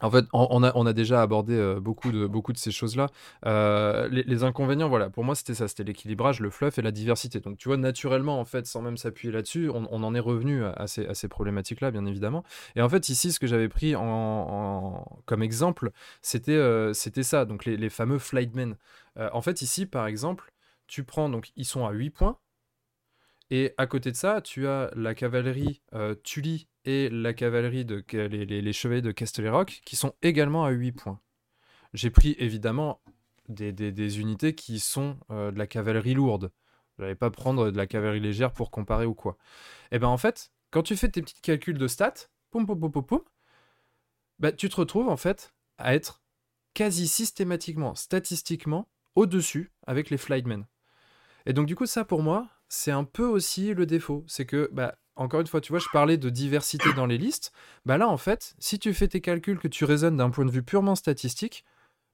en fait, on, a on a déjà abordé euh, beaucoup de beaucoup de ces choses-là. Euh, les, les inconvénients, voilà, pour moi c'était ça, c'était l'équilibrage, le fluff et la diversité. Donc tu vois, naturellement, en fait, sans même s'appuyer là-dessus, on, on en est revenu à ces, à ces problématiques-là, bien évidemment. Et en fait, ici, ce que j'avais pris en, en- comme exemple, c'était euh, c'était ça, donc les, les fameux flightmen. En fait, ici, par exemple, tu prends, donc ils sont à 8 points, et à côté de ça, tu as la cavalerie euh, Tully et la cavalerie de les, chevaliers de Castellerock qui sont également à 8 points. J'ai pris évidemment des, des- des unités qui sont euh, de la cavalerie lourde. Je n'allais pas prendre de la cavalerie légère pour comparer ou quoi. Et ben en fait, quand tu fais tes petits calculs de stats, poum poum poum poum poum, bah, tu te retrouves en fait à être quasi systématiquement, statistiquement, au-dessus avec les flightmen. Et donc du coup, ça pour moi, c'est un peu aussi le défaut. C'est que, bah, encore une fois, tu vois, je parlais de diversité dans les listes. Bah là, en fait, si tu fais tes calculs, que tu raisonnes d'un point de vue purement statistique,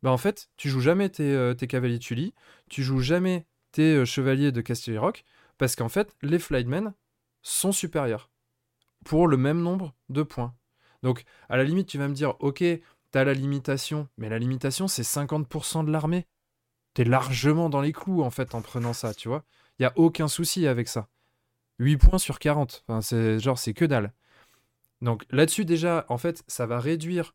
bah en fait, tu joues jamais tes, euh, tes cavaliers Tully, tu joues jamais tes euh, chevaliers de Castelli-Rock, parce qu'en fait, les flightmen sont supérieurs pour le même nombre de points. Donc, à la limite, tu vas me dire, ok, t'as la limitation, mais la limitation, c'est 50% de l'armée. T'es largement dans les clous, en fait, en prenant ça, tu vois. Il y a aucun souci avec ça. 8 points sur 40. Enfin, c'est genre, c'est que dalle. Donc là-dessus, déjà, en fait, ça va réduire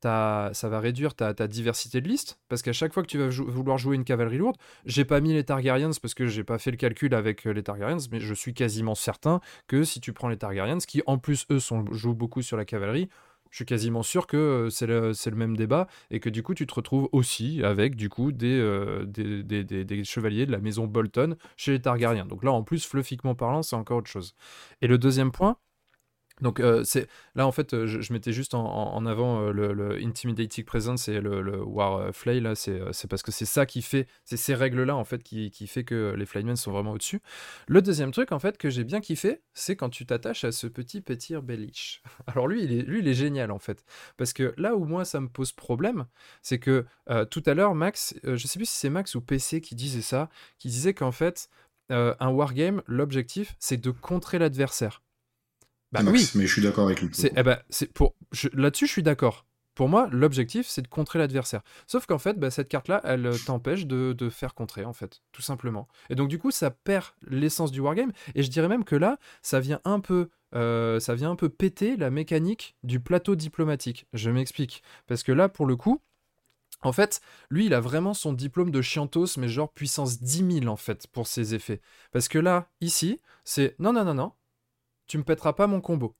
ta, ça va réduire ta, diversité de liste, parce qu'à chaque fois que tu vas vouloir jouer une cavalerie lourde, j'ai pas mis les Targaryens parce que j'ai pas fait le calcul avec euh, les Targaryens, mais je suis quasiment certain que si tu prends les Targaryens, qui en plus eux sont, jouent beaucoup sur la cavalerie, je suis quasiment sûr que c'est le, même débat et que du coup tu te retrouves aussi avec du coup des- des chevaliers de la maison Bolton chez les Targaryens. Donc là en plus fluffiquement parlant c'est encore autre chose. Et le deuxième point, donc euh, là en fait euh, je, mettais juste en, avant euh, le, intimidating presence et le, le war flay là c'est parce que c'est ça qui fait c'est ces règles là en fait qui, qui fait que les flymen sont vraiment au dessus le deuxième truc en fait que j'ai bien kiffé c'est quand tu t'attaches à ce petit Petir Bellich alors lui il est lui est génial en fait. Parce que là où moi ça me pose problème c'est que tout à l'heure Max je sais plus si c'est Max ou PC qui disait ça qui disait qu'en fait un wargame l'objectif c'est de contrer l'adversaire bah Max, oui mais je suis d'accord avec lui. c'est, eh ben, c'est pour, je- là-dessus, je suis d'accord. Pour moi, l'objectif, c'est de contrer l'adversaire. Sauf qu'en fait, bah, cette carte-là, elle euh, t'empêche de, de faire contrer, en fait, tout simplement. Et donc, du coup, ça perd l'essence du wargame. Et je dirais même que là, ça vient un peu, euh, ça vient un peu péter la mécanique du plateau diplomatique. Je m'explique. Parce que là, pour le coup, En fait, lui, il a vraiment son diplôme de chiantos, mais genre puissance 10 000 en fait, pour ses effets. Parce que là, ici, c'est non, non, non, non, tu me pèteras pas mon combo.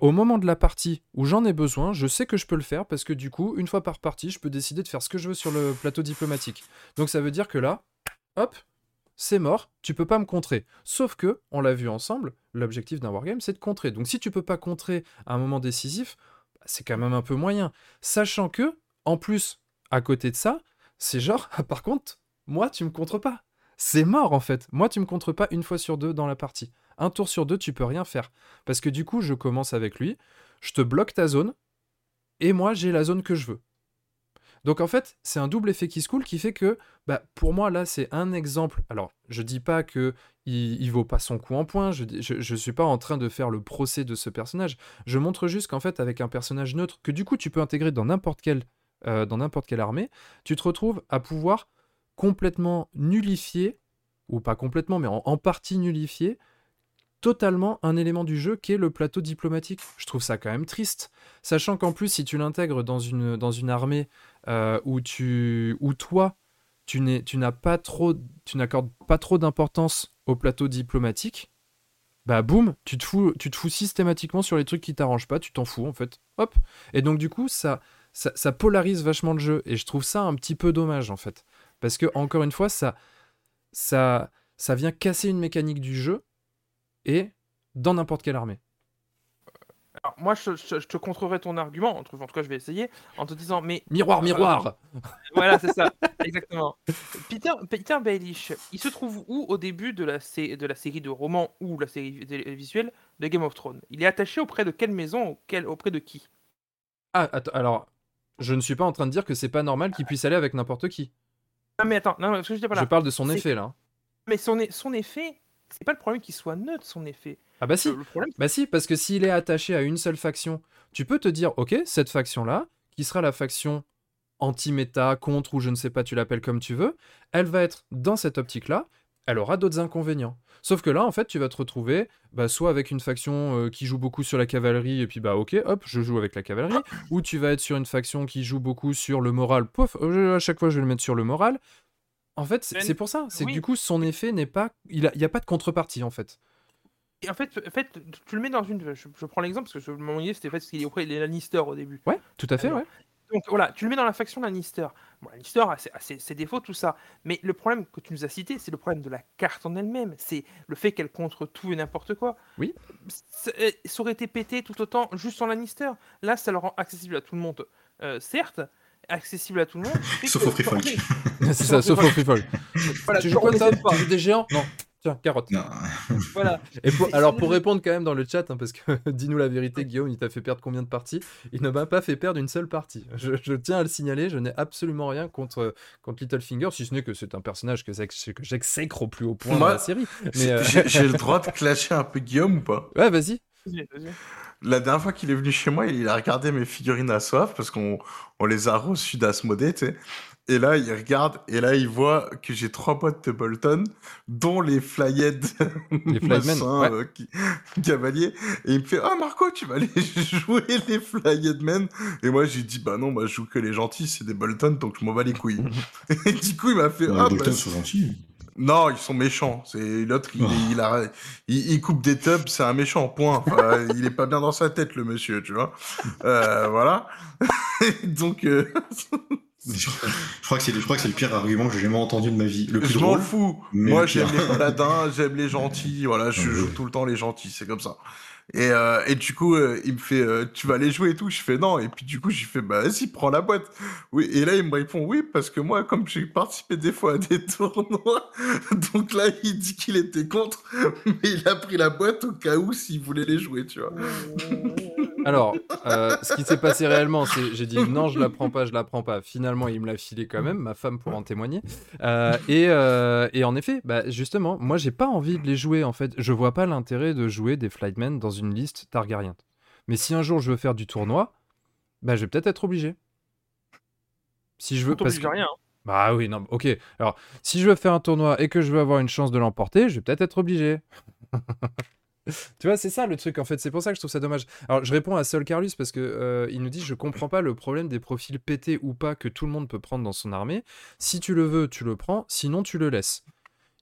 Au moment de la partie où j'en ai besoin, je sais que je peux le faire parce que du coup, une fois par partie, je peux décider de faire ce que je veux sur le plateau diplomatique. Donc ça veut dire que là, hop, c'est mort, tu peux pas me contrer. Sauf que, on l'a vu ensemble, l'objectif d'un wargame, c'est de contrer. Donc si tu peux pas contrer à un moment décisif, bah, c'est quand même un peu moyen. Sachant que, en plus, à côté de ça, c'est genre, par contre, moi, tu me contres pas. C'est mort en fait. Moi, tu me contres pas une fois sur deux dans la partie. Un tour sur deux, tu peux rien faire. Parce que du coup, je commence avec lui, je te bloque ta zone, et moi, j'ai la zone que je veux. Donc en fait, c'est un double effet qui se coule qui fait que, bah, pour moi, là, c'est un exemple. Alors, je dis pas que il, vaut pas son coup en point, je, je, je suis pas en train de faire le procès de ce personnage. Je montre juste qu'en fait, avec un personnage neutre, que du coup, tu peux intégrer dans n'importe quelle, euh, quelle armée, tu te retrouves à pouvoir complètement nullifier, ou pas complètement, mais en partie nullifier, totalement un élément du jeu qui est le plateau diplomatique. Je trouve ça quand même triste. Sachant qu'en plus, si tu l'intègres dans une, dans armée euh, où, toi, tu n'as pas trop, n'accordes pas trop d'importance au plateau diplomatique, bah boum, tu te fous, tu te fous systématiquement sur les trucs qui t'arrangent pas, tu t'en fous en fait. Hop. Et donc du coup, ça, ça, polarise vachement le jeu. Et je trouve ça un petit peu dommage en fait. Parce que encore une fois, ça, ça vient casser une mécanique du jeu et dans n'importe quelle armée. Alors, moi, je, je- je te contrerai ton argument, en tout cas, je vais essayer, en te disant, mais Miroir, miroir voilà, c'est ça, exactement. Peter, Peter Baelish, il se trouve où au début de la, de la série de romans ou la série télévisuelle de Game of Thrones? Il est attaché auprès de quelle maison auquel- Auprès de qui? Ah, attends, alors, je ne suis pas en train de dire que c'est pas normal qu'il puisse aller avec n'importe qui. Non, mais attends, non, parce que je dis pas là. Je parle de son effet là. Mais son, e- son effet, c'est pas le problème qu'il soit neutre, son effet. Ah bah si, Le, le problème, bah si, parce que s'il est attaché à une seule faction, tu peux te dire, ok, cette faction-là, qui sera la faction anti-méta, contre ou je ne sais pas, tu l'appelles comme tu veux, elle va être dans cette optique-là, elle aura d'autres inconvénients. Sauf que là, en fait, tu vas te retrouver bah, soit avec une faction euh, qui joue beaucoup sur la cavalerie, et puis bah ok, hop, je joue avec la cavalerie, ou tu vas être sur une faction qui joue beaucoup sur le moral, pouf, euh, à chaque fois je vais le mettre sur le moral. En fait, c'est pour ça, c'est que du coup, son effet n'est pas... Il n'y a, pas de contrepartie, en fait. Et en fait, en fait, tu le mets dans une. Je, je prends l'exemple parce que je, mon idée c'était fait parce qu'il est auprès des Lannister au début. Ouais, tout à fait, Alors, ouais. Donc voilà, tu le mets dans la faction Lannister. Bon, Lannister a ses, a ses- ses défauts, tout ça. Mais le problème que tu nous as cité, c'est le problème de la carte en elle-même. C'est le fait qu'elle contre tout et n'importe quoi. Oui. Ça, euh, ça aurait été pété tout autant juste en Lannister. Là, ça le rend accessible à tout le monde. Euh, certes, accessible à tout le monde. Sauf au free folk. c'est ça, sauf au free fall. Voilà, tu joues quoi ça des géants Non. Tiens, carotte. Non. Voilà. Et pour- C'est- alors pour répondre quand même dans le chat, hein, parce que dis-nous la vérité, Guillaume, il t'a fait perdre combien de parties? Il ne m'a pas fait perdre une seule partie. Je, je tiens à le signaler, je n'ai absolument rien contre, contre Littlefinger, si ce n'est que c'est un personnage que, que j'exècre au plus haut point Moi, de la série. Euh, J'ai j'ai le droit de clasher un peu Guillaume ou pas? Ouais, vas-y. Vas-y, vas-y. La dernière fois qu'il est venu chez moi, il a regardé mes figurines à soif parce qu'on on les a reçues d'Asmodée, tu sais. Et là, il regarde et là, il voit que j'ai trois boîtes de Bolton, dont les Flyhead Les Flymen, machin, ouais. euh, qui-. Et il me fait, ah Marco, tu vas aller jouer les Flyheadmen. Et moi, j'ai dit, bah non, moi, je joue que les gentils, c'est des Bolton, donc je m'en bats les couilles. et du coup, il m'a fait, ah les bah, Bolton sont gentils. Non, ils sont méchants. C'est l'autre, il, Oh. il, a, il, il coupe des tubs, c'est un méchant. Point. Enfin, il est pas bien dans sa tête, le monsieur, tu vois. Euh, voilà. Donc, euh, Je, crois que c'est je crois que c'est le pire argument que j'ai jamais entendu de ma vie. Le plus je m'en fous. Moi, le j'aime les paladins, j'aime les gentils. Voilà, je joue tout le temps les gentils, c'est comme ça. Et, euh, et du coup, euh, il me fait, euh, tu vas aller jouer et tout. Je fais non. Et puis du coup, je fais, bah vas-y, prends la boîte. Oui. Et là, il me répond oui parce que moi, comme j'ai participé des fois à des tournois, donc là, il dit qu'il était contre, mais il a pris la boîte au cas où s'il voulait les jouer, tu vois. Alors, ce qui s'est passé réellement, c'est j'ai dit non, je la prends pas, je la prends pas. Finalement, il me l'a filé quand même, ma femme pour en témoigner. Et, et en effet, bah, justement, moi, j'ai pas envie de les jouer. En fait, je vois pas l'intérêt de jouer des Flightmen dans une liste Targaryen. Mais si un jour je veux faire du tournoi, bah, je vais peut-être être obligé. Si je veux, On parce que- rien. hein. bah oui, non, ok. Alors, si je veux faire un tournoi et que je veux avoir une chance de l'emporter, je vais peut-être être obligé. Tu vois, c'est ça le truc en fait. C'est pour ça que je trouve ça dommage. Alors, je réponds à Sol Carlus parce que euh, il nous dit je comprends pas le problème des profils pétés ou pas que tout le monde peut prendre dans son armée. Si tu le veux, tu le prends. Sinon, tu le laisses.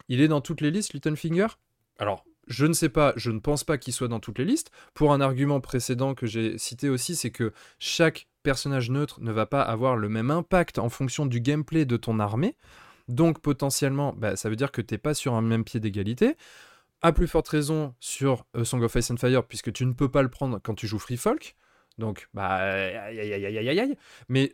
Il est dans toutes les listes, Littlefinger? Alors, je ne sais pas, je ne pense pas qu'il soit dans toutes les listes. Pour un argument précédent que j'ai cité aussi, c'est que chaque personnage neutre ne va pas avoir le même impact en fonction du gameplay de ton armée. Donc potentiellement, bah, ça veut dire que tu n'es pas sur un même pied d'égalité. À plus forte raison sur euh, Song of Ice and Fire, puisque tu ne peux pas le prendre quand tu joues Free Folk. Donc, bah, aïe, aïe, aïe, aïe, aïe. Mais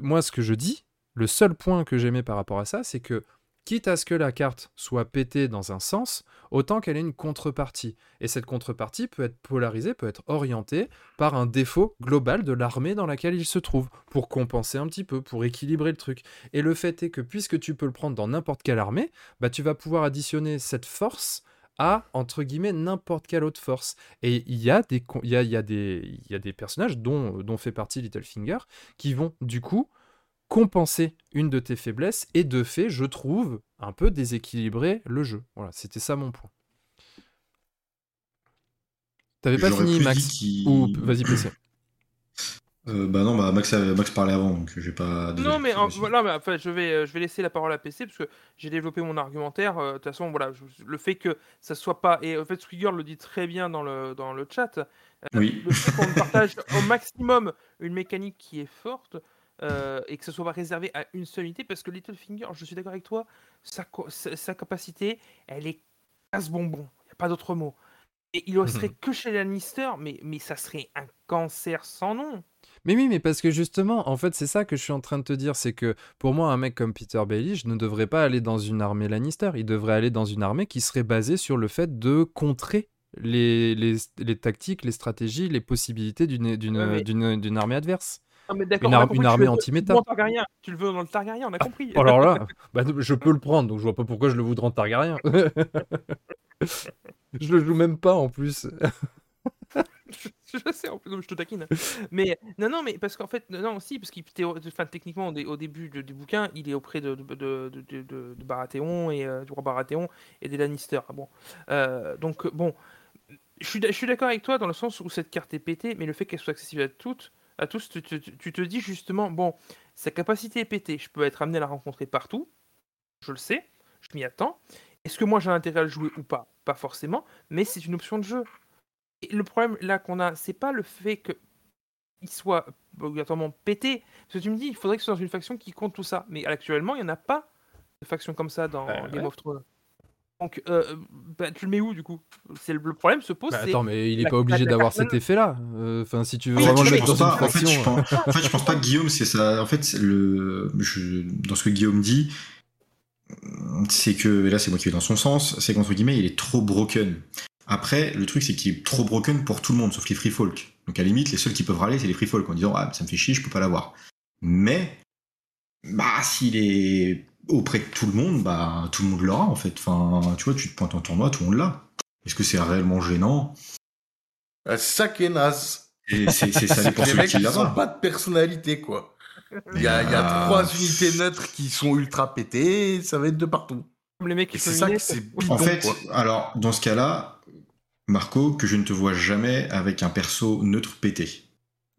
moi, ce que je dis, le seul point que j'aimais par rapport à ça, c'est que quitte à ce que la carte soit pétée dans un sens, autant qu'elle ait une contrepartie. Et cette contrepartie peut être polarisée, peut être orientée par un défaut global de l'armée dans laquelle il se trouve, pour compenser un petit peu, pour équilibrer le truc. Et le fait est que puisque tu peux le prendre dans n'importe quelle armée, bah tu vas pouvoir additionner cette force à, entre guillemets, n'importe quelle autre force. Et il y, a des, personnages, dont, dont fait partie Littlefinger, qui vont du coup compenser une de tes faiblesses et de fait, je trouve, un peu déséquilibrer le jeu. Voilà, c'était ça mon point. T'avais pas fini, Max Ou vas-y, PC. Euh, bah non, bah Max, Max parlait avant, donc j'ai pas. Non, mais en- voilà, mais enfin, je vais, euh, je vais laisser la parole à PC parce que j'ai développé mon argumentaire. euh, De toute façon, voilà, je- le fait que ça soit pas et en fait, Squigger le dit très bien dans le dans le chat. euh, Oui. Le fait qu'on partage au maximum une mécanique qui est forte euh, et que ce soit pas réservé à une seule unité, parce que Littlefinger, je suis d'accord avec toi, sa, capacité, elle est casse-bonbon. Il n'y a pas d'autre mot. Et il ne serait que chez Lannister, mais, mais ça serait un cancer sans nom. Mais oui, mais parce que justement, en fait, c'est ça que je suis en train de te dire, c'est que pour moi, un mec comme Peter Baelish ne devrait pas aller dans une armée Lannister, il devrait aller dans une armée qui serait basée sur le fait de contrer les, les, les tactiques, les stratégies, les possibilités d'une d'une Ouais, mais- d'une- d'une armée adverse. Mais Une ar- une armée anti-méta. Tu le veux dans le Targaryen, on a compris. Oh, alors là, bah, je peux le prendre, donc je vois pas pourquoi je le voudrais en Targaryen. je le joue même pas en plus. je, sais, en plus, non, je te taquine. Mais non, non, mais parce qu'en fait, non, aussi, parce qu'il enfin, techniquement, au, dé- au début du, du bouquin, il est auprès de, de, de, de, de- Baratheon et euh, du roi Baratheon et des Lannister. Ah Bon, Euh, donc bon, je suis, je suis d'accord avec toi dans le sens où cette carte est pétée, mais le fait qu'elle soit accessible à toutes, à tous, tu, tu- tu- tu te dis justement, bon, sa capacité est pétée, je peux être amené à la rencontrer partout, je le sais, je m'y attends. Est-ce que moi j'ai intérêt à le jouer ou pas? Pas forcément, mais c'est une option de jeu. Et le problème là qu'on a, c'est pas le fait que il soit obligatoirement pété. Parce que tu me dis, il faudrait que ce soit dans une faction qui compte tout ça. Mais actuellement, il n'y en a pas de faction comme ça dans Bah, Game ouais. of Thrones. Donc, euh, bah, tu le mets où du coup? C'est le, le problème se pose. Bah, attends, mais il est la- pas obligé d'avoir cet effet-là. Euh, Enfin, si tu veux Oui, vraiment tu le mettre dans une en fait, faction. je pense, en fait, je pense pas que Guillaume, c'est ça. En fait, le, je, dans ce que Guillaume dit, c'est que, et là c'est moi qui vais dans son sens, c'est qu'entre guillemets, il est trop broken. Après, le truc, c'est qu'il est trop broken pour tout le monde, sauf les free folk. Donc à la limite, les seuls qui peuvent râler, c'est les free folk en disant Ah, ça me fait chier, je peux pas l'avoir. Mais, bah, s'il est auprès de tout le monde, bah, tout le monde l'aura en fait. Enfin, tu vois, tu te pointes en tournoi, tout le monde l'a. Est-ce que c'est réellement gênant? C'est ça qui est naze. Et c'est c'est- ça dépend les celui mecs, qui ils l'a ont pas. de personnalité, quoi. Il y a, il y a Ah. trois unités neutres qui sont ultra pétées, ça va être de partout. Comme les mecs qui c'est ça que c'est bidon, En fait, quoi. alors, dans ce cas-là, Marco, que je ne te vois jamais avec un perso neutre pété.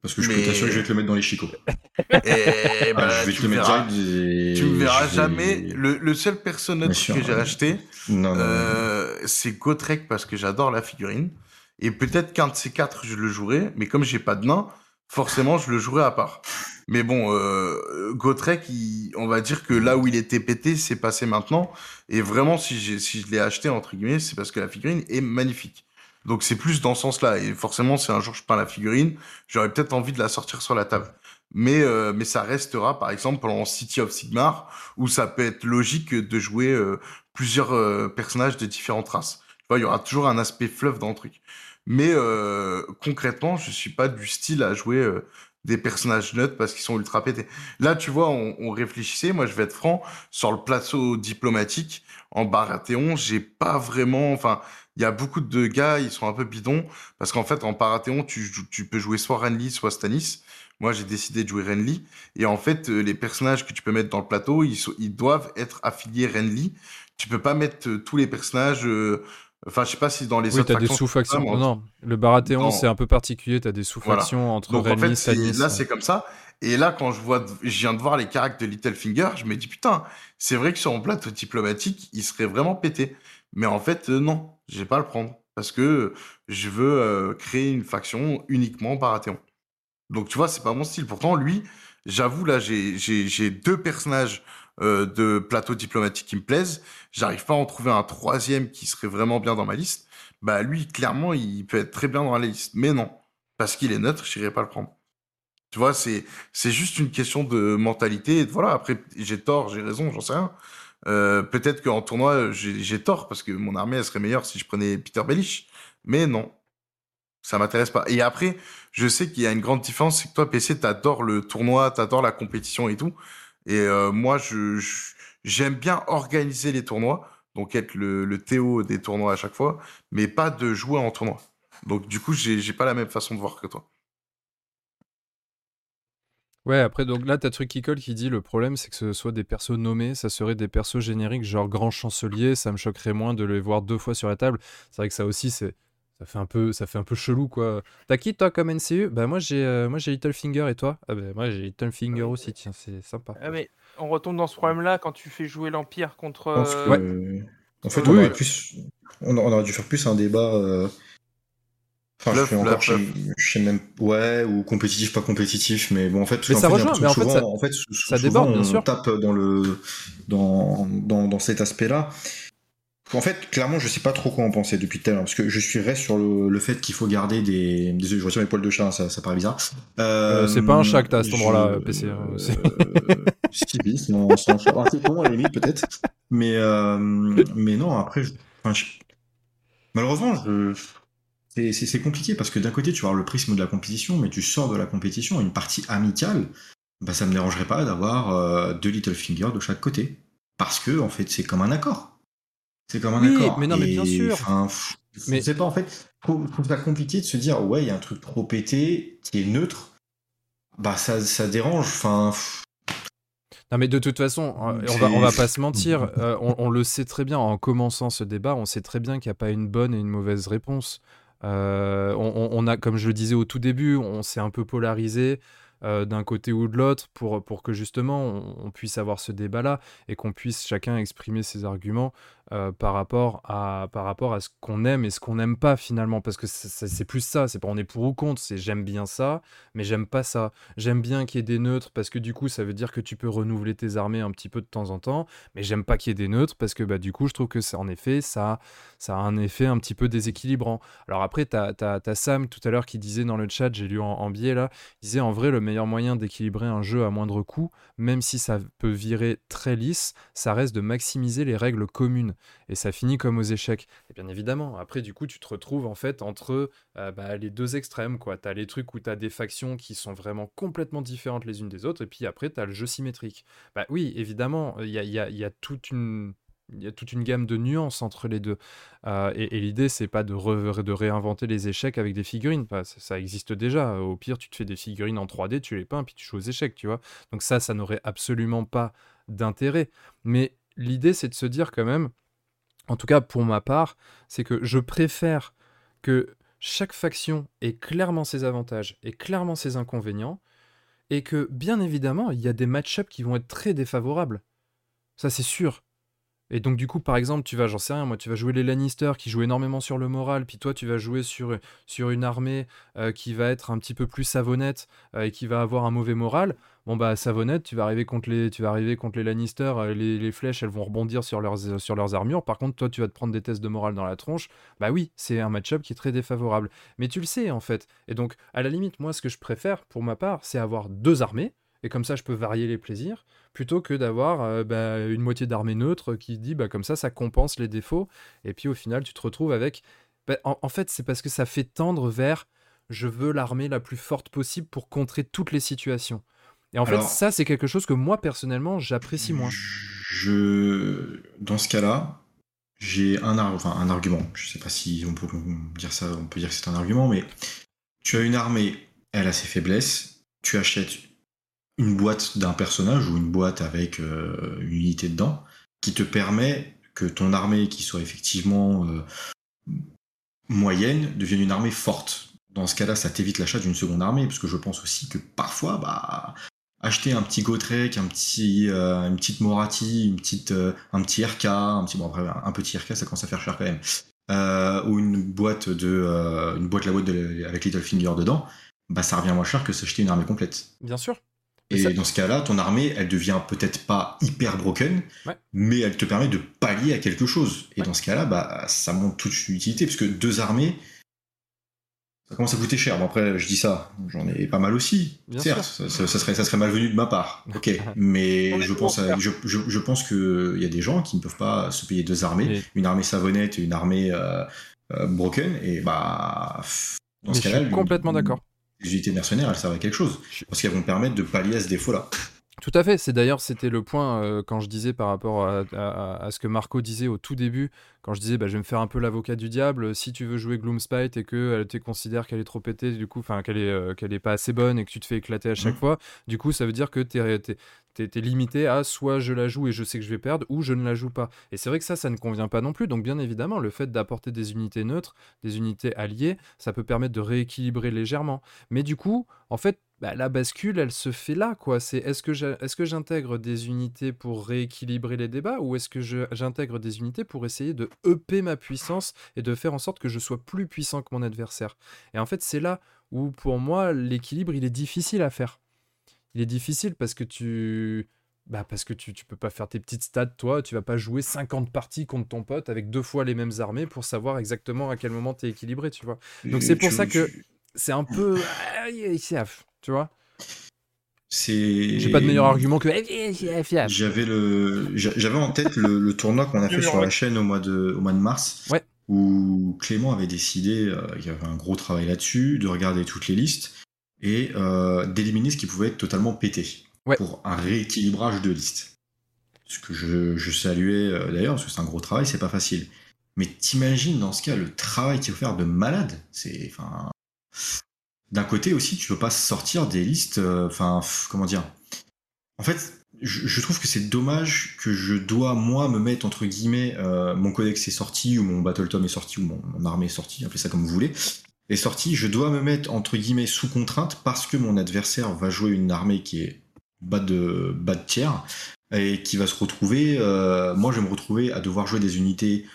Parce que je peux Mais- t'assurer que je vais te le mettre dans les chicots. Et Ah, bah, je vais tu te le mettre direct. Tu me verras vais- jamais. Le, le seul perso neutre Bien sûr, que j'ai acheté, euh, c'est Gotrek parce que j'adore la figurine. Et peut-être qu'un de ces quatre, je le jouerai, mais comme j'ai pas de nain, forcément, je le jouerai à part. Mais bon, euh, Gotrek, il- on va dire que là où il était pété, c'est passé maintenant. Et vraiment, si, si je l'ai acheté, entre guillemets, c'est parce que la figurine est magnifique. Donc c'est plus dans ce sens-là. Et forcément, si un jour je peins la figurine, j'aurais peut-être envie de la sortir sur la table. Mais, euh, mais ça restera, par exemple, pendant City of Sigmar, où ça peut être logique de jouer euh, plusieurs euh, personnages de différentes races. Il y aura toujours un aspect fleuve dans le truc. Mais euh, concrètement, je suis pas du style à jouer euh, des personnages neutres parce qu'ils sont ultra pétés. Là, tu vois, on, on réfléchissait, moi je vais être franc, sur le plateau diplomatique, en Baratheon, j'ai pas vraiment... Enfin, il y a beaucoup de gars, ils sont un peu bidons, parce qu'en fait, en Baratheon, tu, peux jouer soit Renly, soit Stannis. Moi, j'ai décidé de jouer Renly. Et en fait, euh, les personnages que tu peux mettre dans le plateau, ils, sont- ils doivent être affiliés Renly. Tu peux pas mettre euh, tous les personnages, euh, Enfin, je sais pas si dans les Oui, autres t'as des factions, sous-factions. Non, non, le Baratheon, c'est un peu particulier. T'as des sous-factions entre Donc en fait, là c'est comme ça. Et là, quand je vois, je viens de voir les caractères de Littlefinger, je me dis putain, c'est vrai que sur mon plateau diplomatique, il serait vraiment pété. Mais en fait, euh, non, je vais pas le prendre parce que je veux euh, créer une faction uniquement Baratheon. Donc tu vois, c'est pas mon style. Pourtant, lui, j'avoue là, j'ai deux personnages euh, de plateau diplomatique qui me plaisent. J'arrive pas à en trouver un troisième qui serait vraiment bien dans ma liste. Bah lui, clairement, il peut être très bien dans la liste. Mais non, parce qu'il est neutre, j'irai pas le prendre. Tu vois, c'est juste une question de mentalité. Voilà, après, j'ai tort, j'ai raison, j'en sais rien. Euh, Peut-être qu'en tournoi, j'ai tort, parce que mon armée, elle serait meilleure si je prenais Peter Bellish. Mais non, ça m'intéresse pas. Et après, je sais qu'il y a une grande différence, c'est que toi, PC, t'adores le tournoi, t'adores la compétition et tout. Et euh, moi, je- j'aime bien organiser les tournois, donc être le, le Théo des tournois à chaque fois, mais pas de jouer en tournoi. Donc du coup, j'ai j'ai pas la même façon de voir que toi. Ouais, après, donc là, t'as truc qui colle qui dit le problème, c'est que ce soit des persos nommés, ça serait des persos génériques, genre grand chancelier, ça me choquerait moins de les voir deux fois sur la table. C'est vrai que ça aussi, c'est. Ça fait, un peu, ça fait un peu chelou quoi. T'as qui toi comme NCU Bah moi j'ai euh, moi j'ai Littlefinger et toi? Ah bah moi j'ai Littlefinger aussi tiens c'est sympa. Ah, mais on retombe dans ce problème-là quand tu fais jouer l'Empire contre. Euh, que. En fait, Oui. on, aurait plus... on, on aurait dû faire plus un débat. euh, Enfin, Bluff, je sais encore, bluff, je je sais même. Ouais, ou compétitif, pas compétitif, mais bon, en fait, Mais ça fait, rejoint, mais en fait, que ça- souvent- en fait, ça souvent, déborde, bien on sûr. tape dans, le, dans, dans, dans cet aspect-là. En fait, clairement, je sais pas trop quoi en penser depuis tout à l'heure, parce que je suis reste sur le, le fait qu'il faut garder des. Désolé, je retire mes poils de chat, hein, ça, ça paraît bizarre. Euh, c'est pas un chat que t'as à cet je- endroit-là, PC, hein, c'est- Euh, si, si, c'est un- c'est chat. Petit con, à la limite, peut-être. Mais, euh, mais non, après, je- enfin, je- malheureusement, je... c'est- c'est c'est compliqué parce que d'un côté, tu vas avoir le prisme de la compétition, mais tu sors de la compétition, une partie amicale, bah, ça me dérangerait pas d'avoir euh, deux Littlefinger de chaque côté. Parce que, en fait, c'est comme un accord. C'est comme un Oui, accord. mais non, mais bien sûr. pff, Mais- Je sais pas, en fait, je trouve ça compliqué de se dire, ouais, il y a un truc trop pété qui est neutre. Bah, ça, ça dérange. Enfin, pff, Non mais de toute façon, euh, on C'est- va, on va pas se mentir, euh, on, on le sait très bien en commençant ce débat, on sait très bien qu'il n'y a pas une bonne et une mauvaise réponse. Euh, on, a, comme je le disais au tout début, on s'est un peu polarisé euh, d'un côté ou de l'autre pour, que justement on, on puisse avoir ce débat-là et qu'on puisse chacun exprimer ses arguments euh, par, rapport à, par rapport à ce qu'on aime et ce qu'on n'aime pas finalement. Parce que c'est- plus ça, c'est pas on est pour ou contre, c'est j'aime bien ça, mais j'aime pas ça. J'aime bien qu'il y ait des neutres parce que du coup, ça veut dire que tu peux renouveler tes armées un petit peu de temps en temps. Mais j'aime pas qu'il y ait des neutres parce que bah, du coup, je trouve que ça, en effet, ça, ça a un effet un petit peu déséquilibrant. Alors après, tu as, Sam tout à l'heure qui disait dans le chat, j'ai lu en, en biais là, il disait en vrai, le meilleur moyen d'équilibrer un jeu à moindre coût, même si ça peut virer très lisse, ça reste de maximiser les règles communes. Et ça finit comme aux échecs. Et bien évidemment, après, du coup, tu te retrouves en fait entre euh, bah, les deux extrêmes, quoi. T'as les trucs où t'as des factions qui sont vraiment complètement différentes les unes des autres, et puis après, t'as le jeu symétrique. Bah oui, évidemment, il y a, toute une... Il y a toute une gamme de nuances entre les deux. Euh, et et l'idée, c'est pas de, de réinventer les échecs avec des figurines. Ça, ça existe déjà. Au pire, tu te fais des figurines en 3D, tu les peins, puis tu joues aux échecs, tu vois. Donc ça, ça n'aurait absolument pas d'intérêt. Mais l'idée, c'est de se dire quand même, en tout cas pour ma part, c'est que je préfère que chaque faction ait clairement ses avantages et clairement ses inconvénients, et que bien évidemment, il y a des match-ups qui vont être très défavorables. Ça, c'est sûr. Et donc, du coup, par exemple, tu vas, j'en sais rien, moi, tu vas jouer les Lannister qui jouent énormément sur le moral, puis toi, tu vas jouer sur, une armée euh, qui va être un petit peu plus savonnette euh, et qui va avoir un mauvais moral. Bon, bah, savonnette, tu vas arriver contre les, tu vas arriver contre les Lannister, euh, les, flèches, elles vont rebondir sur leurs, sur leurs armures. Par contre, toi, tu vas te prendre des tests de morale dans la tronche. Bah oui, c'est un match-up qui est très défavorable. Mais tu le sais, en fait. Et donc, à la limite, moi, ce que je préfère, pour ma part, c'est avoir deux armées. Et comme ça, je peux varier les plaisirs, plutôt que d'avoir euh, bah, une moitié d'armée neutre qui dit, bah, comme ça, ça compense les défauts. Et puis au final, tu te retrouves avec... bah, en fait, c'est parce que ça fait tendre vers, je veux l'armée la plus forte possible pour contrer toutes les situations. Et en Alors- fait, ça, c'est quelque chose que moi, personnellement, j'apprécie moins. Je, dans ce cas-là, j'ai un, ar- enfin, un argument. Je sais pas si on peut dire ça, on peut dire que c'est un argument, mais tu as une armée, elle a ses faiblesses. Tu achètes une boîte d'un personnage ou une boîte avec euh, une unité dedans qui te permet que ton armée, qui soit effectivement euh, moyenne devienne une armée forte. Dans ce cas-là, ça t'évite l'achat d'une seconde armée, parce que je pense aussi que parfois, bah, acheter un petit Gotrek, un petit, euh, une petite Morati, une petite, euh, un petit RK, un petit, bon, après, un petit RK, ça commence à faire cher quand même, euh, ou une boîte de, une boîte la boîte de, avec Littlefinger dedans, bah, ça revient moins cher que s'acheter une armée complète. Bien sûr. Et ça- dans ce cas-là, ton armée, elle devient peut-être pas hyper broken, Ouais. mais elle te permet de pallier à quelque chose. Et Ouais. dans ce cas-là, bah, ça montre toute son utilité, parce que deux armées, ça commence à coûter cher. Bon, après, je dis ça, j'en ai pas mal aussi. Bien Certes, ça, ça- ça serait, ça serait malvenu de ma part. Ok, mais je pense, à- je, je, je pense qu'il y a des gens qui ne peuvent pas se payer deux armées, une armée savonnette et une armée euh, euh, broken, et bah. Dans Mais ce je cas-là, suis complètement d'accord. Les unités mercenaires, elles servent à quelque chose. Je- Parce qu'elles vont permettre de pallier à ce défaut-là. Tout à fait. C'est d'ailleurs c'était le point euh, quand je disais par rapport à, à- à ce que Marco disait au tout début, quand je disais bah, je vais me faire un peu l'avocat du diable. Si tu veux jouer Gloomspite et que elle te considère qu'elle est trop pétée, du coup, enfin qu'elle est euh, qu'elle est pas assez bonne et que tu te fais éclater à chaque Mhm. fois, du coup ça veut dire que t'es t'es- t'es- t'es limité à soit je la joue et je sais que je vais perdre ou je ne la joue pas. Et c'est vrai que ça, ça ne convient pas non plus. Donc bien évidemment, le fait d'apporter des unités neutres, des unités alliées, ça peut permettre de rééquilibrer légèrement. Mais du coup, en fait, bah, la bascule, elle se fait là, quoi. C'est est-ce que j'intègre des unités pour rééquilibrer les débats ou est-ce que je- j'intègre des unités pour essayer de EP ma puissance et de faire en sorte que je sois plus puissant que mon adversaire? Et en fait, c'est là où, pour moi, l'équilibre, il est difficile à faire. Il est difficile parce que tu... Bah parce que tu, tu peux pas faire tes petites stats, toi, tu vas pas jouer 50 parties contre ton pote avec deux fois les mêmes armées pour savoir exactement à quel moment tu es équilibré, tu vois. Donc c'est pour ça que c'est un peu... Tu vois C'est. J'ai pas de meilleur argument que... eh, fiaf, fiaf. J'avais le, j'a- j'avais en tête le, le tournoi qu'on a fait sur la chaîne au mois de, au mois de mars, Ouais. où Clément avait décidé, euh, il y avait un gros travail là-dessus, de regarder toutes les listes et euh, d'éliminer ce qui pouvait être totalement pété Ouais. pour un rééquilibrage de listes. Ce que je, je saluais euh, d'ailleurs, parce que c'est un gros travail, c'est pas facile. Mais t'imagines dans ce cas le travail qu'il faut faire de malade. C'est, enfin, d'un côté aussi, tu peux pas sortir des listes, euh, enfin, comment dire? En fait, je, trouve que c'est dommage que je dois moi me mettre entre guillemets, euh, mon codex est sorti ou mon battle tome est sorti ou mon, mon armée est sortie, appelez ça comme vous voulez, est sorti. Je dois me mettre entre guillemets sous contrainte parce que mon adversaire va jouer une armée qui est bas de bas de tiers et qui va se retrouver. euh, moi, je vais me retrouver à devoir jouer des unités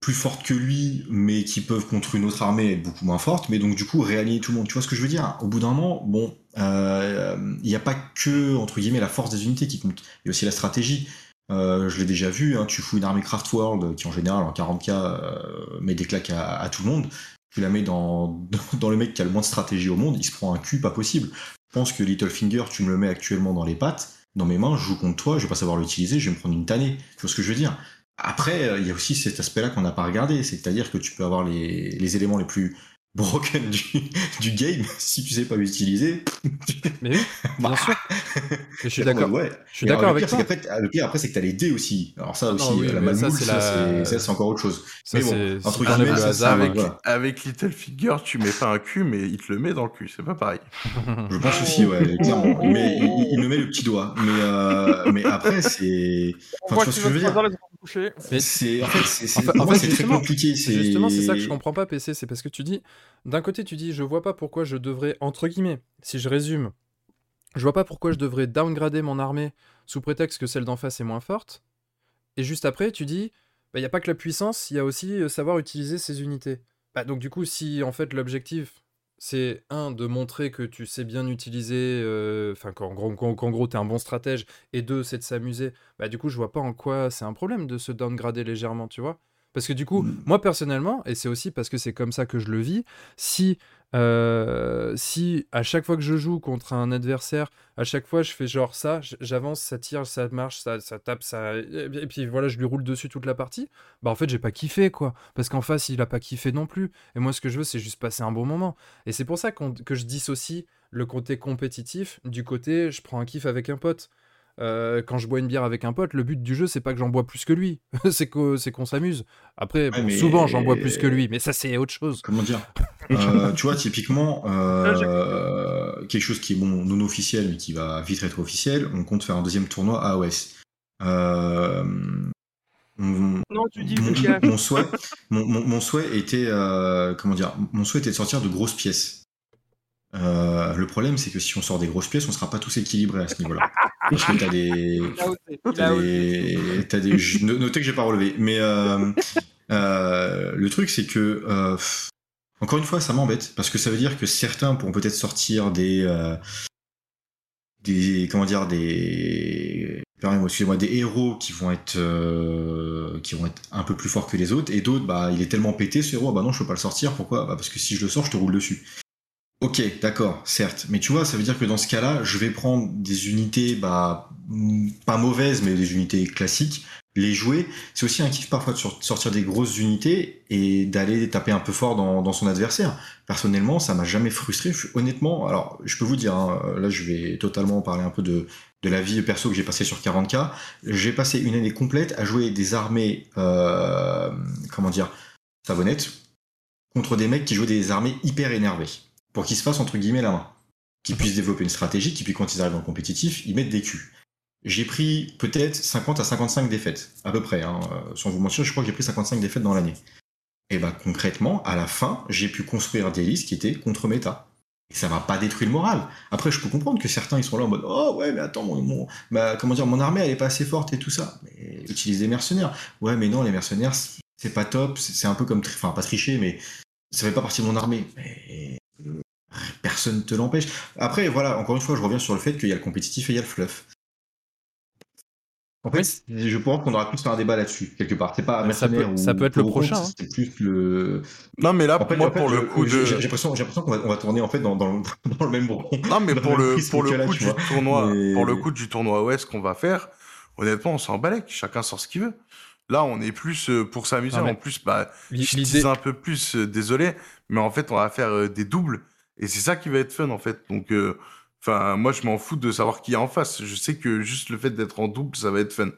plus fortes que lui, mais qui peuvent contre une autre armée beaucoup moins fortes. Mais donc du coup réaligner tout le monde. Tu vois ce que je veux dire? Au bout d'un moment, bon, euh, il n'y a pas que entre guillemets la force des unités qui compte. Il y a aussi la stratégie. Euh, je l'ai déjà vu, hein, tu fous une armée Craftworld qui en général en 40k euh, met des claques à, à tout le monde. Tu la mets dans, dans le mec qui a le moins de stratégie au monde, il se prend un cul pas possible. Je pense que Littlefinger, tu me le mets actuellement dans les pattes, dans mes mains, je joue contre toi, je vais pas savoir l'utiliser, je vais me prendre une tannée. Tu vois ce que je veux dire? Après, euh, il y a aussi cet aspect-là qu'on n'a pas regardé, c'est-à-dire que tu peux avoir les, les éléments les plus broken du, du game, si tu sais pas l'utiliser. Mais oui, bien Bah, sûr. Et je suis d'accord. ouais. Je suis d'accord le avec pire, toi. c'est qu'après, t- le pire après, c'est que t'as les dés aussi. Alors ça Ah aussi, non, oui, la mais ça, la- c'est encore autre chose. Ça, Mais bon, entre guillemets, le ça, hasard. avec, voilà. avec Littlefinger, tu mets pas un cul, mais il te le met dans le cul, c'est pas pareil. Je pense aussi, ouais, clairement. Il, met- il- il me met le petit doigt. Mais, euh, mais après, c'est. Enfin, voit tu vois que ce que je veux dire Mais- C'est en fait, c'est En fait- très justement- compliqué. c'est- Justement, c'est ça que je comprends pas, PC. C'est parce que tu dis, d'un côté, tu dis, je vois pas pourquoi je devrais, entre guillemets, si je résume, je vois pas pourquoi je devrais downgrader mon armée sous prétexte que celle d'en face est moins forte. Et juste après, tu dis, il n'y a pas que la puissance, il y a aussi euh, savoir utiliser ses unités. Bah, donc, du coup, si en fait l'objectif, c'est un, de montrer que tu sais bien utiliser, euh, enfin, qu'en gros, qu'en- qu'en gros, un bon stratège, et deux, c'est de s'amuser, bah, du coup, je vois pas en quoi c'est un problème de se downgrader légèrement, tu vois. Parce que du coup, Mm. moi personnellement, et c'est aussi parce que c'est comme ça que je le vis, si, euh, si à chaque fois que je joue contre un adversaire, à chaque fois je fais genre ça, j'avance, ça tire, ça marche, ça, ça tape, ça. Et puis- voilà, je lui roule dessus toute la partie, bah en fait j'ai pas kiffé quoi. Parce qu'en face il a pas kiffé non plus. Et moi ce que je veux c'est juste passer un bon moment. Et c'est pour ça que je dissocie le côté compétitif du côté je prends un kiff avec un pote. Euh, quand je bois une bière avec un pote, le but du jeu, c'est pas que j'en bois plus que lui, c'est qu'o- c'est qu'on s'amuse. Après, Ouais, bon, mais- souvent j'en bois plus que lui, mais ça c'est autre chose. Comment dire? Euh, Tu vois, typiquement, euh, quelque chose qui est bon non officiel mais qui va vite être officiel, on compte faire un deuxième tournoi à AOS. Euh, mon, Non, tu dis mon- mon souhait, mon, mon- mon souhait était, euh, comment dire, mon souhait était de sortir de grosses pièces. Euh, le problème, c'est que si on sort des grosses pièces, on sera pas tous équilibrés à ce niveau-là. Parce que t'as des, T'as des, t'as des, notez que j'ai pas relevé. Mais euh, euh, le truc, c'est que euh, encore une fois, ça m'embête parce que ça veut dire que certains pourront peut-être sortir des, euh, des, comment dire, des, excusez-moi, des héros qui vont être, euh, qui vont être un peu plus forts que les autres, et d'autres, bah, il est tellement pété ce héros, bah non, je peux pas le sortir. Pourquoi? Bah parce que si je le sors, je te roule dessus. Ok, d'accord, certes. Mais tu vois, ça veut dire que dans ce cas-là, je vais prendre des unités, bah, mm, pas mauvaises, mais des unités classiques, les jouer. C'est aussi un kiff parfois de sor- sortir des grosses unités et d'aller taper un peu fort dans, son adversaire. Personnellement, ça m'a jamais frustré. Honnêtement, alors, je peux vous dire, hein, là, je vais totalement parler un peu de, de la vie perso que j'ai passé sur 40K. J'ai passé une année complète à jouer des armées, euh, comment dire, savonnettes, contre des mecs qui jouaient des armées hyper énervées pour qu'ils se fassent entre guillemets la main, qu'ils puissent développer une stratégie, qui puis quand ils arrivent en compétitif, ils mettent des culs. J'ai pris peut-être 50 à 55 défaites, à peu près, hein, euh, sans vous mentir, je crois que j'ai pris 55 défaites dans l'année. Et bah concrètement, à la fin, j'ai pu construire des listes qui étaient contre méta. Et ça m'a pas détruit le moral. Après, je peux comprendre que certains ils sont là en mode oh ouais mais attends mon, comment dire mon armée elle est pas assez forte et tout ça. Mais utilise des mercenaires. Ouais mais non les mercenaires c'est pas top, c'est un peu comme enfin pas tricher mais ça fait pas partie de mon armée. Mais personne te l'empêche. Après, voilà, encore une fois, je reviens sur le fait qu'il y a le compétitif et il y a le fluff. En fait, je pense qu'on aura plus faire un débat là-dessus, quelque part. C'est pas ça peut- ou ça peut être le prochain, hein. C'est plus le. Non, mais là, En fait, moi, en fait, pour le coup j'ai de. j'ai l'impression, qu'on va, on va tourner en fait dans, dans, dans le même rond. Non, mais pour le pour le coup du tournoi, Mais- pour le coup du tournoi OS qu'on va faire, honnêtement, on s'en balèque. Chacun sort ce qu'il veut. Là, on est plus euh, pour s'amuser. En plus, bah, je un peu plus, euh, désolé, mais en fait, on va faire euh, des doubles. Et c'est ça qui va être fun, en fait. Donc, euh, enfin, moi, je m'en fous de savoir qui est en face. Je sais que juste le fait d'être en double, ça va être fun.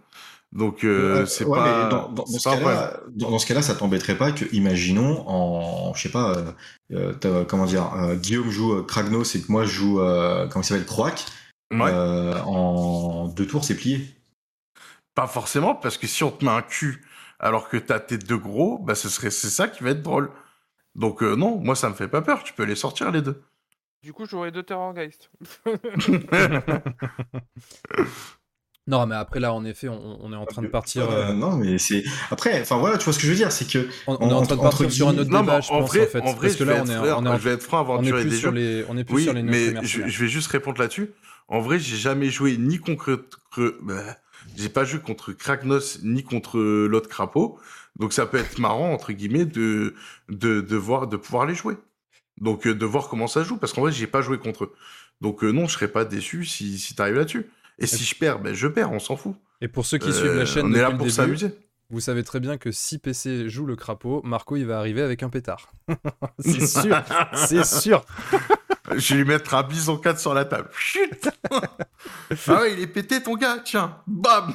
Donc, euh, Euh, c'est ouais, pas. dans, dans- dans c'est ce pas cas-là, dans, ce cas-là, ça t'embêterait pas que, imaginons, en, je sais pas, euh, comment dire, Guillaume joue Kragnos et que moi je joue, comment il s'appelle, Croac, Ouais. en deux tours, c'est plié. Pas forcément, parce que si on te met un cul alors que t'as tes deux gros, bah ce serait c'est ça qui va être drôle. Donc euh, non, moi ça me fait pas peur, tu peux les sortir les deux. Du coup, j'aurais deux Terrorgeist. Non, mais après là, en effet, on, on est en train de partir. Euh, euh, non, mais c'est. Après, enfin voilà, tu vois ce que je veux dire, c'est que. on, on est en train de partir sur un autre non, débat, je en pense, vrai, en fait. en vrai, parce que je vais là, on être est, frère, on est, en- je vais être franc on est aventurier plus des jeux. les, on est plus Oui, sur les mais je, je vais juste répondre là-dessus. En vrai, j'ai jamais joué ni contre, contre- bah, j'ai pas joué contre Kragnos ni contre l'autre crapaud. Donc ça peut être marrant entre guillemets de de de voir de pouvoir les jouer. Donc euh, de voir comment ça joue parce qu'en vrai, j'ai pas joué contre eux. Donc euh, non, je serais pas déçu si si t'arrives là-dessus. Et si je perds, ben je perds, on s'en fout. Et pour ceux qui Euh, suivent la chaîne on est là pour s'amuser. vous savez très bien que si PC joue le crapaud, Marco il va arriver avec un pétard. c'est sûr, c'est sûr. Je vais lui mettre un bison 4 sur la table. Chut Ah ouais, il est pété ton gars, tiens. Bam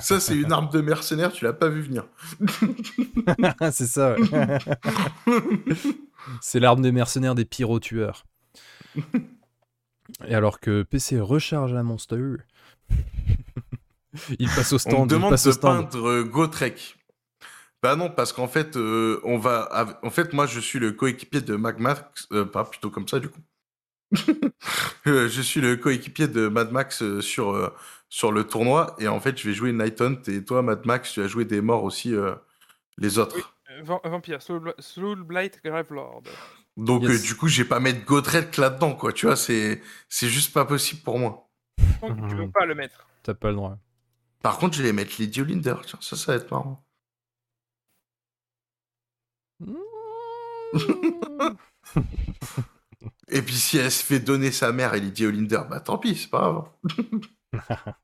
Ça, c'est une arme de mercenaire, tu l'as pas vu venir. c'est ça. ouais. c'est l'arme des mercenaires des pyro-tueurs. Et alors que PC recharge la monster, il passe au On stand. il demande passe de au stand. peindre euh, Gotrek. Bah non, parce qu'en fait, euh, on va. En fait, moi, je suis le coéquipier de Mad Max. euh, pas plutôt comme ça, du coup. Euh, je suis le coéquipier de Mad Max euh, sur, euh, sur le tournoi. Et en fait, je vais jouer Night Hunt. Et toi, Mad Max, tu vas jouer des morts aussi, euh, les autres. Oui. Euh, Vam- Vampire, Soul, Soul Blight, Gravelord. Donc, Yes. euh, du coup, je vais pas mettre Gotrek là-dedans, quoi. Tu vois, c'est c'est juste pas possible pour moi. Donc, tu veux pas le mettre. T'as pas le droit. Par contre, je vais mettre Lady Olinder. Tiens, ça, ça va être marrant. Et puis, si elle se fait donner sa mère et Lady Olinder, bah tant pis, c'est pas grave.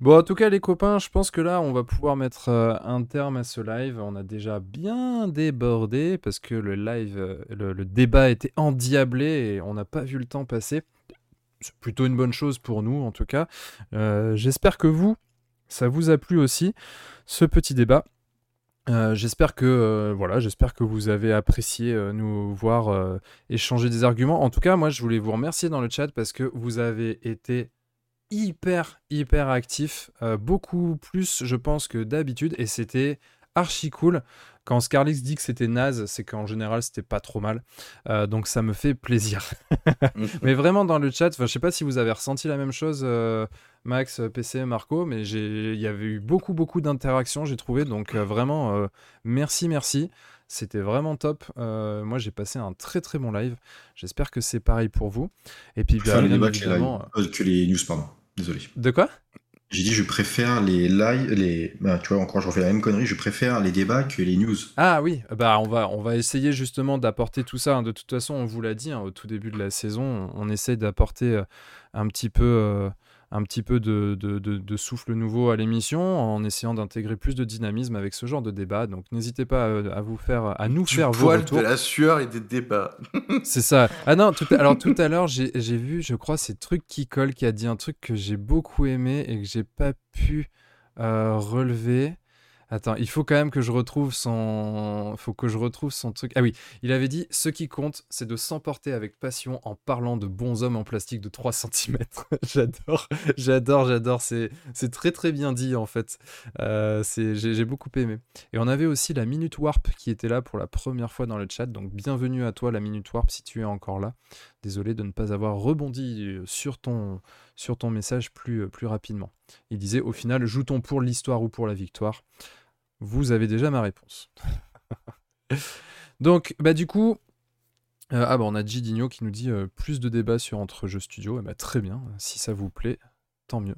Bon, en tout cas, les copains, je pense que là, on va pouvoir mettre euh, un terme à ce live. On a déjà bien débordé parce que le live, euh, le, le débat était endiablé et on n'a pas vu le temps passer. C'est plutôt une bonne chose pour nous, en tout cas. Euh, J'espère que vous, ça vous a plu aussi, ce petit débat. Euh, j'espère que euh, j'espère que vous avez apprécié euh, nous voir échanger des arguments. En tout cas, moi, je voulais vous remercier dans le chat parce que vous avez été hyper, hyper actif. euh, beaucoup plus, je pense, que d'habitude. Et c'était archi cool. Quand Scarlix dit que c'était naze, c'est qu'en général, c'était pas trop mal. Euh, donc ça me fait plaisir. mais vraiment, dans le chat, je sais pas si vous avez ressenti la même chose, euh, Max, PC, Marco, mais il y avait eu beaucoup, beaucoup d'interactions, j'ai trouvé. Donc euh, vraiment, merci, merci. C'était vraiment top. Moi, j'ai passé un très, très bon live. J'espère que c'est pareil pour vous. Et puis, bah, bien débats que les, évidemment... les news, pardon. Désolé. De quoi? J'ai dit je préfère les lives, les. Bah, tu vois, encore je refais la même connerie, je préfère les débats que les news. Ah oui, bah on va, on va essayer justement d'apporter tout ça. hein. De toute façon, on vous l'a dit hein, au tout début de la saison, on, on essaie d'apporter euh, un petit peu, euh, un petit peu de, de- de- de souffle nouveau à l'émission en essayant d'intégrer plus de dynamisme avec ce genre de débat. Donc n'hésitez pas euh, à, vous faire, à nous Du faire vos poil, retours. de la sueur et des débats. C'est ça. Ah non, tout alors tout à l'heure, j'ai j'ai vu, je crois, c'est Truc qui colle qui a dit un truc que j'ai beaucoup aimé et que j'ai pas pu euh, relever. Attends, il faut quand même que je retrouve son. faut que je retrouve son truc. Ah oui, il avait dit ce qui compte, c'est de s'emporter avec passion en parlant de bons hommes en plastique de 3 cm. j'adore, j'adore, j'adore. C'est très très bien dit en fait. Euh, j'ai beaucoup aimé. Et on avait aussi la Minute Warp qui était là pour la première fois dans le chat. Donc bienvenue à toi la Minute Warp si tu es encore là. Désolé de ne pas avoir rebondi euh, sur ton, sur ton message plus, euh, plus rapidement. Il disait au final, joue-t-on pour l'histoire ou pour la victoire? Vous avez déjà ma réponse. Donc, bah du coup, euh, ah bah on a Gidinho qui nous dit euh, plus de débats sur entre jeux studio. Eh bah, très bien, si ça vous plaît, tant mieux.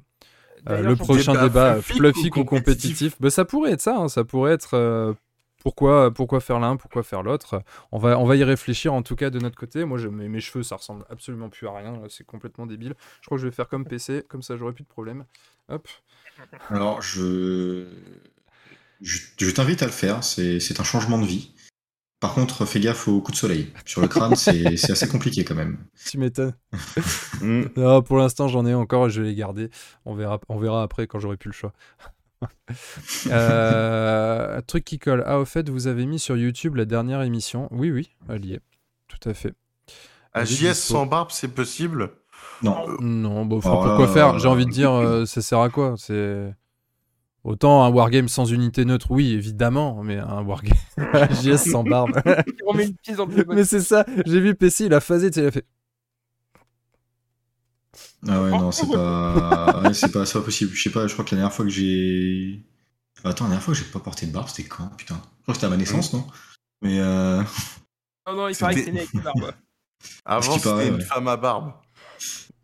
Euh, le prochain débat débat, fluffy fluffy ou ou compétitif, bah, ça pourrait être ça, hein, ça pourrait être euh, pourquoi, pourquoi faire l'un, pourquoi faire l'autre. On va, on va y réfléchir en tout cas de notre côté. Moi, je, mes, mes cheveux, ça ressemble absolument plus à rien, c'est complètement débile. Je crois que je vais faire comme PC, comme ça j'aurai plus de problème. Hop. Alors, je. Je, je t'invite à le faire, c'est un changement de vie. Par contre, fais gaffe au coup de soleil. Sur le crâne, c'est assez compliqué quand même. Tu m'étonnes. Mm. Non, pour l'instant, j'en ai encore et je vais les garder. On verra, on verra après quand j'aurai plus le choix. Euh, truc qui colle. Ah, au fait, vous avez mis sur YouTube la dernière émission. Oui, oui, elle y est. Tout à fait. À JS sans barbe, c'est possible? Non, Non, bon, enfin, là, pourquoi faire? euh, J'ai envie de dire, euh, ça sert à quoi? C'est autant un wargame sans unité neutre, oui, évidemment, mais un wargame JS sans barbe. On met une piste dans le mais c'est ça. J'ai vu PC, il a phasé, tu sais, il a fait. ah ouais, non, c'est pas... ouais, c'est pas, c'est pas possible. Je sais pas, je crois que la dernière fois que j'ai. Attends, la dernière fois que j'ai pas porté de barbe, c'était quand? Putain. Je crois que c'était à ma naissance, non? Mais euh... Non, non, il paraît que C'était- c'est né avec une barbe. Avant, c'était une femme à barbe.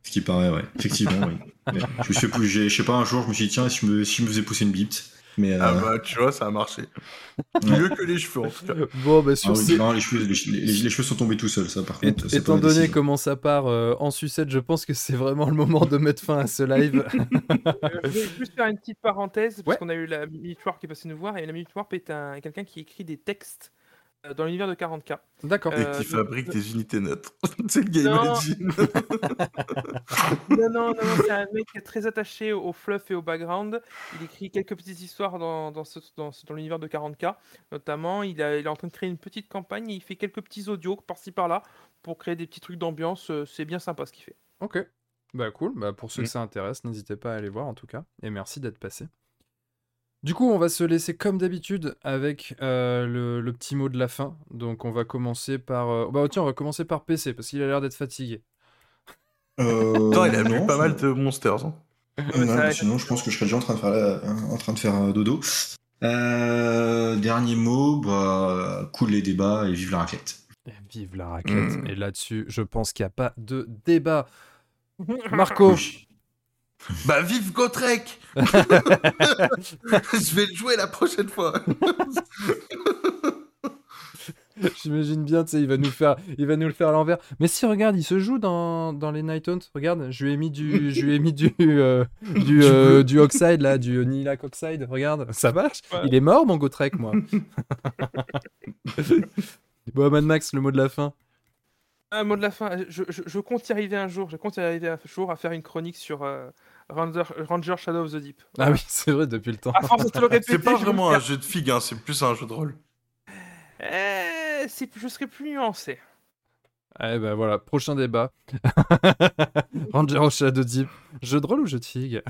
Ce qui paraît, ouais. Effectivement, oui. Ouais. Je me suis fait, j'ai- je sais pas, un jour, je me suis dit, tiens, si je me, si je me faisais pousser une bite. Mais. Euh... Ah bah, tu vois, ça a marché. Ouais. Mieux que les cheveux, en tout cas. Bon, bah, ah sur ces- non, les cheveux, les, les- les cheveux sont tombés tout seuls, ça par contre. étant donné comment ça part euh, en sucette, je pense que c'est vraiment le moment de mettre fin à ce live. Euh, je vais juste faire une petite parenthèse, parce Ouais. qu'on a eu la Minute Warp qui est passée nous voir, et la Minute Warp est un, quelqu'un qui écrit des textes euh, dans l'univers de 40K. D'accord. Et Euh, qui donc- fabrique des unités neutres. c'est le game Non. engine. Non, non, non, c'est un mec qui est très attaché au fluff et au background. Il écrit quelques petites histoires dans, dans, ce- dans, ce- dans l'univers de 40K. Notamment, il, a- il est en train de créer une petite campagne et il fait quelques petits audios par-ci par-là pour créer des petits trucs d'ambiance. Euh, C'est bien sympa ce qu'il fait. Ok. Bah cool. Bah, pour ceux Mm. que ça intéresse, n'hésitez pas à aller voir en tout cas. Et merci d'être passé. Du coup, on va se laisser comme d'habitude avec euh, le, le petit mot de la fin. Donc, on va commencer par. euh, Bah tiens, on va commencer par PC parce qu'il a l'air d'être fatigué. Euh, Non, il a non, pas mal de monsters. hein. Sinon, je pense que je serais déjà en train de faire, la- en train de faire euh, dodo. Euh, dernier mot, bah, cool les débats et vive la raclette. Et vive la raquette. Mm. Et là-dessus, je pense qu'il n'y a pas de débat. Marco, Bah, vive Gotrek Je vais le jouer la prochaine fois. j'imagine bien, tu sais, il va nous faire, il va nous le faire à l'envers. Mais si, regarde, il se joue dans, dans les Night Hunt. Regarde, je lui ai mis du, je lui ai mis du, euh, du, euh, du Oxide là, du Nilak Oxide. Regarde, ça marche. Ouais. Il est mort, mon Gotrek, moi. bon, Mad Max, le mot de la fin. Un mot de la fin. Je, je- je compte y arriver un jour. Je compte y arriver un jour à faire une chronique sur euh, Ranger, Ranger Shadow of the Deep. Ah oui, c'est vrai, depuis le temps. C'est pas vraiment un jeu de figue, hein, c'est plus un jeu de rôle. Eh, je serai plus nuancé. Eh ben voilà, prochain débat. Ranger au Shadow Deep. Jeu de rôle ou jeu de figue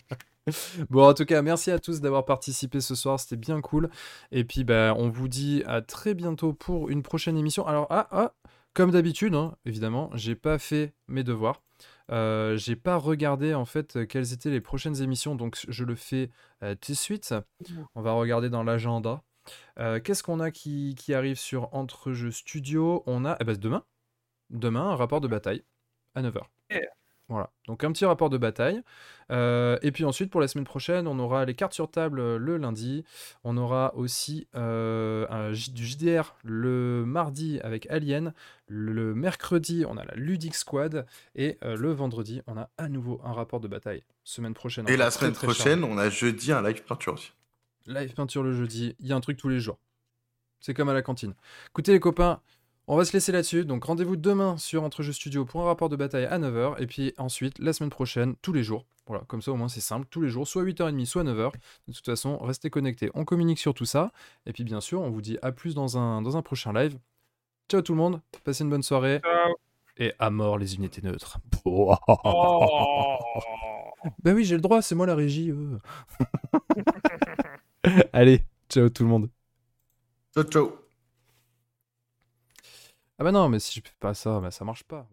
Bon, en tout cas, merci à tous d'avoir participé ce soir, c'était bien cool. Et puis, bah, on vous dit à très bientôt pour une prochaine émission. Alors, ah, ah, comme d'habitude, hein, évidemment, j'ai pas fait mes devoirs. Euh, j'ai pas regardé en fait quelles étaient les prochaines émissions, donc je le fais euh, tout de suite. On va regarder dans l'agenda. Euh, Qu'est-ce qu'on a qui, qui arrive sur Entre Jeux Studio? On a eh ben, demain, demain un rapport de bataille à 9h. Yeah. Voilà, donc un petit rapport de bataille. Euh, et puis ensuite, pour la semaine prochaine, on aura les cartes sur table le lundi. On aura aussi euh, un du JDR le mardi avec Alien. Le mercredi, on a la Ludic Squad. Et euh, le vendredi, on a à nouveau un rapport de bataille. Semaine prochaine. Et la semaine très prochaine, on a jeudi un live peinture aussi. Live peinture le jeudi. Il y a un truc tous les jours. C'est comme à la cantine. Écoutez les copains, on va se laisser là-dessus. Donc rendez-vous demain sur Entre Jeux Studio pour un rapport de bataille à 9h. Et puis ensuite, la semaine prochaine, tous les jours. Voilà, comme ça au moins c'est simple. Tous les jours, soit 8h30, soit 9h. De toute façon, restez connectés. On communique sur tout ça. Et puis bien sûr, on vous dit à plus dans un, dans un prochain live. Ciao tout le monde. Passez une bonne soirée. Ciao. Et à mort les unités neutres. Oh. Bah oui, j'ai le droit, c'est moi la régie. euh. Allez, ciao tout le monde. Ciao, ciao. Ah bah non, mais si je fais pas ça, bah ça marche pas.